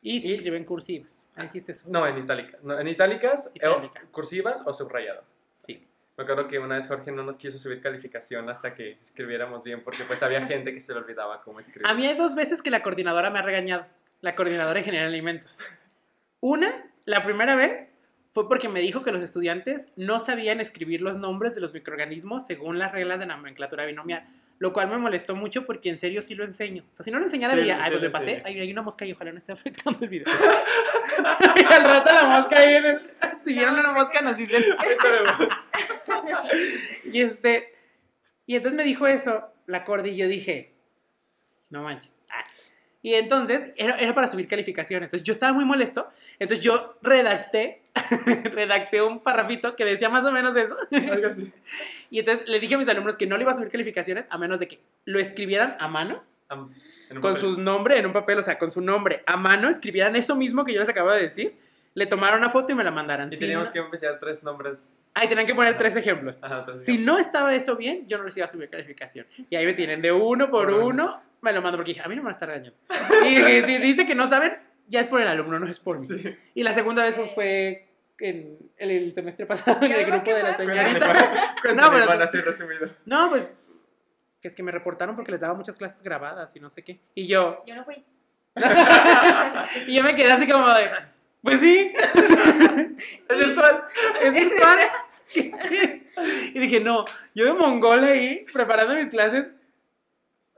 Y se escriben cursivas. Dijiste eso. No, en itálica. No, en itálicas, eh, Itálica. cursivas o subrayado. Sí. Me acuerdo que una vez Jorge no nos quiso subir calificación hasta que escribiéramos bien, porque pues había gente que se le olvidaba cómo escribir. A mí hay dos veces que la coordinadora me ha regañado. La coordinadora de General Alimentos. Una, la primera vez, fue porque me dijo que los estudiantes no sabían escribir los nombres de los microorganismos según las reglas de nomenclatura binomial. Lo cual me molestó mucho porque en serio sí lo enseño. O sea, si no lo enseñara, Sí, diría, sí ay, pues lo me pasé, ay, hay una mosca y ojalá no esté afectando el video. y al rato la mosca ahí en el- Si vieron una mosca, nos dicen. Y este. Y entonces me dijo eso, la Cordy, y yo dije, no manches. Ah. Y entonces era, era para subir calificación. Entonces yo estaba muy molesto. Entonces yo redacté, redacté un parrafito que decía más o menos eso. Algo así. Y entonces le dije a mis alumnos que no le iba a subir calificaciones a menos de que lo escribieran a mano, un con papel. sus nombres en un papel, o sea, con su nombre a mano, escribieran eso mismo que yo les acabo de decir, le tomaron una foto y me la mandaran. Y Si teníamos no- que empezar tres nombres. Ahí tenían que poner tres ejemplos. Ajá, Si no estaba eso bien, yo no les iba a subir calificación. Y ahí me tienen de uno por Por uno. uno, me lo mando porque dije, a mí no me van a estar regañando. Y si si dice que no saben, ya es por el alumno, no es por mí. Sí. Y la segunda vez fue- fue en el, el semestre pasado en el a grupo de la señorita. No, pero- Juan, así resumido. No, pues, que es que me reportaron porque les daba muchas clases grabadas y no sé qué. Y yo, Yo no fui. y yo me quedé así como de, pues sí, Es virtual. es virtual. Y dije, no, yo de mongol ahí, preparando mis clases,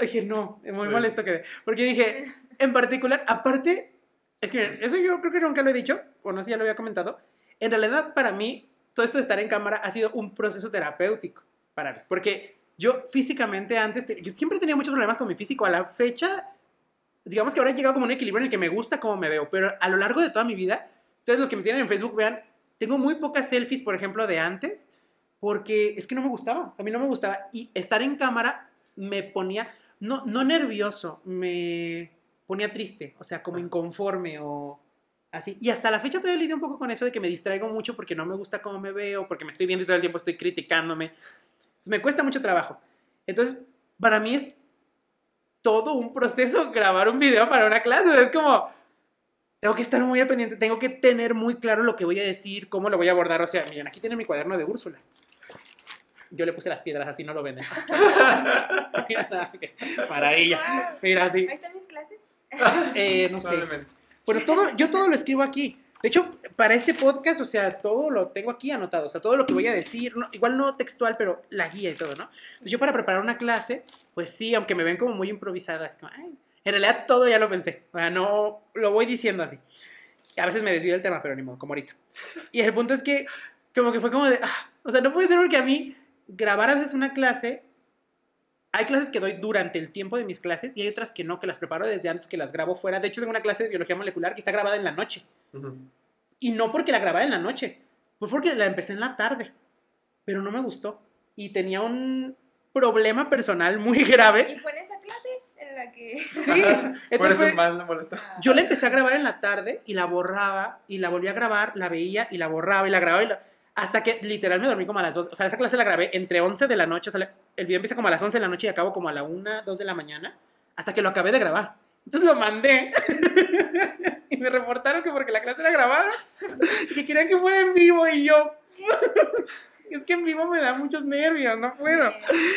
dije, no, muy Sí. molesto quedé. Porque dije, en particular, aparte, es que miren, eso yo creo que nunca lo he dicho, o no sé si ya lo había comentado. En realidad, para mí, todo esto de estar en cámara ha sido un proceso terapéutico para mí. Porque Yo físicamente antes, te- yo siempre tenía muchos problemas con mi físico. A la fecha, digamos que ahora he llegado como a un equilibrio en el que me gusta cómo me veo, pero a lo largo de toda mi vida, ustedes los que me tienen en Facebook vean, tengo muy pocas selfies, por ejemplo, de antes, porque es que no me gustaba, a mí no me gustaba. Y estar en cámara me ponía, no, no nervioso, me ponía triste, o sea, como inconforme o así. Y hasta la fecha todavía lidio un poco con eso de que me distraigo mucho porque no me gusta cómo me veo, porque me estoy viendo y todo el tiempo estoy criticándome. Entonces, me cuesta mucho trabajo. Entonces, para mí es todo un proceso grabar un video para una clase. Es como, tengo que estar muy al pendiente, tengo que tener muy claro lo que voy a decir, cómo lo voy a abordar. O sea, miren, aquí tiene mi cuaderno de Úrsula. Yo le puse las piedras, así no lo ven. ¿eh? Mira, así. Ahí están mis clases. Eh, no sé. Probablemente. Bueno, todo, yo todo lo escribo aquí. De hecho, para este podcast, o sea, todo lo tengo aquí anotado. O sea, todo lo que voy a decir, no- igual no textual, pero la guía y todo, ¿no? Yo para preparar una clase, pues sí, aunque me ven como muy improvisada, es como, ay, en realidad todo ya lo pensé. O sea, no lo voy diciendo así. A veces me desvío del tema, pero ni modo, como ahorita. Y el punto es que, como que fue como de, ah, o sea, no puede ser porque a mí grabar a veces una clase, hay clases que doy durante el tiempo de mis clases y hay otras que no, que las preparo desde antes, que las grabo fuera. De hecho, tengo una clase de biología molecular que está grabada en la noche. Y no porque la grabara en la noche, fue porque la empecé en la tarde. Pero no me gustó. Y tenía un problema personal muy grave. Y fue en esa clase en la que. Sí. Por eso fue- más le molestó. yo la empecé a grabar en la tarde y la borraba y la volví a grabar, la veía y la borraba y la grababa y la... hasta que literal me dormí como a las 2. O sea, esa clase la grabé entre 11 de la noche, o sea, el video empieza como a las 11 de la noche y acabo como a la 1, 2 de la mañana, hasta que lo acabé de grabar. Entonces lo mandé y me reportaron que porque la clase era grabada, que querían que fuera en vivo y yo... Es que en vivo me da muchos nervios, no puedo.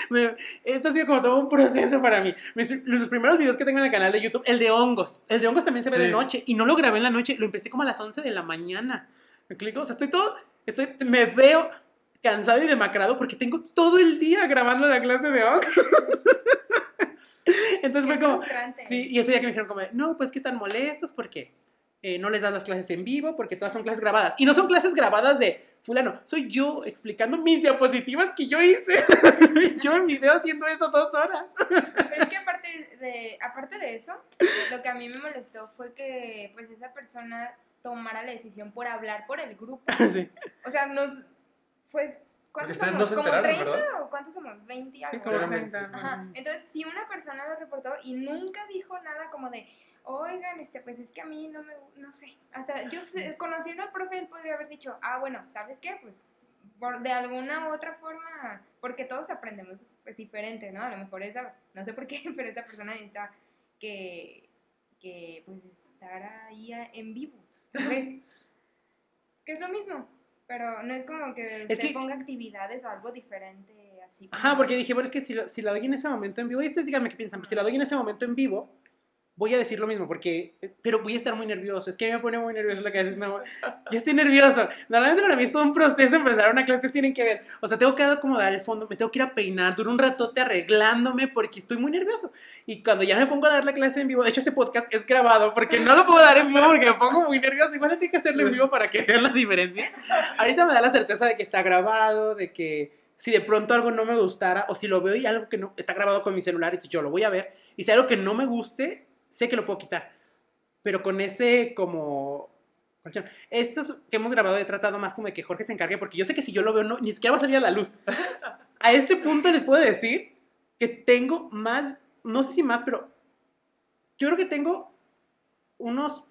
Me- Esto ha sido como todo un proceso para mí. Mis- los primeros videos que tengo en el canal de YouTube, el de hongos. El de hongos también se ve de Sí. noche y no lo grabé en la noche, lo empecé como a las 11 de la mañana. ¿Me explico? O sea, estoy todo, estoy, me veo cansado y demacrado porque tengo todo el día grabando la clase de hongos. Entonces fue Qué como, frustrante. sí, y ese día que me dijeron como, no, pues que están molestos porque eh, no les dan las clases en vivo, porque todas son clases grabadas. Y no son clases grabadas de fulano, soy yo explicando mis diapositivas que yo hice. yo en video haciendo eso dos horas. Pero es que aparte de, aparte de eso, lo que a mí me molestó fue que pues esa persona tomara la decisión por hablar por el grupo. Sí. O sea, nos pues ¿cuántos somos? no se ¿Como enteraron, 30 ¿verdad? o cuántos somos? 20 y algo. como ¿no? Seguramente. 30. Ajá. Entonces, si una persona lo reportó y nunca dijo nada como de, oigan, este, pues es que a mí no me, no sé, hasta yo sé- conociendo al profe, él podría haber dicho, ah, bueno, ¿sabes qué? Pues por, de alguna u otra forma, porque todos aprendemos pues diferente, ¿no? A lo mejor esa, no sé por qué, pero esa persona necesita que, que pues estar ahí en vivo, ¿ves? que es lo mismo, pero no es como que Es se que- ponga actividades o algo diferente así. Ajá, porque dije, bueno, es que si, lo- si la doy en ese momento en vivo, y ustedes díganme qué piensan, si la doy en ese momento en vivo, voy a decir lo mismo, porque, pero voy a estar muy nervioso, es que me pone muy nervioso que haces, no, yo estoy nervioso, normalmente para mí es todo un proceso empezar una clase, ustedes tienen que ver, o sea, tengo que acomodar el fondo, me tengo que ir a peinar, duro un ratote arreglándome, porque estoy muy nervioso, y cuando ya me pongo a dar la clase en vivo, de hecho este podcast es grabado, porque no lo puedo dar en vivo, porque me pongo muy nervioso, igual tengo que hacerlo en vivo para que vean la diferencia, ahorita me da la certeza de que está grabado, de que si de pronto algo no me gustara, o si lo veo y algo que no está grabado con mi celular, y yo lo voy a ver, y si algo que no me guste, sé que lo puedo quitar. Pero con ese como... Estos que hemos grabado he tratado más como de que Jorge se encargue, porque yo sé que si yo lo veo, no, ni siquiera va a salir a la luz. A este punto les puedo decir que tengo más, no sé si más, pero yo creo que tengo unos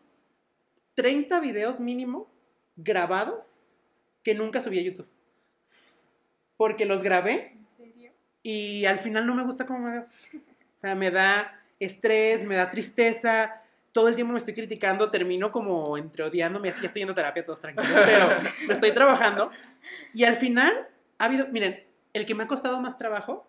30 videos mínimo grabados que nunca subí a YouTube. Porque los grabé ¿En serio? y al final no me gusta cómo me veo. O sea, me da estrés, me da tristeza, todo el tiempo me estoy criticando, termino como entre odiándome, así ya estoy yendo a terapia todos tranquilos, pero lo estoy trabajando. Y al final ha habido, miren, el que me ha costado más trabajo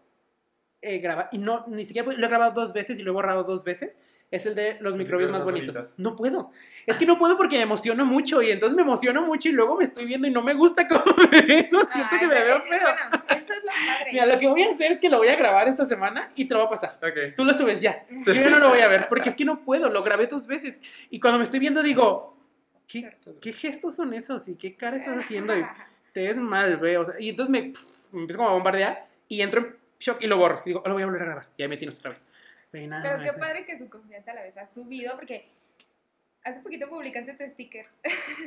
eh, grabar, y no, ni siquiera lo he grabado dos veces y lo he borrado dos veces, es el de los microbios más bonitos. No puedo. Es que no puedo porque me emociono mucho y entonces me emociono mucho y luego me estoy viendo y no me gusta cómo me veo. Siento Ay, que me veo es- feo. Bueno, eso es lo padre. Mira, lo que voy a hacer es que lo voy a grabar esta semana y te lo va a pasar. Ok. Tú lo subes ya. Yo ya no lo voy a ver porque es que no puedo. Lo grabé dos veces. Y cuando me estoy viendo digo, ¿qué, qué gestos son esos? ¿Y qué cara estás haciendo? Y te ves mal, ve. O sea, y entonces me, me empiezo como a bombardear y entro en shock y lo borro. Digo, lo voy a volver a grabar. Y ahí me tienes otra vez. Y Pero qué padre que su confianza a la vez ha subido porque hace poquito publicaste tu sticker.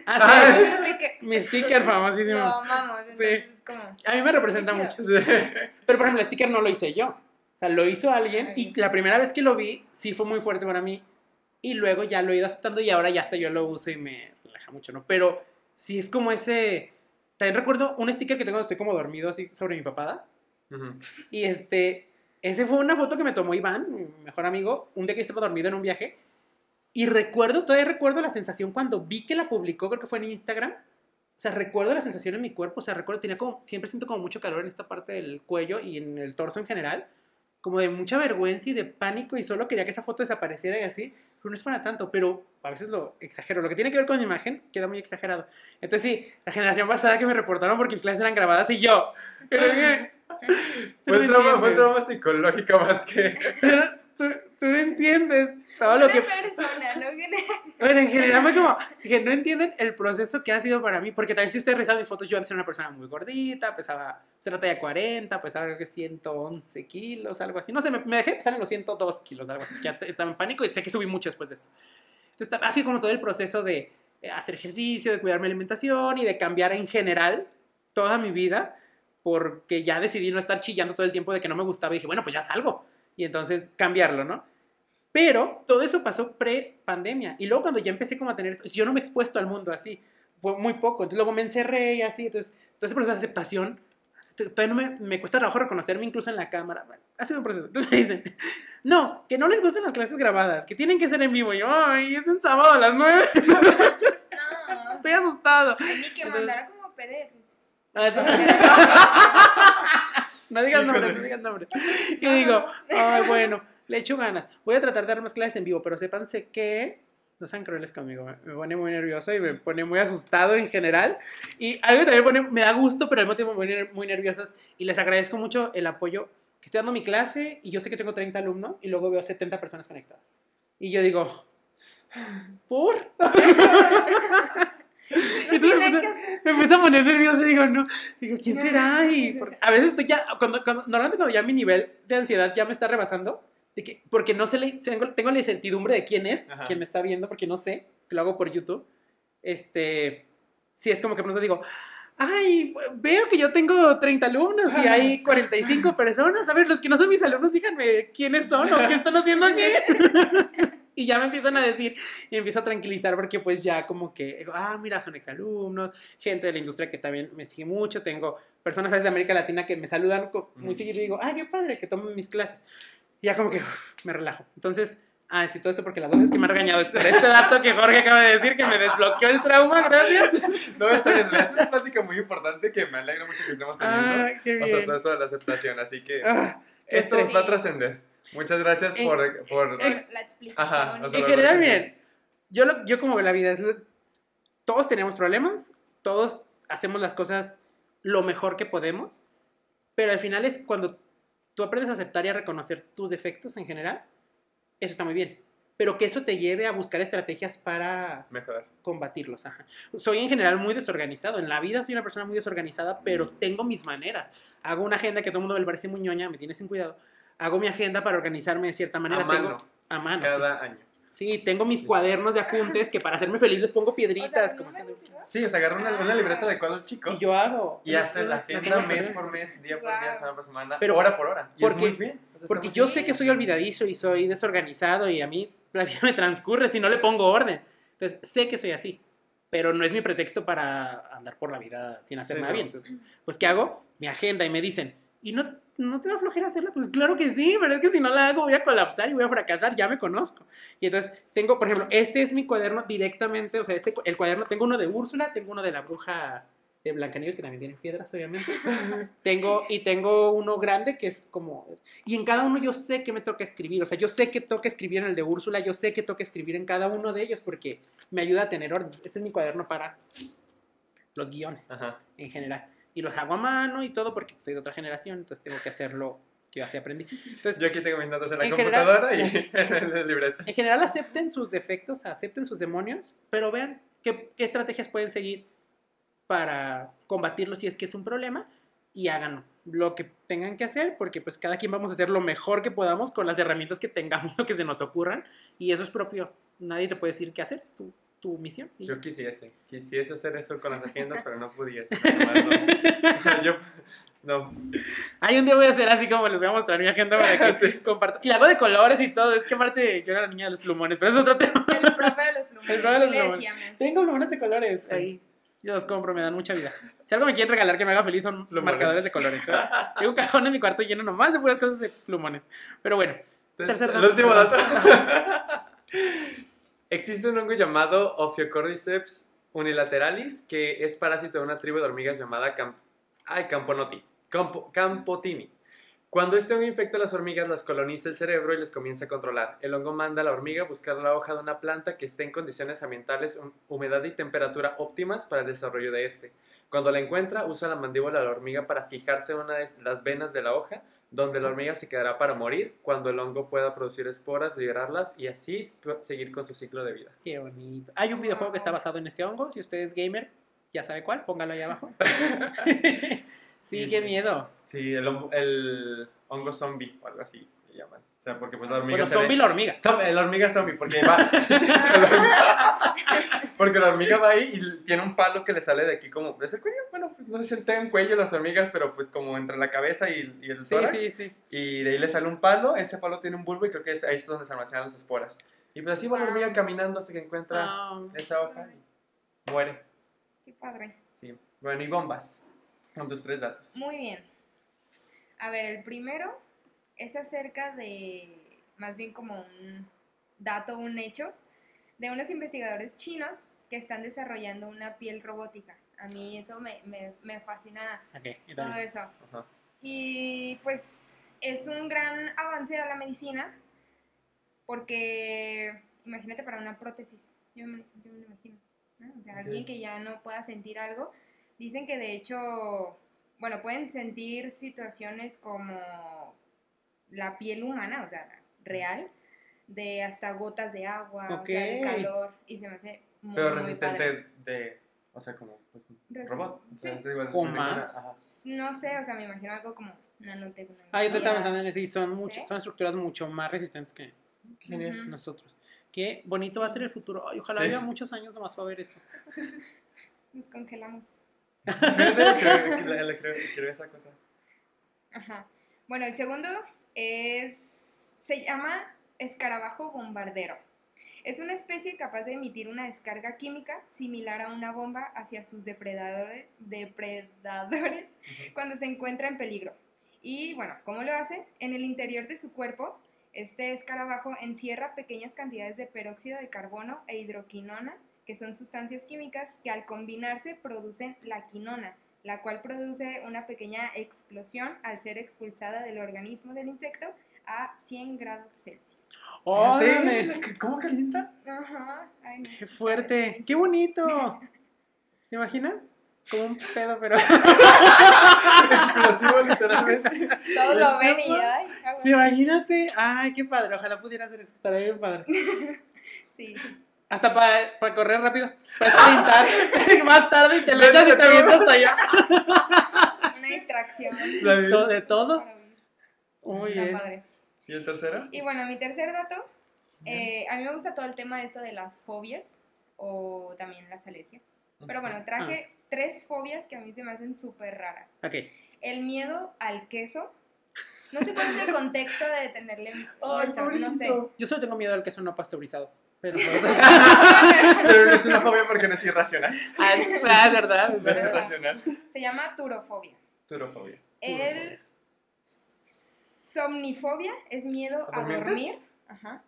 Ah, sí, sticker. mi sticker famosísimo. Lo amamos. Sí. Como. A mí me representa mucho. Pero por ejemplo, el sticker no lo hice yo. O sea, lo hizo alguien y Alguien. la primera vez que lo vi, sí fue muy fuerte para mí. Y luego ya lo he ido aceptando y ahora ya hasta yo lo uso y me relaja mucho, ¿no? Pero sí es como ese... También recuerdo un sticker que tengo cuando estoy como dormido así sobre mi papada. Ujú. Y este, ese fue una foto que me tomó Iván, mi mejor amigo, un día que estaba dormido en un viaje. Y recuerdo, todavía recuerdo la sensación cuando vi que la publicó, creo que fue en Instagram. O sea, recuerdo la sensación en mi cuerpo, o sea, recuerdo, tenía como, siempre siento como mucho calor en esta parte del cuello y en el torso en general, como de mucha vergüenza y de pánico y solo quería que esa foto desapareciera y así, pero no es para tanto, pero a veces lo exagero. Lo que tiene que ver con mi imagen queda muy exagerado. Entonces sí, la generación pasada que me reportaron porque mis clases eran grabadas y yo, pero. Fue un trauma, fue un trauma psicológico más que. Pero tú, tú no entiendes todo lo Una que... persona, ¿no? Bueno, en general fue como que no entienden el proceso que ha sido para mí, porque también si estoy revisando mis fotos, yo antes era una persona muy gordita, pesaba, pues era talla 40, pesaba creo que 111 kilos, algo así. No sé, me, me dejé pesar en los 102 kilos, algo así. Ya te- estaba en pánico y sé que subí mucho después de eso. Entonces, sido como todo el proceso de eh, hacer ejercicio, de cuidar mi alimentación y de cambiar en general toda mi vida, porque ya decidí no estar chillando todo el tiempo de que no me gustaba y dije, bueno, pues ya salgo. Y entonces cambiarlo, ¿no? Pero todo eso pasó pre-pandemia. Y luego cuando ya empecé como a tener eso, yo no me he expuesto al mundo así, fue muy poco. Entonces luego me encerré y así. Entonces, todo ese proceso de aceptación, todavía no me, me cuesta trabajo reconocerme incluso en la cámara. Ha sido un proceso. Entonces me dicen, no, que no les gustan las clases grabadas, que tienen que ser en vivo. Y yo, ay, es en sábado a las 9. No. Estoy asustado. Ay, Ni que mandara como PDFs. Ah, eso no digas nombre, no digas nombre. Y digo, ay, bueno, le echo ganas. Voy a tratar de dar más clases en vivo, pero sépanse que no sean crueles conmigo. Me, pone muy nervioso y me pone muy asustado en general. Y algo que también pone, me da gusto, pero al mismo tiempo me pone muy nerviosos. Y les agradezco mucho el apoyo. Que estoy dando mi clase y yo sé que tengo 30 alumnos y luego veo 70 personas conectadas. Y yo digo, ¿por? No entonces que hacer. me empiezo a poner nervioso y digo, no, digo, ¿quién será? Y porque a veces estoy ya, cuando, cuando- normalmente cuando ya mi nivel de ansiedad ya me está rebasando, de que, porque no sé, tengo, tengo la incertidumbre de quién es, Ajá. quién me está viendo, porque no sé, que lo hago por YouTube, este, sí, es como que pronto digo, ay, veo que yo tengo 30 alumnos y hay 45 personas, a ver, los que no son mis alumnos, díganme quiénes son o qué están haciendo aquí. Y ya me empiezan a decir, y empiezo a tranquilizar porque pues ya como que, ah, mira, son exalumnos, gente de la industria que también me sigue mucho, tengo personas ¿sabes? de América Latina que me saludan muy seguido y digo, ay, qué padre que tomen mis clases. Y ya como que uf, me relajo. Entonces, ah, sí, todo esto porque las dos veces que me ha regañado es por este dato que Jorge acaba de decir que me desbloqueó el trauma, gracias. No, está bien. Es una plática muy importante que me alegra mucho que estemos teniendo. Ah, qué O sea, bien. todo eso de la aceptación. Así que Ah, esto estrés. va a trascender. Muchas gracias En- por. por Por la explicación. Ajá, o sea, En general, miren, yo, lo- yo como veo la vida es, todos tenemos problemas, todos hacemos las cosas lo mejor que podemos, pero al final es cuando tú aprendes a aceptar y a reconocer tus defectos en general, eso está muy bien, pero que eso te lleve a buscar estrategias para mejorar. combatirlos. ajá. Soy en general muy desorganizado. En la vida soy una persona muy desorganizada, pero tengo mis maneras. Hago una agenda que a todo el mundo me parece muy ñoña, me tiene sin cuidado. Hago mi agenda para organizarme de cierta manera. A mano. Tengo, a mano. Ah, sí. Cada año. Sí, tengo mis cuadernos de apuntes que para hacerme feliz les pongo O piedritas. sea, como. Sí, o sea, agarra una, una libreta de cuadro chico. y yo hago. Y hace la agenda mes por mes, día por día, semana por semana, Pero- hora por hora. Y porque- es muy bien. O sea, está Porque yo bien. sé que soy olvidadizo y soy desorganizado y a mí la vida me transcurre si no le pongo orden. Entonces, sé que soy así, pero no es mi pretexto para andar por la vida sin hacer Sí, nada bien. entonces- Entonces, pues, ¿qué hago? Mi agenda y me dicen, ¿y no, no te da flojera hacerla? Pues claro que sí, pero es que si no la hago voy a colapsar y voy a fracasar, ya me conozco. Y entonces tengo, por ejemplo, este es mi cuaderno directamente, o sea, este, el cuaderno, tengo uno de Úrsula, tengo uno de la bruja de Blancanieves, que también tiene piedras, obviamente. tengo, y tengo uno grande que es como, y en cada uno yo sé que me toca escribir, o sea, yo sé que toca escribir en el de Úrsula, yo sé que toca escribir en cada uno de ellos porque me ayuda a tener orden. Este es mi cuaderno para los guiones Ajá. en general. Y los hago a mano y todo porque soy de otra generación, entonces tengo que hacerlo que yo así aprendí. Entonces, Yo aquí tengo mis notas en la En general- computadora y en el libreta. en general acepten sus defectos, acepten sus demonios, pero vean qué, qué estrategias pueden seguir para combatirlos si es que es un problema. y hagan lo que tengan que hacer, porque pues cada quien vamos a hacer lo mejor que podamos con las herramientas que tengamos o que se nos ocurran, y eso es propio. Nadie te puede decir qué hacer, es tu, tu misión. y Yo quisiese, quisiese hacer eso con las agendas, pero no pudiese. no. Yo, no. Ay, un día voy a hacer así como les voy a mostrar mi agenda para que compartan. Y la hago de colores y todo. Es que aparte yo era la niña de los plumones, pero es otro tema. El profe de los plumones. El profe de los le plumones. decíamos. Tengo plumones de colores Sí. ahí. Yo los compro, me dan mucha vida. Si algo me quieren regalar que me haga feliz son Plumones. marcadores de colores. ¿verdad? Tengo un cajón en mi cuarto lleno nomás de puras cosas de plumones. Pero bueno, Entonces, Tercer el dato. último dato. Existe un hongo llamado Ophiocordyceps unilateralis, que es parásito de una tribu de hormigas llamada ay, Campotini. Cuando este hongo infecta a las hormigas, las coloniza el cerebro y les comienza a controlar. El hongo manda a la hormiga a buscar la hoja de una planta que esté en condiciones ambientales, hum- humedad y temperatura óptimas para el desarrollo de este. Cuando la encuentra, usa la mandíbula de la hormiga para fijarse en una de las venas de la hoja donde la hormiga se quedará para morir cuando el hongo pueda producir esporas, liberarlas y así seguir con su ciclo de vida. qué bonito. Hay un videojuego que está basado en ese hongo. Si usted es gamer, ya sabe cuál, póngalo ahí abajo. sí, Sí, qué miedo. Sí, el, hongo- el hongo zombie o algo así llaman. O sea, porque pues la hormiga Bueno, se ve- zombie la hormiga. Zom- la hormiga zombie, porque va. porque la hormiga va ahí y tiene un palo que le sale de aquí como. ¿Es el cuello? Bueno, pues no sé si tengan cuello las hormigas, pero pues como entre la cabeza y, y el Sí, tórax. sí, sí. Y de ahí le sale un palo, ese palo tiene un bulbo y creo que es, ahí es donde se almacenan las esporas. Y pues así va la hormiga Wow. caminando hasta que encuentra Ah, esa hoja y muere. Qué padre. Sí. Bueno, y bombas. Con tus tres datos. Muy bien. A ver, el primero es acerca de, más bien como un dato, un hecho, de unos investigadores chinos que están desarrollando una piel robótica. A mí eso me, me, me fascina todo eso. Y pues es un gran avance a la medicina porque imagínate para una prótesis, yo me, yo me lo imagino, ¿no? O sea, alguien que ya no pueda sentir algo, dicen que de hecho, bueno, pueden sentir situaciones como la piel humana, o sea, real, de hasta gotas de agua, o sea, de calor, y se me hace muy, Pero muy resistente padre. de. O sea, como pues, robot. O sea, sí. O más. ajá. No sé, o sea, me imagino algo como nanotecnología. Ah, yo te estaba pensando en eso y son, mucho- ¿Sí? son estructuras mucho más resistentes que nosotros. Qué bonito va a ser el futuro. Ay, ojalá Sí. haya muchos años nomás para ver eso. Nos congelamos. Creo- esa cosa. Ajá. Bueno, el segundo es. Se llama escarabajo bombardero. Es una especie capaz de emitir una descarga química similar a una bomba hacia sus depredadores, depredadores cuando se encuentra en peligro. Y bueno, ¿cómo lo hace? En el interior de su cuerpo, este escarabajo encierra pequeñas cantidades de peróxido de carbono e hidroquinona, que son sustancias químicas que al combinarse producen la quinona, la cual produce una pequeña explosión al ser expulsada del organismo del insecto a 100 grados Celsius. Fíjate, ¿Cómo calienta? Ajá. Ay, no. ¡Qué fuerte! ¡Qué bonito! ¿Te imaginas? Como un pedo, pero... Explosivo, literalmente. Todos lo ven y ay, Sí, imagínate. ¡Ay, qué padre! Ojalá pudiera hacer eso. Estaría bien padre. sí. Hasta para correr rápido. Para sprintar. Más tarde y te lo echas y te tú. avientas hasta allá. Una distracción. De todo. Muy Está bien. padre. ¿Y el tercero? Y bueno, mi tercer dato, eh, a mí me gusta todo el tema de esto de las fobias o también las alergias. Pero bueno, traje Ah. tres fobias que a mí se me hacen súper raras. Ok. El miedo al queso. No sé cuál es el contexto de tenerle Ay, esta- no sé. pobrecito. Yo solo tengo miedo al queso no pasteurizado. Pero... Pero no es una fobia porque no es irracional. ah, es verdad. es No es verdad. irracional. Se llama turofobia. Turofobia. El somnifobia es miedo ¿A dormir. Ajá.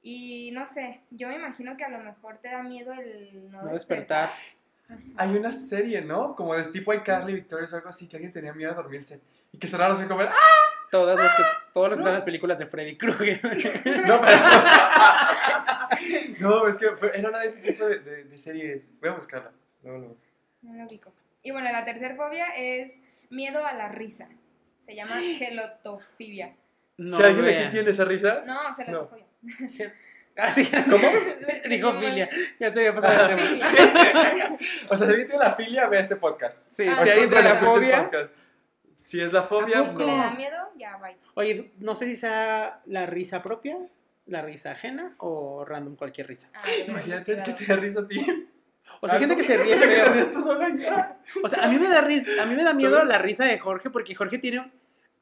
Y no sé, yo me imagino que a lo mejor te da miedo el no, No despertar. Hay una serie, ¿no? Como de tipo iCarly, Victorious o algo así, que alguien tenía miedo a dormirse. Y que cerraron ojos como, ¡ah! Todas las que, todo lo que son las películas de Freddy Krueger. No, pero... no, es que era una de ese tipo de, de, de series. Voy a buscarla. No lo ubico. Y bueno, la tercera fobia es miedo a la risa. Se llama gelotofobia. No, si alguien aquí tiene esa risa, No, gelotofobia. Ah, sí. ¿Cómo? Dijo filia. Ya se había pasado el tema. Filia. o sea, si alguien tiene la filia, ve este podcast. Sí, Ah, si alguien tiene la el fobia, podcast. Si es la fobia. Si le da no. miedo, ya va. Oye, no sé si sea la risa propia, la risa ajena o random cualquier risa. Ah, Imagínate que te da risa a ti. O sea, hay gente que se ríe feo. O sea, a mí me da risa, a mí me da miedo la risa de Jorge porque Jorge tiene un-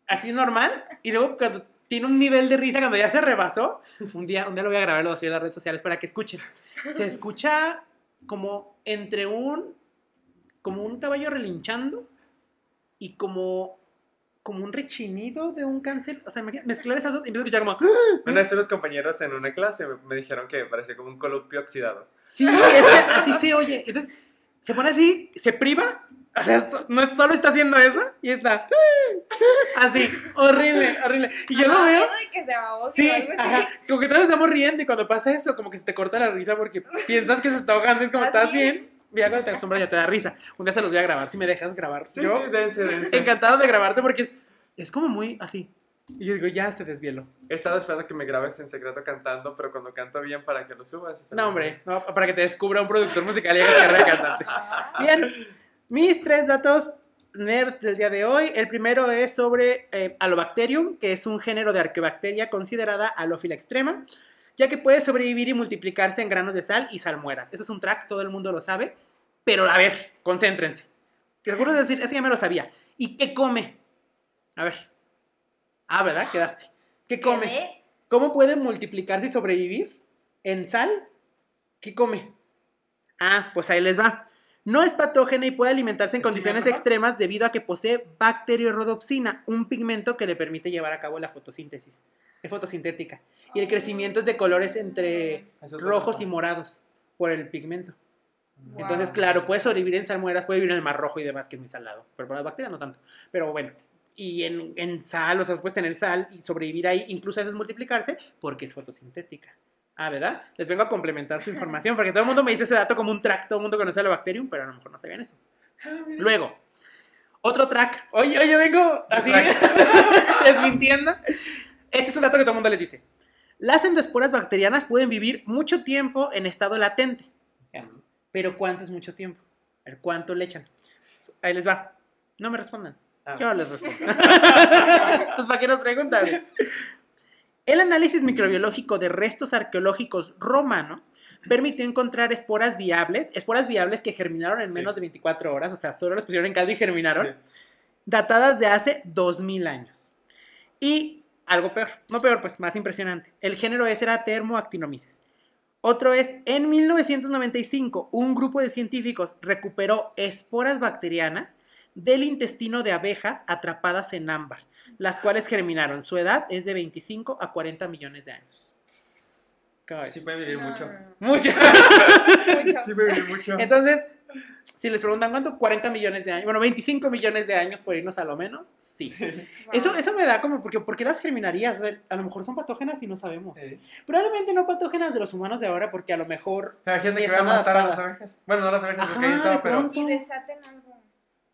así normal y luego cuando tiene un nivel de risa cuando ya se rebasó, un día, un día lo voy a grabar, lo voy a subir a las redes sociales para que escuchen. Se escucha como entre un como un caballo relinchando y como como un rechinido de un cáncer, o sea, imagina- mezclar esas dos y empiezo a escuchar como Una vez unos compañeros en una clase me, me dijeron que parecía como un columpio oxidado. Sí, es que así se oye. Entonces, se pone así, se priva. O sea, no es- solo está haciendo eso y está así, horrible, horrible. Y yo lo veo. miedo de que se ahogue Sí, ajá. Como que todos estamos riendo y cuando pasa eso, como que se te corta la risa porque piensas que se está ahogando. Es como, ¿Ah, ¿estás bien? Ya cuando te acostumbras ya te da risa. Un día se los voy a grabar, si me dejas grabar. Sí, yo, sí, dense, dense. encantado de grabarte porque es, es como muy así. Y yo digo, ya se desvieló. He estado esperando que me grabes en secreto cantando, pero cuando canto bien para que lo subas. No, hombre, no, para que te descubra un productor musical y hagas carrera cantante. Bien, mis tres datos nerds del día de hoy. El primero es sobre eh, Alobacterium, que es un género de arqueobacteria considerada halófila extrema, ya que puede sobrevivir y multiplicarse en granos de sal y salmueras. Eso es un track, todo el mundo lo sabe. Pero a ver, concéntrense. Seguro de decir, ese ya me lo sabía. ¿Y qué come? A ver. Ah, ¿verdad? Quedaste. ¿Qué come? ¿Cómo puede multiplicarse y sobrevivir? ¿En sal? ¿Qué come? Ah, pues ahí les va. No es patógena y puede alimentarse en ¿Es condiciones extremas debido a que posee bacteriorhodopsina, un pigmento que le permite llevar a cabo la fotosíntesis. Es fotosintética. Y el crecimiento es de colores entre rojos y morados por el pigmento. Wow. Entonces, claro, puede sobrevivir en salmueras, puede vivir en el mar rojo y demás, que es muy salado. Pero para las bacterias no tanto. Pero bueno, y en, en sal, o sea, puedes tener sal y sobrevivir ahí, incluso a veces multiplicarse, porque es fotosintética. Ah, ¿verdad? Les vengo a complementar su información, porque todo el mundo me dice ese dato como un track, todo el mundo conoce el bacterium, pero a lo mejor no sabían eso. Ah. Luego, otro track. Oye, oye, vengo así desmintiendo. Este es un dato que todo el mundo les dice. Las endoesporas bacterianas pueden vivir mucho tiempo en estado latente. Pero ¿cuánto es mucho tiempo? A ver, ¿cuánto le echan? Ahí les va. No me respondan. Ah. Yo les respondo. Entonces, ¿para qué nos preguntan? El análisis microbiológico de restos arqueológicos romanos permitió encontrar esporas viables, esporas viables que germinaron en Sí. menos de 24 horas, o sea, solo las pusieron en caldo y germinaron, Sí. datadas de hace 2000 años. Y algo peor, no peor, pues más impresionante. El género ese era Thermoactinomyces. Otro es, en 1995, un grupo de científicos recuperó esporas bacterianas del intestino de abejas atrapadas en ámbar, las cuales germinaron. Su edad es de 25 a 40 millones de años. Sí puede vivir No, mucho. no, no. Mucho. Mucho. Sí puede vivir mucho. Entonces, si les preguntan cuánto, 40 millones de años, bueno, 25 millones de años por irnos a lo menos, sí. Wow. Eso, eso me da como, porque ¿por qué las germinarías? A, ver, a lo mejor son patógenas y no sabemos. Sí. Probablemente no patógenas de los humanos de ahora, porque a lo mejor Hay gente que va a están matar a las abejas. Bueno, no las abejas, Ajá, porque ahí de estaba, pero pronto. Y desaten algo.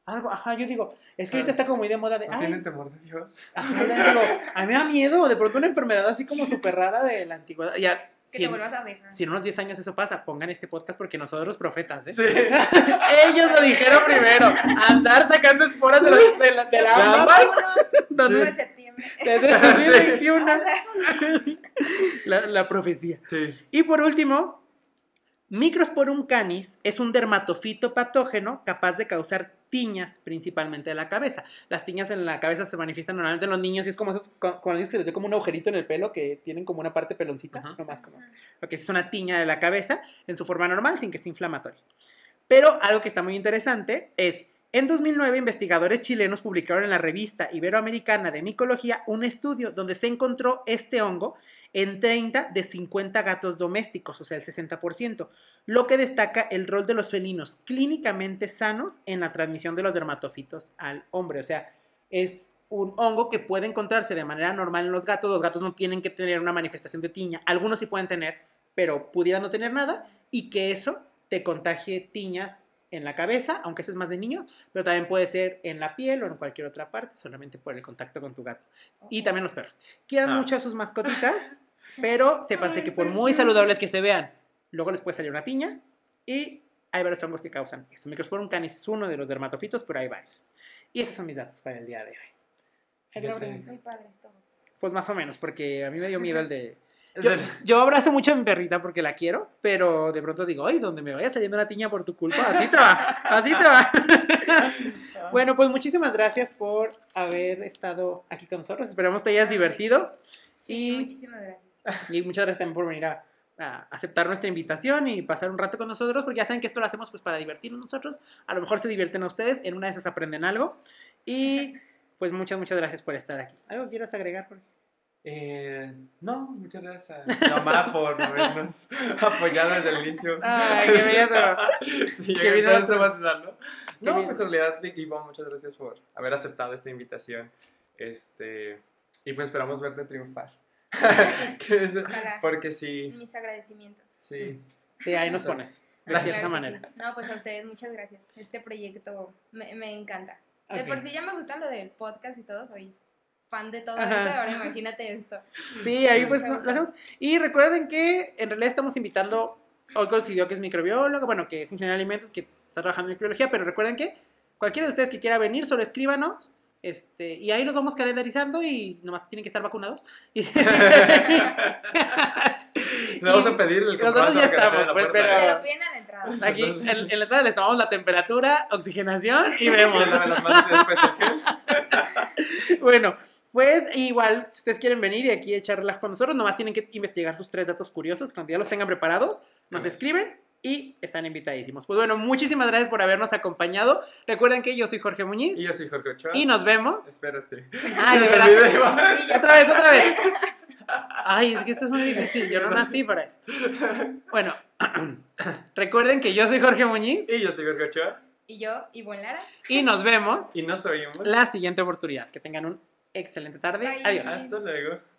algo, ajá, yo digo, es que Ah. ahorita está como muy de moda de, no tienen temor de Dios. ajá, yo digo, a mí me da miedo, de pronto una enfermedad así como súper rara de la antigüedad. Ya, Que si te en, vuelvas abeja. si en unos 10 años eso pasa, pongan este podcast porque nosotros los profetas, ¿eh? Sí. Ellos lo dijeron primero, andar sacando esporas de la, de la, de la El ámbar 21 donde- de septiembre. desde el 2021. Hola. La, la profecía. Sí. Y por último, Microsporum canis es un dermatofito patógeno capaz de causar tiñas, principalmente de la cabeza. Las tiñas en la cabeza se manifiestan normalmente en los niños y es como esos, con los niños que les ve como un agujerito en el pelo que tienen como una parte peloncita, Ajá. nomás como. Porque es una tiña de la cabeza en su forma normal sin que sea inflamatoria. Pero algo que está muy interesante es, en 2009 investigadores chilenos publicaron en la revista Iberoamericana de Micología un estudio donde se encontró este hongo en 30 de 50 gatos domésticos, o sea, el 60%, lo que destaca el rol de los felinos clínicamente sanos en la transmisión de los dermatofitos al hombre. O sea, es un hongo que puede encontrarse de manera normal en los gatos. Los gatos no tienen que tener una manifestación de tiña. Algunos sí pueden tener, pero pudieran no tener nada. Y que eso te contagie tiñas en la cabeza, aunque eso es más de niños, pero también puede ser en la piel o en cualquier otra parte, solamente por el contacto con tu gato. Y también los perros. Quieran Ah. mucho a sus mascotitas, pero sépanse que por muy saludables que se vean, luego les puede salir una tiña y hay varios hongos que causan eso. Microsporum canis es uno de los dermatofitos, pero hay varios. Y esos son mis datos para el día de hoy. Ay. Muy padres todos. Pues más o menos, porque a mí me dio miedo el de... Yo, yo abrazo mucho a mi perrita porque la quiero, pero de pronto digo, ay, donde me vaya saliendo una tiña por tu culpa, así te va, así te va. bueno, pues muchísimas gracias por haber estado aquí con nosotros. Esperamos te hayas divertido Sí, Y- muchísimas gracias. y muchas gracias también por venir a, a aceptar nuestra invitación y pasar un rato con nosotros, porque ya saben que esto lo hacemos pues para divertirnos nosotros. A lo mejor se divierten a ustedes, en una de esas aprenden algo. Y pues muchas, muchas gracias por estar aquí. ¿Algo quieras agregar? Jorge? Eh, no, muchas gracias a mamá por habernos apoyado desde el inicio. Ay, qué bello. Sí, Qué bien eso va a ¿no? No, bien. pues en realidad, Ivonne, muchas gracias por haber aceptado esta invitación. Este, y pues esperamos verte triunfar. Es- porque sí, Mis agradecimientos. sí. Sí, ahí nos pones, de Gracias. cierta manera. No, pues a ustedes muchas gracias. Este proyecto me, me encanta. De por sí ya me gusta lo del podcast y todo, soy fan de todo Ajá. eso, ahora imagínate esto. Sí, ahí pues lo hacemos. Y recuerden que en realidad estamos invitando hoy coincidió que es microbiólogo, bueno, que es ingeniero de alimentos, que está trabajando en microbiología, pero recuerden que cualquiera de ustedes que quiera venir, solo escríbanos. Este, y ahí los vamos calendarizando y nomás tienen que estar vacunados. Le vamos a pedir el Nosotros ya nos estamos, pues, pero- Te lo piden a la entrada. Aquí en, en la entrada les tomamos la temperatura, oxigenación y vemos. Bueno, pues igual, si ustedes quieren venir y aquí echar relajo con nosotros, nomás tienen que investigar sus tres datos curiosos. Cuando ya los tengan preparados, nos Gracias. escriben y están invitadísimos. Pues bueno, muchísimas gracias por habernos acompañado. Recuerden que yo soy Jorge Muñiz Y yo soy Jorge Ochoa. y nos vemos. Espérate. Ay, de verdad. Otra vez, otra vez. Ay, es que esto es muy difícil. Yo no nací para esto. Bueno, recuerden que yo soy Jorge Muñiz Y yo soy Jorge Ochoa. Y yo, Ivonne Lara. y nos vemos Y nos oímos. la siguiente oportunidad. Que tengan un excelente tarde. Bye. Adiós. Hasta luego.